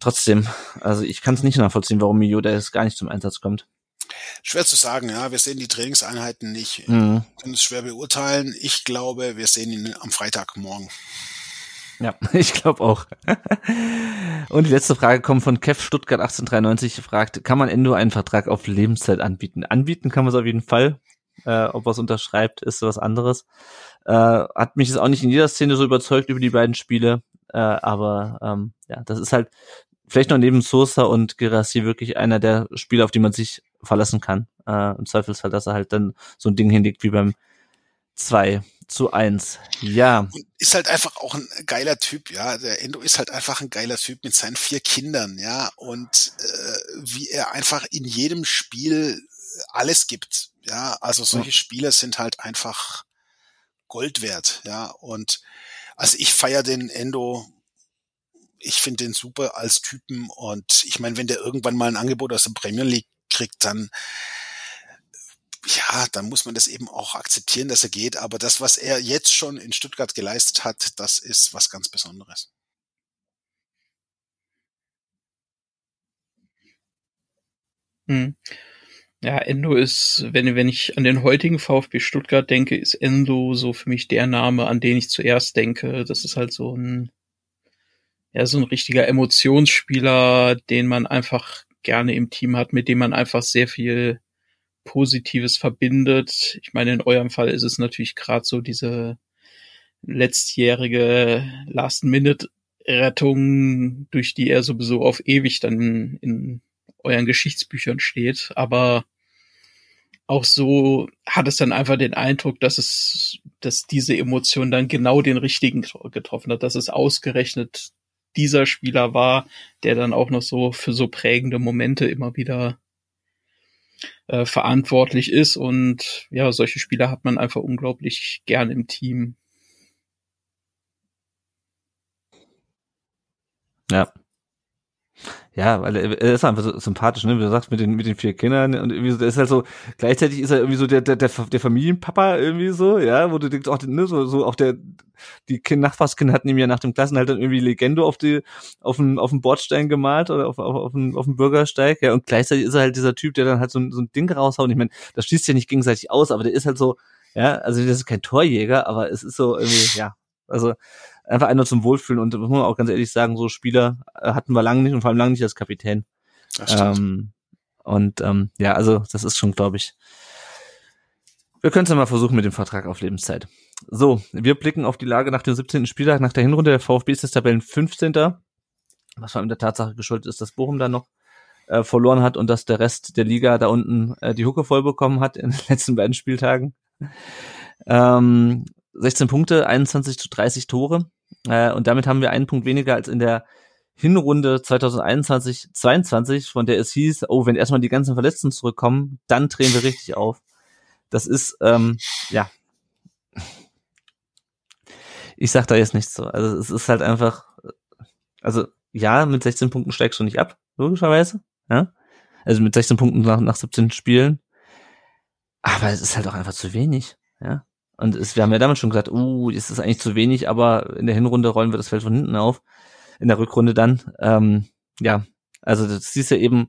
Trotzdem, also ich kann es nicht nachvollziehen, warum Mio da jetzt gar nicht zum Einsatz kommt. Schwer zu sagen, ja. Wir sehen die Trainingseinheiten nicht, mhm. können es schwer beurteilen. Ich glaube, wir sehen ihn am Freitagmorgen. Ja, ich glaube auch. Und die letzte Frage kommt von Kev Stuttgart 1893, fragt, kann man Endo einen Vertrag auf Lebenszeit anbieten? Anbieten kann man es auf jeden Fall. Äh, ob es unterschreibt, ist was anderes. Äh, hat mich jetzt auch nicht in jeder Szene so überzeugt über die beiden Spiele. Äh, aber ähm, ja, das ist halt vielleicht noch neben Sosa und Gerassi wirklich einer der Spieler, auf die man sich verlassen kann. Äh, Im Zweifelsfall, dass er halt dann so ein Ding hinlegt wie beim 2 zu 1. Ja. ist halt einfach auch ein geiler Typ, ja. Der Endo ist halt einfach ein geiler Typ mit seinen vier Kindern, ja. Und äh, wie er einfach in jedem Spiel alles gibt. Ja, also solche. Spieler sind halt einfach Gold wert, ja. Und also ich feiere den Endo ich finde den super als Typen und ich meine, wenn der irgendwann mal ein Angebot aus der Premier League kriegt, dann ja, dann muss man das eben auch akzeptieren, dass er geht. Aber das, was er jetzt schon in Stuttgart geleistet hat, das ist was ganz Besonderes. Hm. Ja, Endo ist, wenn, wenn ich an den heutigen VfB Stuttgart denke, ist Endo so für mich der Name, an den ich zuerst denke. Das ist halt so ein, ja, so ein richtiger Emotionsspieler, den man einfach gerne im Team hat, mit dem man einfach sehr viel Positives verbindet. Ich meine, in eurem Fall ist es natürlich gerade so diese letztjährige Last-Minute-Rettung, durch die er sowieso auf ewig dann in euren Geschichtsbüchern steht. Aber auch so hat es dann einfach den Eindruck, dass es, dass diese Emotion dann genau den richtigen getroffen hat, dass es ausgerechnet dieser Spieler war, der dann auch noch so für so prägende Momente immer wieder äh, verantwortlich ist. Und ja, solche Spieler hat man einfach unglaublich gern im Team. Ja, ja, weil er, ist einfach so sympathisch, ne? Wie du sagst, mit den, mit den vier Kindern und irgendwie so, der ist halt so, gleichzeitig ist er irgendwie so der, der, der, der Familienpapa irgendwie so, ja, wo du denkst, auch, ne, so, so auch der, die kind Nachbarskinder hatten ihm ja nach dem Klassen halt dann irgendwie Legende auf die, auf den, auf den Bordstein gemalt oder auf, auf, auf, den, auf den Bürgersteig, ja, und gleichzeitig ist er halt dieser Typ, der dann halt so, so ein Ding raushaut. Ich meine, das schließt ja nicht gegenseitig aus, aber der ist halt so, ja, also das ist kein Torjäger, aber es ist so irgendwie, ja, also, einfach einer zum Wohlfühlen und das muss man auch ganz ehrlich sagen, so Spieler äh, hatten wir lange nicht und vor allem lange nicht als Kapitän. Das. Ähm, und ähm, ja, also das ist schon, glaube ich. Wir können es ja mal versuchen mit dem Vertrag auf Lebenszeit. So, wir blicken auf die Lage nach dem 17. Spieltag, nach der Hinrunde. Der VfB ist jetzt Tabellen 15. Was vor allem der Tatsache geschuldet ist, dass Bochum da noch äh, verloren hat und dass der Rest der Liga da unten äh, die Hucke voll bekommen hat in den letzten beiden Spieltagen. Ähm, 16 Punkte, 21 zu 30 Tore. Äh, und damit haben wir einen Punkt weniger als in der Hinrunde 2021, 22, von der es hieß, oh, wenn erstmal die ganzen Verletzten zurückkommen, dann drehen wir richtig auf. Das ist, ähm, ja. Ich sag da jetzt nichts so. Also es ist halt einfach, also ja, mit 16 Punkten steigst du nicht ab, logischerweise. Ja? Also mit 16 Punkten nach, nach 17 Spielen. Aber es ist halt auch einfach zu wenig. Ja. Und es, wir haben ja damals schon gesagt, uh, es ist eigentlich zu wenig, aber in der Hinrunde rollen wir das Feld von hinten auf. In der Rückrunde dann. Ähm, ja, also das siehst ja eben,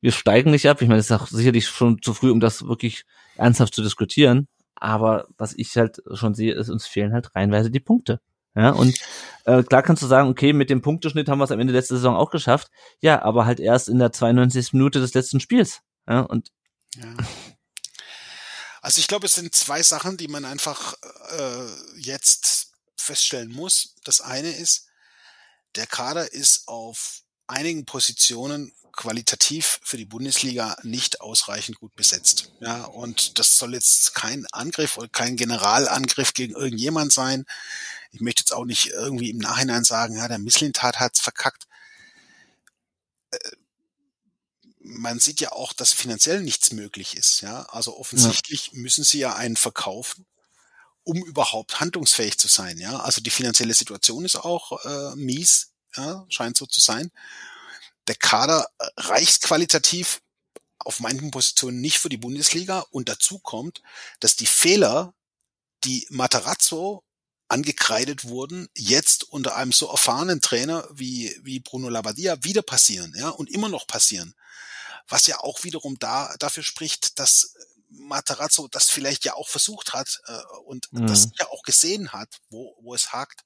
wir steigen nicht ab. Ich meine, es ist auch sicherlich schon zu früh, um das wirklich ernsthaft zu diskutieren. Aber was ich halt schon sehe, ist, uns fehlen halt reinweise die Punkte. Ja, und äh, klar kannst du sagen, okay, mit dem Punkteschnitt haben wir es am Ende letzter Saison auch geschafft. Ja, aber halt erst in der 92. Minute des letzten Spiels. Ja, und ja. Also ich glaube, es sind zwei Sachen, die man einfach äh, jetzt feststellen muss. Das eine ist, der Kader ist auf einigen Positionen qualitativ für die Bundesliga nicht ausreichend gut besetzt. Ja, und das soll jetzt kein Angriff oder kein Generalangriff gegen irgendjemand sein. Ich möchte jetzt auch nicht irgendwie im Nachhinein sagen, ja, der Misslintat hat's verkackt. Man sieht ja auch, dass finanziell nichts möglich ist. Ja, also offensichtlich ja. müssen sie ja einen verkaufen, um überhaupt handlungsfähig zu sein. Ja, also die finanzielle Situation ist auch äh, mies, ja, scheint so zu sein. Der Kader äh, reicht qualitativ auf manchen Positionen nicht für die Bundesliga und dazu kommt, dass die Fehler, die Matarazzo angekreidet wurden, jetzt unter einem so erfahrenen Trainer wie, wie Bruno Labbadia wieder passieren, ja, und immer noch passieren was ja auch wiederum da dafür spricht, dass Matarazzo das vielleicht ja auch versucht hat äh, und mhm. das ja auch gesehen hat, wo, wo es hakt,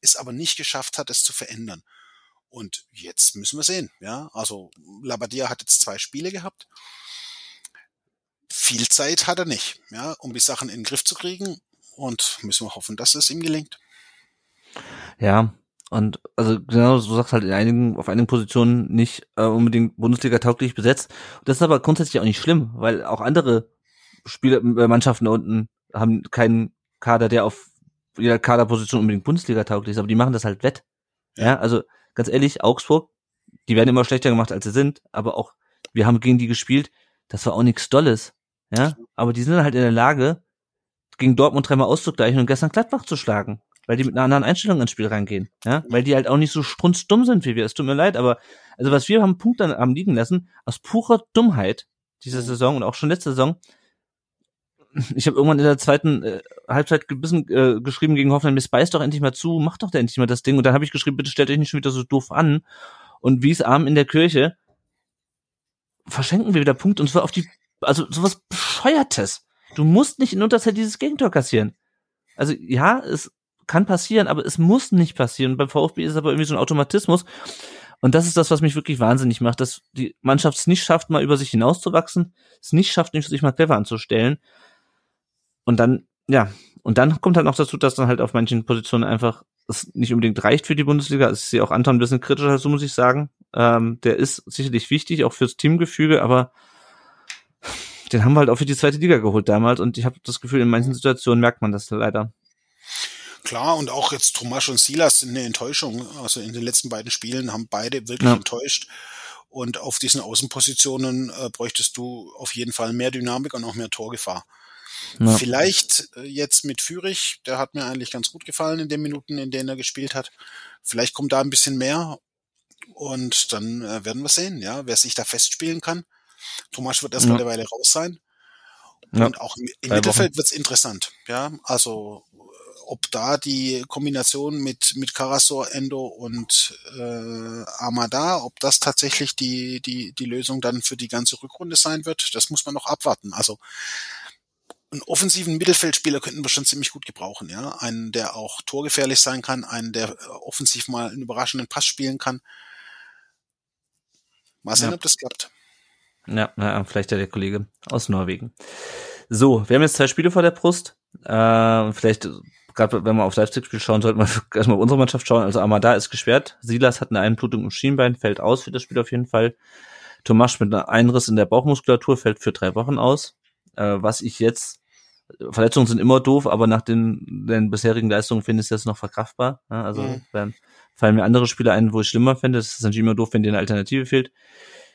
es aber nicht geschafft hat, es zu verändern. Und jetzt müssen wir sehen, ja. Also Labadia hat jetzt zwei Spiele gehabt. Viel Zeit hat er nicht, ja, um die Sachen in den Griff zu kriegen. Und müssen wir hoffen, dass es ihm gelingt. Ja, und also genau, du sagst halt in einigen, auf einigen Positionen nicht äh, unbedingt Bundesliga tauglich besetzt. Das ist aber grundsätzlich auch nicht schlimm, weil auch andere Spieler, äh, Mannschaften da unten haben keinen Kader, der auf jeder Kaderposition unbedingt Bundesliga tauglich ist, aber die machen das halt wett. Ja, ja also ganz ehrlich, Augsburg, die werden immer schlechter gemacht, als sie sind, aber auch, wir haben gegen die gespielt, das war auch nichts Dolles. Ja, aber die sind halt in der Lage, gegen Dortmund dreimal auszugleichen und gestern Gladbach zu schlagen weil die mit einer anderen Einstellung ins Spiel reingehen, ja, weil die halt auch nicht so strunzdumm sind wie wir. Es tut mir leid, aber also was wir haben Punkt haben liegen lassen aus purer Dummheit diese Saison und auch schon letzte Saison. Ich habe irgendwann in der zweiten äh, Halbzeit ein bisschen äh, geschrieben gegen Hoffenheim, mir speist doch endlich mal zu, mach doch endlich mal das Ding. Und dann habe ich geschrieben, bitte stellt euch nicht schon wieder so doof an. Und wie es arm in der Kirche, verschenken wir wieder Punkte und zwar auf die, also sowas bescheuertes. Du musst nicht in Unterzeit dieses Gegentor kassieren. Also ja, es kann passieren, aber es muss nicht passieren. Beim VfB ist es aber irgendwie so ein Automatismus. Und das ist das, was mich wirklich wahnsinnig macht, dass die Mannschaft es nicht schafft, mal über sich hinauszuwachsen, es nicht schafft, sich mal clever anzustellen. Und dann, ja, und dann kommt halt noch dazu, dass dann halt auf manchen Positionen einfach es nicht unbedingt reicht für die Bundesliga. Ich sehe auch Anton ein bisschen kritischer, so muss ich sagen. Ähm, der ist sicherlich wichtig, auch fürs Teamgefüge, aber den haben wir halt auch für die zweite Liga geholt damals und ich habe das Gefühl, in manchen Situationen merkt man das leider. Klar, und auch jetzt Tomasch und Silas sind eine Enttäuschung. Also in den letzten beiden Spielen haben beide wirklich ja. enttäuscht. Und auf diesen Außenpositionen äh, bräuchtest du auf jeden Fall mehr Dynamik und auch mehr Torgefahr. Ja. Vielleicht äh, jetzt mit Fürich, der hat mir eigentlich ganz gut gefallen in den Minuten, in denen er gespielt hat. Vielleicht kommt da ein bisschen mehr und dann äh, werden wir sehen, ja, wer sich da festspielen kann. Tomasch wird erstmal ja. eine Weile raus sein. Und ja. auch im, im Mittelfeld wird's interessant, ja. Also ob da die Kombination mit, mit Karasor, Endo und äh, Amada, ob das tatsächlich die, die, die Lösung dann für die ganze Rückrunde sein wird, das muss man noch abwarten. Also einen offensiven Mittelfeldspieler könnten wir schon ziemlich gut gebrauchen, ja. Einen, der auch torgefährlich sein kann, einen, der offensiv mal einen überraschenden Pass spielen kann. Mal sehen, ja. ob das klappt. Ja, ja, vielleicht der Kollege aus Norwegen. So, wir haben jetzt zwei Spiele vor der Brust. Äh, vielleicht gerade wenn wir auf Leipzig-Spiel schauen, sollten wir erstmal auf unsere Mannschaft schauen. Also Amada ist gesperrt. Silas hat eine Einblutung im Schienbein, fällt aus für das Spiel auf jeden Fall. Tomasch mit einem Einriss in der Bauchmuskulatur fällt für drei Wochen aus. Äh, was ich jetzt Verletzungen sind immer doof, aber nach den, den bisherigen Leistungen finde ich das noch verkraftbar. Ja, also mhm. fallen mir andere Spieler ein, wo ich schlimmer finde. Es ist natürlich immer doof, wenn dir eine Alternative fehlt.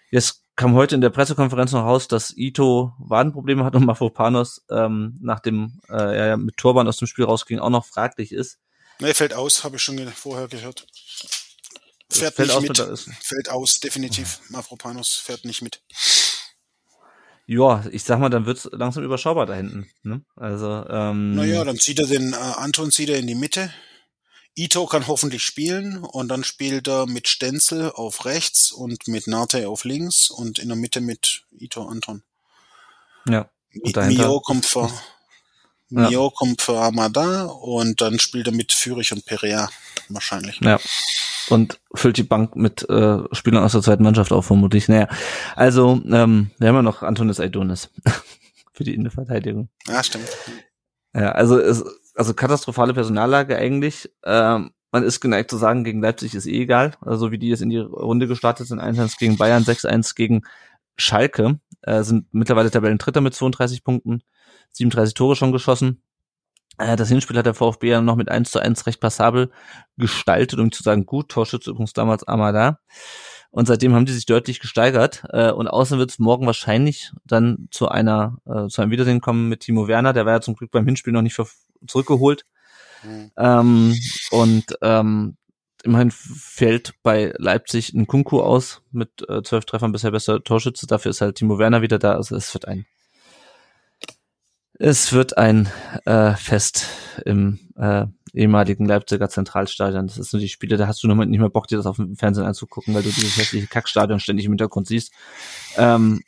Jetzt kam heute in der Pressekonferenz noch raus, dass Ito Wadenprobleme hat und Mafropanos ähm, nach dem äh, ja, mit Turban aus dem Spiel rausging, auch noch fraglich ist. Ne, fällt aus, habe ich schon vorher gehört. Fährt fällt nicht aus, mit. Fällt aus, definitiv. Mafropanos fährt nicht mit. Ja, ich sag mal, dann wird's langsam überschaubar da hinten. Ne? Also, ähm, naja, dann zieht er den äh, Anton zieht er in die Mitte. Ito kann hoffentlich spielen und dann spielt er mit Stenzel auf rechts und mit Nate auf links und in der Mitte mit Ito Anton. Ja. Und Mio kommt für ja. Mio kommt für Amada und dann spielt er mit Fürich und Perea wahrscheinlich. Ja und füllt die Bank mit äh, Spielern aus der zweiten Mannschaft auf, vermutlich. Naja, also ähm, wir haben ja noch Antonis Aidonis für die Innenverteidigung. Ja, stimmt. Ja, also es, also katastrophale Personallage eigentlich. Ähm, man ist geneigt zu sagen, gegen Leipzig ist eh egal. Also wie die jetzt in die Runde gestartet sind, 1-1 gegen Bayern, 6-1 gegen Schalke, äh, sind mittlerweile Tabellendritter mit 32 Punkten, 37 Tore schon geschossen. Äh, das Hinspiel hat der VfB ja noch mit 1 zu 1 recht passabel gestaltet, um zu sagen, gut, Torschütze übrigens damals Amada. Und seitdem haben die sich deutlich gesteigert. Äh, und außerdem wird es morgen wahrscheinlich dann zu einer, äh, zu einem Wiedersehen kommen mit Timo Werner. Der war ja zum Glück beim Hinspiel noch nicht zurückgeholt. Mhm. Ähm, und ähm, immerhin fällt bei Leipzig ein Kunku aus mit äh, zwölf Treffern bisher besser Torschütze. Dafür ist halt Timo Werner wieder da. Also es wird ein es wird ein äh, Fest im äh, ehemaligen Leipziger Zentralstadion. Das ist nur die Spiele, da hast du nicht mehr Bock, dir das auf dem Fernsehen anzugucken, weil du dieses hässliche Kackstadion ständig im Hintergrund siehst. Ähm,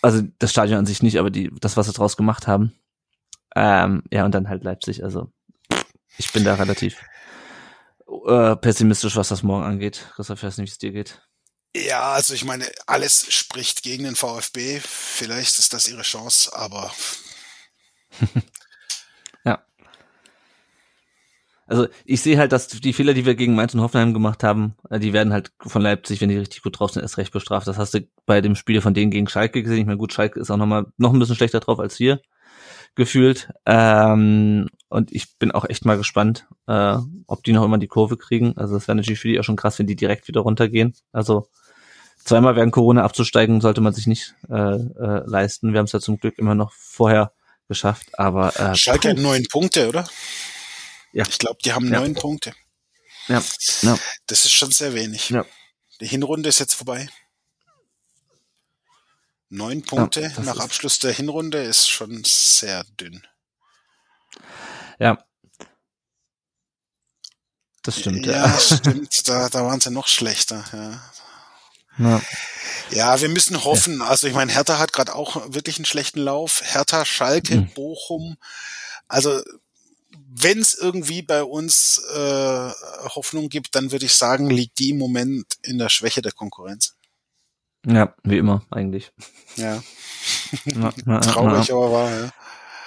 also das Stadion an sich nicht, aber die, das, was sie draus gemacht haben. Ähm, ja, und dann halt Leipzig. Also ich bin da relativ äh, pessimistisch, was das morgen angeht. Christoph, ich weiß nicht, wie es dir geht. Ja, also ich meine, alles spricht gegen den VfB. Vielleicht ist das ihre Chance, aber. ja. Also ich sehe halt, dass die Fehler, die wir gegen Mainz und Hoffenheim gemacht haben, äh, die werden halt von Leipzig, wenn die richtig gut drauf sind, erst recht bestraft. Das hast du bei dem Spiel von denen gegen Schalke gesehen. Ich meine, gut, Schalke ist auch noch mal noch ein bisschen schlechter drauf als wir gefühlt. Ähm, und ich bin auch echt mal gespannt, äh, ob die noch immer die Kurve kriegen. Also es wäre natürlich für die auch schon krass, wenn die direkt wieder runtergehen. Also zweimal während Corona abzusteigen, sollte man sich nicht äh, äh, leisten. Wir haben es ja zum Glück immer noch vorher geschafft, aber äh, Schalke hat neun Punkte, oder? Ja. Ich glaube, die haben ja. neun Punkte. Ja. ja. Das ist schon sehr wenig. Ja. Die Hinrunde ist jetzt vorbei. Neun Punkte ja, nach Abschluss der Hinrunde ist schon sehr dünn. Ja. Das stimmt. Ja, ja. stimmt. Da, da waren sie noch schlechter. Ja. Ja. ja, wir müssen hoffen. Also ich meine, Hertha hat gerade auch wirklich einen schlechten Lauf. Hertha, Schalke, mhm. Bochum. Also wenn es irgendwie bei uns äh, Hoffnung gibt, dann würde ich sagen, liegt die im Moment in der Schwäche der Konkurrenz. Ja, wie immer eigentlich. Ja. Traurig, aber wahr, ja.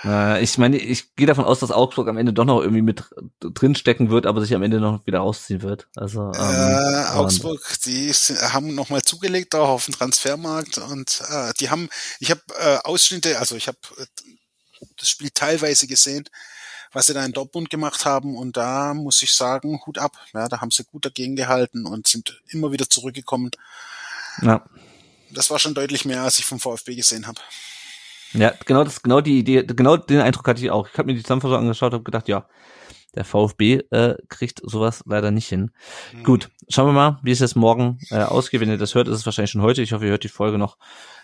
Äh, ich meine, ich gehe davon aus, dass Augsburg am Ende doch noch irgendwie mit drinstecken wird, aber sich am Ende noch wieder rausziehen wird. Also ähm, äh, Augsburg, die haben noch mal zugelegt auch auf dem Transfermarkt und äh, die haben, ich habe äh, Ausschnitte, also ich habe äh, das Spiel teilweise gesehen, was sie da in Dortmund gemacht haben und da muss ich sagen, Hut ab. Ja, da haben sie gut dagegen gehalten und sind immer wieder zurückgekommen. Ja. Das war schon deutlich mehr, als ich vom VfB gesehen habe. Ja, genau das, genau die Idee, genau den Eindruck hatte ich auch. Ich habe mir die Zusammenfassung angeschaut und gedacht, ja, der VfB äh, kriegt sowas leider nicht hin. Mhm. Gut, schauen wir mal, wie es jetzt morgen äh, ausgeht. Wenn ihr das hört, ist es wahrscheinlich schon heute. Ich hoffe, ihr hört die Folge noch,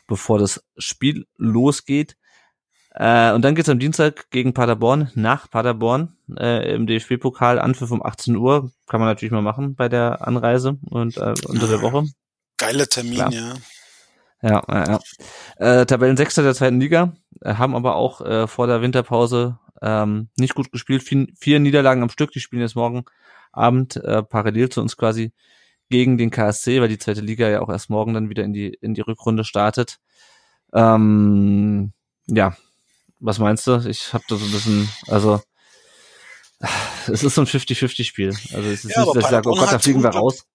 bevor das Spiel losgeht. Äh, und dann geht's am Dienstag gegen Paderborn, nach Paderborn, äh, im DFB-Pokal, Anpfiff um 18 Uhr. Kann man natürlich mal machen bei der Anreise und äh, unter der Woche. Geiler Termin, Klar. ja. Ja, ja, ja. Äh, Tabellensechster der zweiten Liga, äh, haben aber auch äh, vor der Winterpause ähm, nicht gut gespielt. Vier, vier Niederlagen am Stück, die spielen jetzt morgen Abend äh, parallel zu uns quasi gegen den KSC, weil die zweite Liga ja auch erst morgen dann wieder in die, in die Rückrunde startet. Ähm, ja, was meinst du? Ich habe da so ein bisschen, also es ist so ein 50-50-Spiel. Also es ist ja, nicht, dass ich sage, oh Gott, da fliegen wir raus.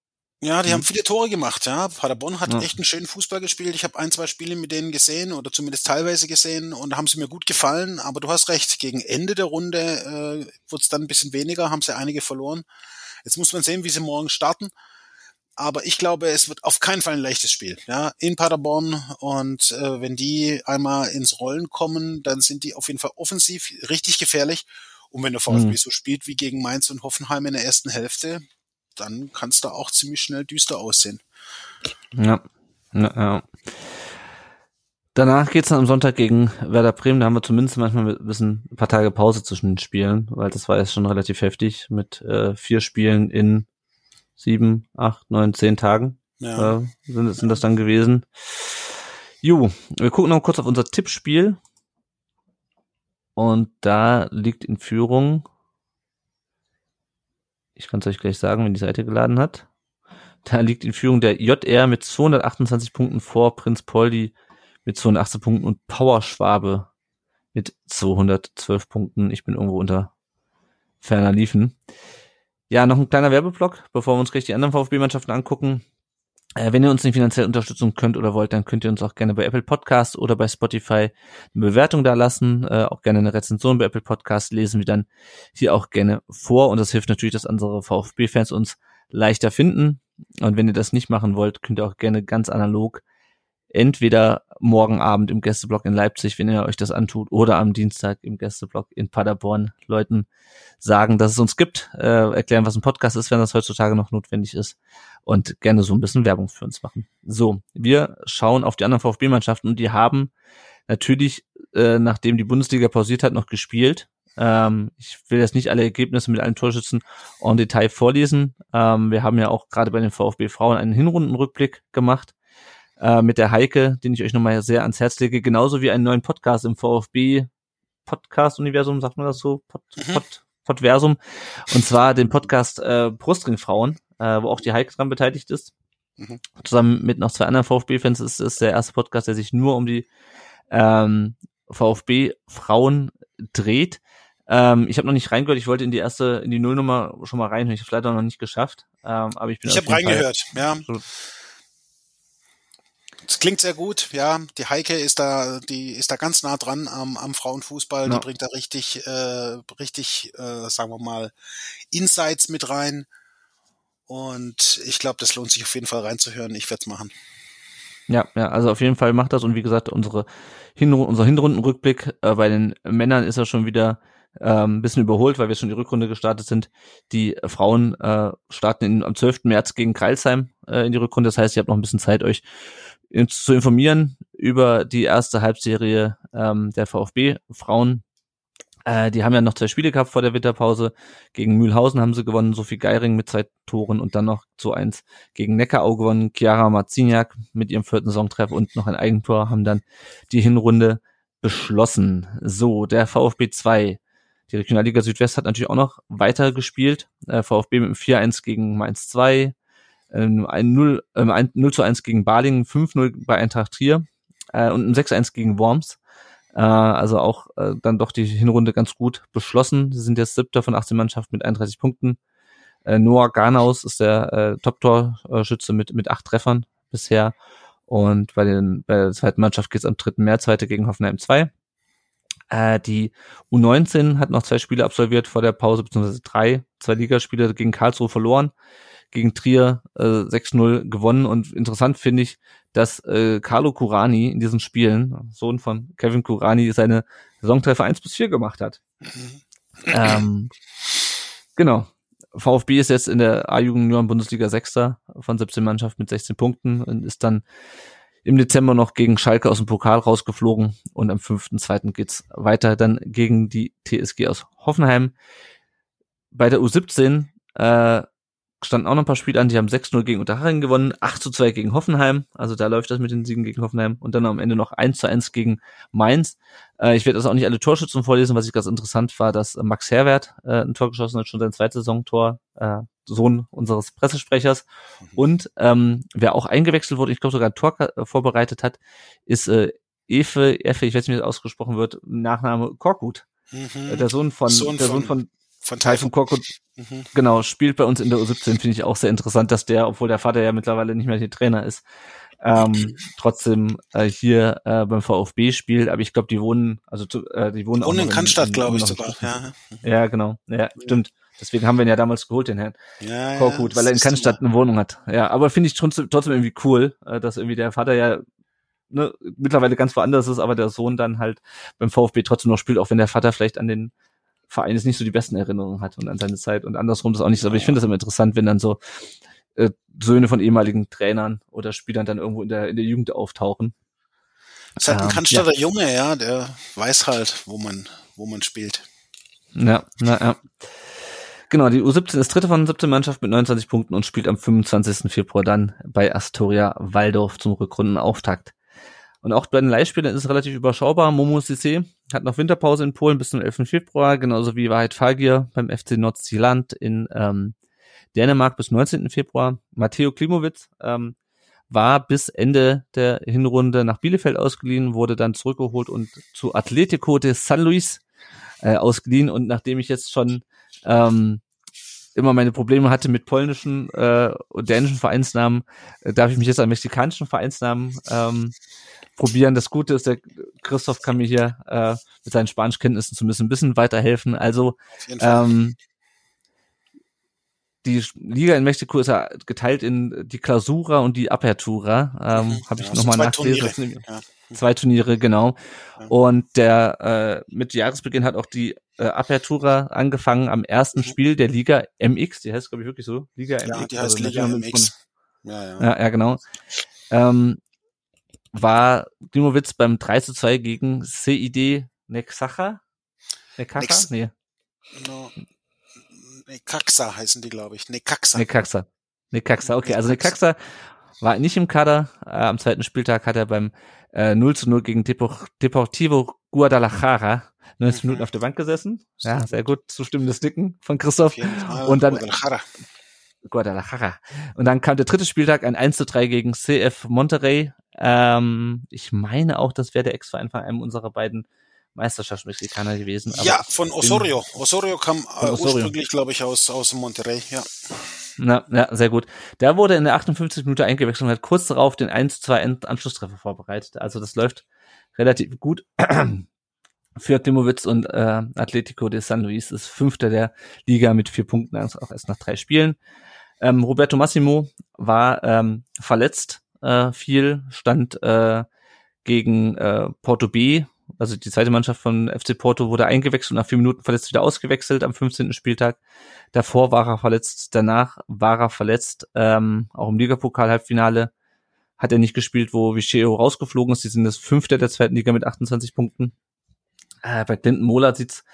Ja, die mhm. haben viele Tore gemacht, ja. Paderborn hat ja. echt einen schönen Fußball gespielt. Ich habe ein, zwei Spiele mit denen gesehen oder zumindest teilweise gesehen und da haben sie mir gut gefallen. Aber du hast recht, gegen Ende der Runde äh, wurde es dann ein bisschen weniger, haben sie einige verloren. Jetzt muss man sehen, wie sie morgen starten. Aber ich glaube, es wird auf keinen Fall ein leichtes Spiel. Ja, in Paderborn. Und äh, wenn die einmal ins Rollen kommen, dann sind die auf jeden Fall offensiv richtig gefährlich. Und wenn der VfB mhm. so spielt wie gegen Mainz und Hoffenheim in der ersten Hälfte, dann kann es da auch ziemlich schnell düster aussehen. Ja. ja, ja. Danach geht's dann am Sonntag gegen Werder Bremen. Da haben wir zumindest manchmal ein bisschen ein paar Tage Pause zwischen den Spielen, weil das war jetzt schon relativ heftig mit äh, vier Spielen in sieben, acht, neun, zehn Tagen. Ja. Äh, sind, sind das dann gewesen. Ju, wir gucken noch kurz auf unser Tippspiel. Und da liegt in Führung ich kann es euch gleich sagen, wenn die Seite geladen hat. Da liegt in Führung der JR mit 228 Punkten vor Prinz Poldi mit 218 Punkten und Power Schwabe mit 212 Punkten. Ich bin irgendwo unter ferner Liefen. Ja, noch ein kleiner Werbeblock, bevor wir uns gleich die anderen VfB-Mannschaften angucken. Äh, wenn ihr uns nicht finanziell unterstützen könnt oder wollt, dann könnt ihr uns auch gerne bei Apple Podcasts oder bei Spotify eine Bewertung da lassen, äh, auch gerne eine Rezension bei Apple Podcasts lesen wir dann hier auch gerne vor und das hilft natürlich, dass unsere VfB-Fans uns leichter finden. Und wenn ihr das nicht machen wollt, könnt ihr auch gerne ganz analog entweder morgen Abend im Gästeblock in Leipzig, wenn ihr euch das antut, oder am Dienstag im Gästeblock in Paderborn Leuten sagen, dass es uns gibt, äh, erklären, was ein Podcast ist, wenn das heutzutage noch notwendig ist und gerne so ein bisschen Werbung für uns machen. So, wir schauen auf die anderen VfB-Mannschaften und die haben natürlich, äh, nachdem die Bundesliga pausiert hat, noch gespielt. Ähm, ich will jetzt nicht alle Ergebnisse mit allen Torschützen en Detail vorlesen. Ähm, wir haben ja auch gerade bei den VfB Frauen einen Hinrundenrückblick gemacht äh, mit der Heike, den ich euch nochmal sehr ans Herz lege, genauso wie einen neuen Podcast im VfB Podcast-Universum, sagt man das so? Pod, mhm. Pod, Podversum. Und zwar den Podcast äh, Brustringfrauen, äh, wo auch die Heike dran beteiligt ist. Mhm. Zusammen mit noch zwei anderen VfB-Fans ist es der erste Podcast, der sich nur um die ähm, VfB-Frauen dreht. Ähm, ich habe noch nicht reingehört, ich wollte in die erste, in die Nullnummer schon mal reinhören. Ich habe leider noch nicht geschafft. Ähm, aber ich bin ich habe reingehört, ja. Es klingt sehr gut, ja. Die Heike ist da, die ist da ganz nah dran am, am Frauenfußball. Ja. Die bringt da richtig, äh, richtig, äh, sagen wir mal, Insights mit rein. Und ich glaube, das lohnt sich auf jeden Fall reinzuhören. Ich werde es machen. Ja, ja, also auf jeden Fall macht das. Und wie gesagt, unsere Hinru unser Hinrundenrückblick äh, bei den Männern ist ja schon wieder ähm, ein bisschen überholt, weil wir schon die Rückrunde gestartet sind. Die Frauen äh, starten in, am 12. März gegen Kreilsheim äh, in die Rückrunde. Das heißt, ihr habt noch ein bisschen Zeit, euch zu informieren über die erste Halbserie ähm, der VfB Frauen. Äh, die haben ja noch zwei Spiele gehabt vor der Winterpause. Gegen Mühlhausen haben sie gewonnen, Sophie Geiring mit zwei Toren und dann noch zu eins gegen Neckarau gewonnen. Chiara Marziniak mit ihrem vierten Songtreffer und noch ein Eigentor haben dann die Hinrunde beschlossen. So, der VfB 2. Die Regionalliga Südwest hat natürlich auch noch weiter gespielt. Äh, VfB mit einem 4-1 gegen Mainz 2, ähm, ein 0, ähm, ein 0 zu 1 gegen Balingen, 5-0 bei Eintracht Trier äh, und ein 6-1 gegen Worms. Äh, also auch äh, dann doch die Hinrunde ganz gut beschlossen. Sie sind jetzt siebter von 18 Mannschaften mit 31 Punkten. Äh, Noah Garnaus ist der äh, Top-Torschütze mit, mit acht Treffern bisher. Und bei, den, bei der zweiten Mannschaft geht es am 3. März weiter gegen Hoffenheim 2. Äh, die U19 hat noch zwei Spiele absolviert vor der Pause, beziehungsweise drei, zwei Ligaspiele gegen Karlsruhe verloren gegen Trier äh, 6-0 gewonnen. Und interessant finde ich, dass äh, Carlo Curani in diesen Spielen, Sohn von Kevin Curani, seine Saisontreffer 1 bis 4 gemacht hat. ähm, genau. VfB ist jetzt in der A-Jugend Bundesliga Sechster von 17 Mannschaften mit 16 Punkten und ist dann im Dezember noch gegen Schalke aus dem Pokal rausgeflogen und am 5.2. geht's weiter dann gegen die TSG aus Hoffenheim. Bei der U17 äh, standen auch noch ein paar Spiele an, die haben 6-0 gegen Unterhaching gewonnen, 8-2 gegen Hoffenheim, also da läuft das mit den Siegen gegen Hoffenheim und dann am Ende noch 1-1 gegen Mainz. Äh, ich werde also auch nicht alle Torschützen vorlesen, was ich ganz interessant war, dass Max Herwert äh, ein Tor geschossen hat, schon sein zweites Saisontor, äh, Sohn unseres Pressesprechers. Mhm. Und ähm, wer auch eingewechselt wurde, ich glaube sogar ein Tor äh, vorbereitet hat, ist äh, Efe, Efe, ich weiß nicht, wie das ausgesprochen wird, Nachname Korkut. Mhm. Äh, der Sohn von, Sohn der Sohn von von Typhon Korkut, mhm. genau, spielt bei uns in der U17, finde ich auch sehr interessant, dass der, obwohl der Vater ja mittlerweile nicht mehr der Trainer ist, ähm, trotzdem äh, hier äh, beim VfB spielt, aber ich glaube, die wohnen, also äh, die wohnen, wohnen auch in Cannstatt, glaube ich sogar. Ja. ja, genau. Ja, stimmt. Deswegen haben wir ihn ja damals geholt, den Herrn ja, Korkut, ja, weil er in Cannstatt eine Wohnung hat. Ja, aber finde ich trotzdem, trotzdem irgendwie cool, äh, dass irgendwie der Vater ja ne, mittlerweile ganz woanders ist, aber der Sohn dann halt beim VfB trotzdem noch spielt, auch wenn der Vater vielleicht an den Verein jetzt nicht so die besten Erinnerungen hat und an seine Zeit und andersrum das auch nicht so. Aber ich finde das immer interessant, wenn dann so äh, Söhne von ehemaligen Trainern oder Spielern dann irgendwo in der, in der Jugend auftauchen. Das ist halt ein ähm, Cannstatter ja. Junge, ja, der weiß halt, wo man, wo man spielt. Ja, na, ja. Genau, die U17 ist dritte von 17 Mannschaft mit 29 Punkten und spielt am 25. Februar dann bei Astoria Waldorf zum Rückrundenauftakt. Und auch bei den Leihspielern ist es relativ überschaubar. Momo Sissé hat noch Winterpause in Polen bis zum 11. Februar, genauso wie Wahrheit Fagir beim FC Nordzeeland in ähm, Dänemark bis 19. Februar. Matteo Klimowitz ähm, war bis Ende der Hinrunde nach Bielefeld ausgeliehen, wurde dann zurückgeholt und zu Atletico de San Luis äh, ausgeliehen. Und nachdem ich jetzt schon ähm, immer meine Probleme hatte mit polnischen äh, und dänischen Vereinsnamen, äh, darf ich mich jetzt an mexikanischen Vereinsnamen ähm, probieren. Das Gute ist, der Christoph kann mir hier äh, mit seinen Spanischkenntnissen zumindest ein bisschen weiterhelfen. Also ähm, die Liga in Mexiko ist ja geteilt in die Clausura und die Apertura. Ähm, mhm, Habe ich ja, nochmal nachgelesen. Ja. Zwei Turniere, genau. Ja. Und der äh, mit Jahresbeginn hat auch die äh, Apertura angefangen am ersten mhm. Spiel der Liga MX. Die heißt, glaube ich, wirklich so. Liga MX. Ja, die heißt also Liga MX. Ja, ja. ja, ja genau. Ähm, war Klimowitz beim 3 zu 2 gegen CID Nexacha? Nexacha? Nex nee. No. Nekaxa heißen die, glaube ich. Nekaxa. Nekaxa. Nekaxa, okay. Also Nekaxa war nicht im Kader. Äh, am zweiten Spieltag hat er beim äh, 0 zu 0 gegen Deportivo Guadalajara 90 mhm. Minuten auf der Bank gesessen. Ja, sehr gut. Zustimmendes Nicken von Christoph. Und dann Guadalajara. Und dann kam der dritte Spieltag, ein 1 zu 3 gegen CF Monterrey. Ähm, ich meine auch, das wäre der Ex-Verein von einem unserer beiden Meisterschaftsmexikaner gewesen. ja, von Osorio. Osorio kam äh, Osorio. ursprünglich, glaube ich, aus, aus Monterrey, ja. Na, ja, sehr gut. Der wurde in der 58 Minute eingewechselt und hat kurz darauf den 1-2 Anschlusstreffer vorbereitet. Also das läuft relativ gut. Für Timowitz und äh, Atletico de San Luis ist Fünfter der Liga mit vier Punkten, also auch erst nach drei Spielen. Ähm, Roberto Massimo war ähm, verletzt äh, viel, stand äh, gegen äh, Porto B also die zweite Mannschaft von FC Porto wurde eingewechselt und nach vier Minuten verletzt wieder ausgewechselt am 15. Spieltag. Davor war er verletzt, danach war er verletzt, ähm, auch im Ligapokal-Halbfinale hat er nicht gespielt, wo Vicheo rausgeflogen ist. Die sind das fünfte der zweiten Liga mit 28 Punkten. Äh, bei Clinton Mola sieht's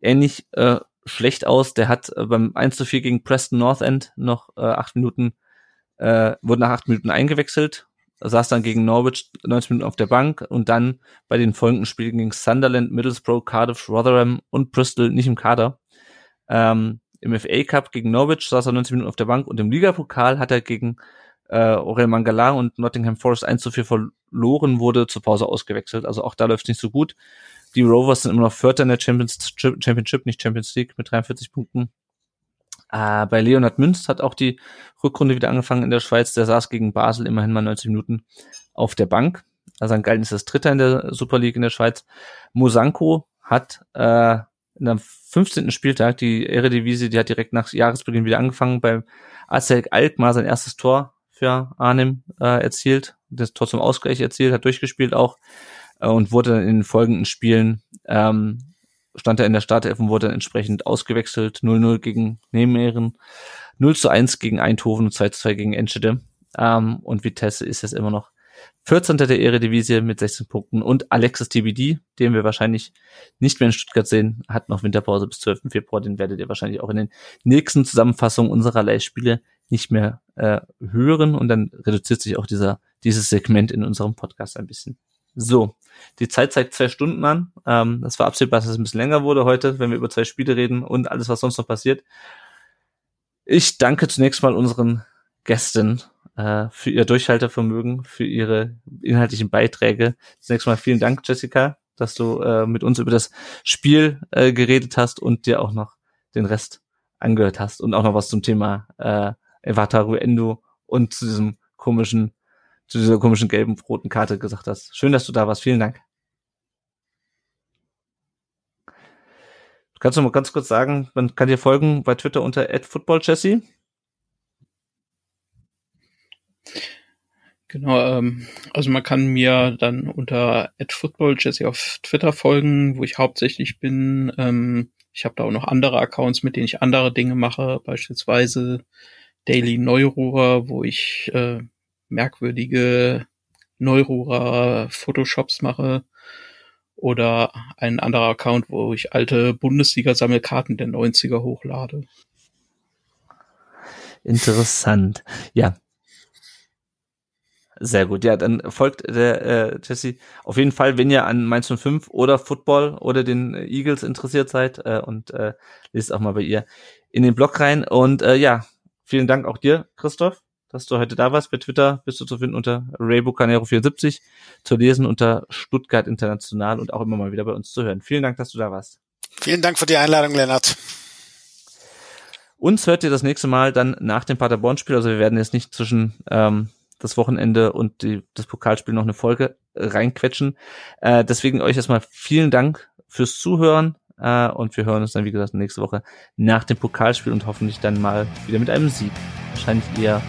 ähnlich äh, schlecht aus. Der hat äh, beim 1 zu 4 gegen Preston North End noch äh, acht Minuten, äh, wurde nach acht Minuten eingewechselt saß dann gegen Norwich 90 Minuten auf der Bank und dann bei den folgenden Spielen gegen Sunderland, Middlesbrough, Cardiff, Rotherham und Bristol nicht im Kader. Ähm, Im FA Cup gegen Norwich saß er 90 Minuten auf der Bank und im Ligapokal hat er gegen äh, Aurel Mangala und Nottingham Forest 1 zu 4 verloren, wurde zur Pause ausgewechselt. Also auch da läuft nicht so gut. Die Rovers sind immer noch Vierter in der Champions, Championship, nicht Champions League mit 43 Punkten. Äh, bei Leonhard Münz hat auch die Rückrunde wieder angefangen in der Schweiz. Der saß gegen Basel immerhin mal 90 Minuten auf der Bank. Also ein Galten ist das Dritter in der Super League in der Schweiz. Mosanko hat äh, in am 15. Spieltag die Eredivisie, die hat direkt nach Jahresbeginn wieder angefangen, beim ACL Alkmaar sein erstes Tor für Arnim äh, erzielt, das Tor zum Ausgleich erzielt, hat durchgespielt auch und wurde in den folgenden Spielen ähm, stand er in der Startelf und wurde entsprechend ausgewechselt. 0-0 gegen Nijmegen, 0 zu 1 gegen Eindhoven und 2 zu 2 gegen Enschede. Ähm, und Vitesse ist jetzt immer noch 14. der Eredivisie mit 16 Punkten und Alexis TBD, den wir wahrscheinlich nicht mehr in Stuttgart sehen, hat noch Winterpause bis 12. Februar. Den werdet ihr wahrscheinlich auch in den nächsten Zusammenfassungen unserer Leihspiele nicht mehr äh, hören und dann reduziert sich auch dieser dieses Segment in unserem Podcast ein bisschen. So, die Zeit zeigt zwei Stunden an. Ähm, das war absehbar, dass es ein bisschen länger wurde heute, wenn wir über zwei Spiele reden und alles, was sonst noch passiert. Ich danke zunächst mal unseren Gästen äh, für ihr Durchhaltevermögen, für ihre inhaltlichen Beiträge. Zunächst mal vielen Dank, Jessica, dass du äh, mit uns über das Spiel äh, geredet hast und dir auch noch den Rest angehört hast und auch noch was zum Thema äh, Evataru Endo und zu diesem komischen, zu dieser komischen gelben roten Karte gesagt hast. Schön, dass du da warst. Vielen Dank. Kannst du mal ganz kurz sagen, man kann dir folgen bei Twitter unter @footballchessy? Genau, ähm, also man kann mir dann unter @footballchessy auf Twitter folgen, wo ich hauptsächlich bin. Ähm, ich habe da auch noch andere Accounts, mit denen ich andere Dinge mache, beispielsweise Daily Neururer, wo ich äh, merkwürdige Neururer Photoshops mache oder ein anderer Account, wo ich alte Bundesliga-Sammelkarten der 90er hochlade. Interessant. Ja. Sehr gut. Ja, dann folgt der äh, Jesse auf jeden Fall, wenn ihr an Mainz 05 oder Football oder den Eagles interessiert seid äh, und äh, lest auch mal bei ihr in den Blog rein. Und äh, ja, vielen Dank auch dir, Christoph dass du heute da warst. Bei Twitter bist du zu finden unter Raybucanero74, zu lesen unter Stuttgart International und auch immer mal wieder bei uns zu hören. Vielen Dank, dass du da warst. Vielen Dank für die Einladung, Lennart. Uns hört ihr das nächste Mal dann nach dem Paderborn-Spiel. Also wir werden jetzt nicht zwischen ähm, das Wochenende und die, das Pokalspiel noch eine Folge reinquetschen. Äh, deswegen euch erstmal vielen Dank fürs Zuhören. Äh, und wir hören uns dann, wie gesagt, nächste Woche nach dem Pokalspiel und hoffentlich dann mal wieder mit einem Sieg. Wahrscheinlich eher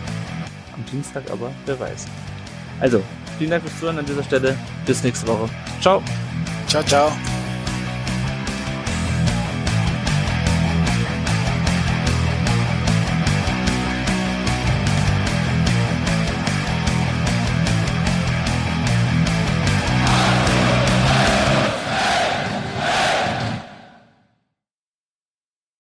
am Dienstag, aber wer weiß. Also, vielen Dank fürs Zuhören an dieser Stelle. Bis nächste Woche. Ciao. Ciao, ciao.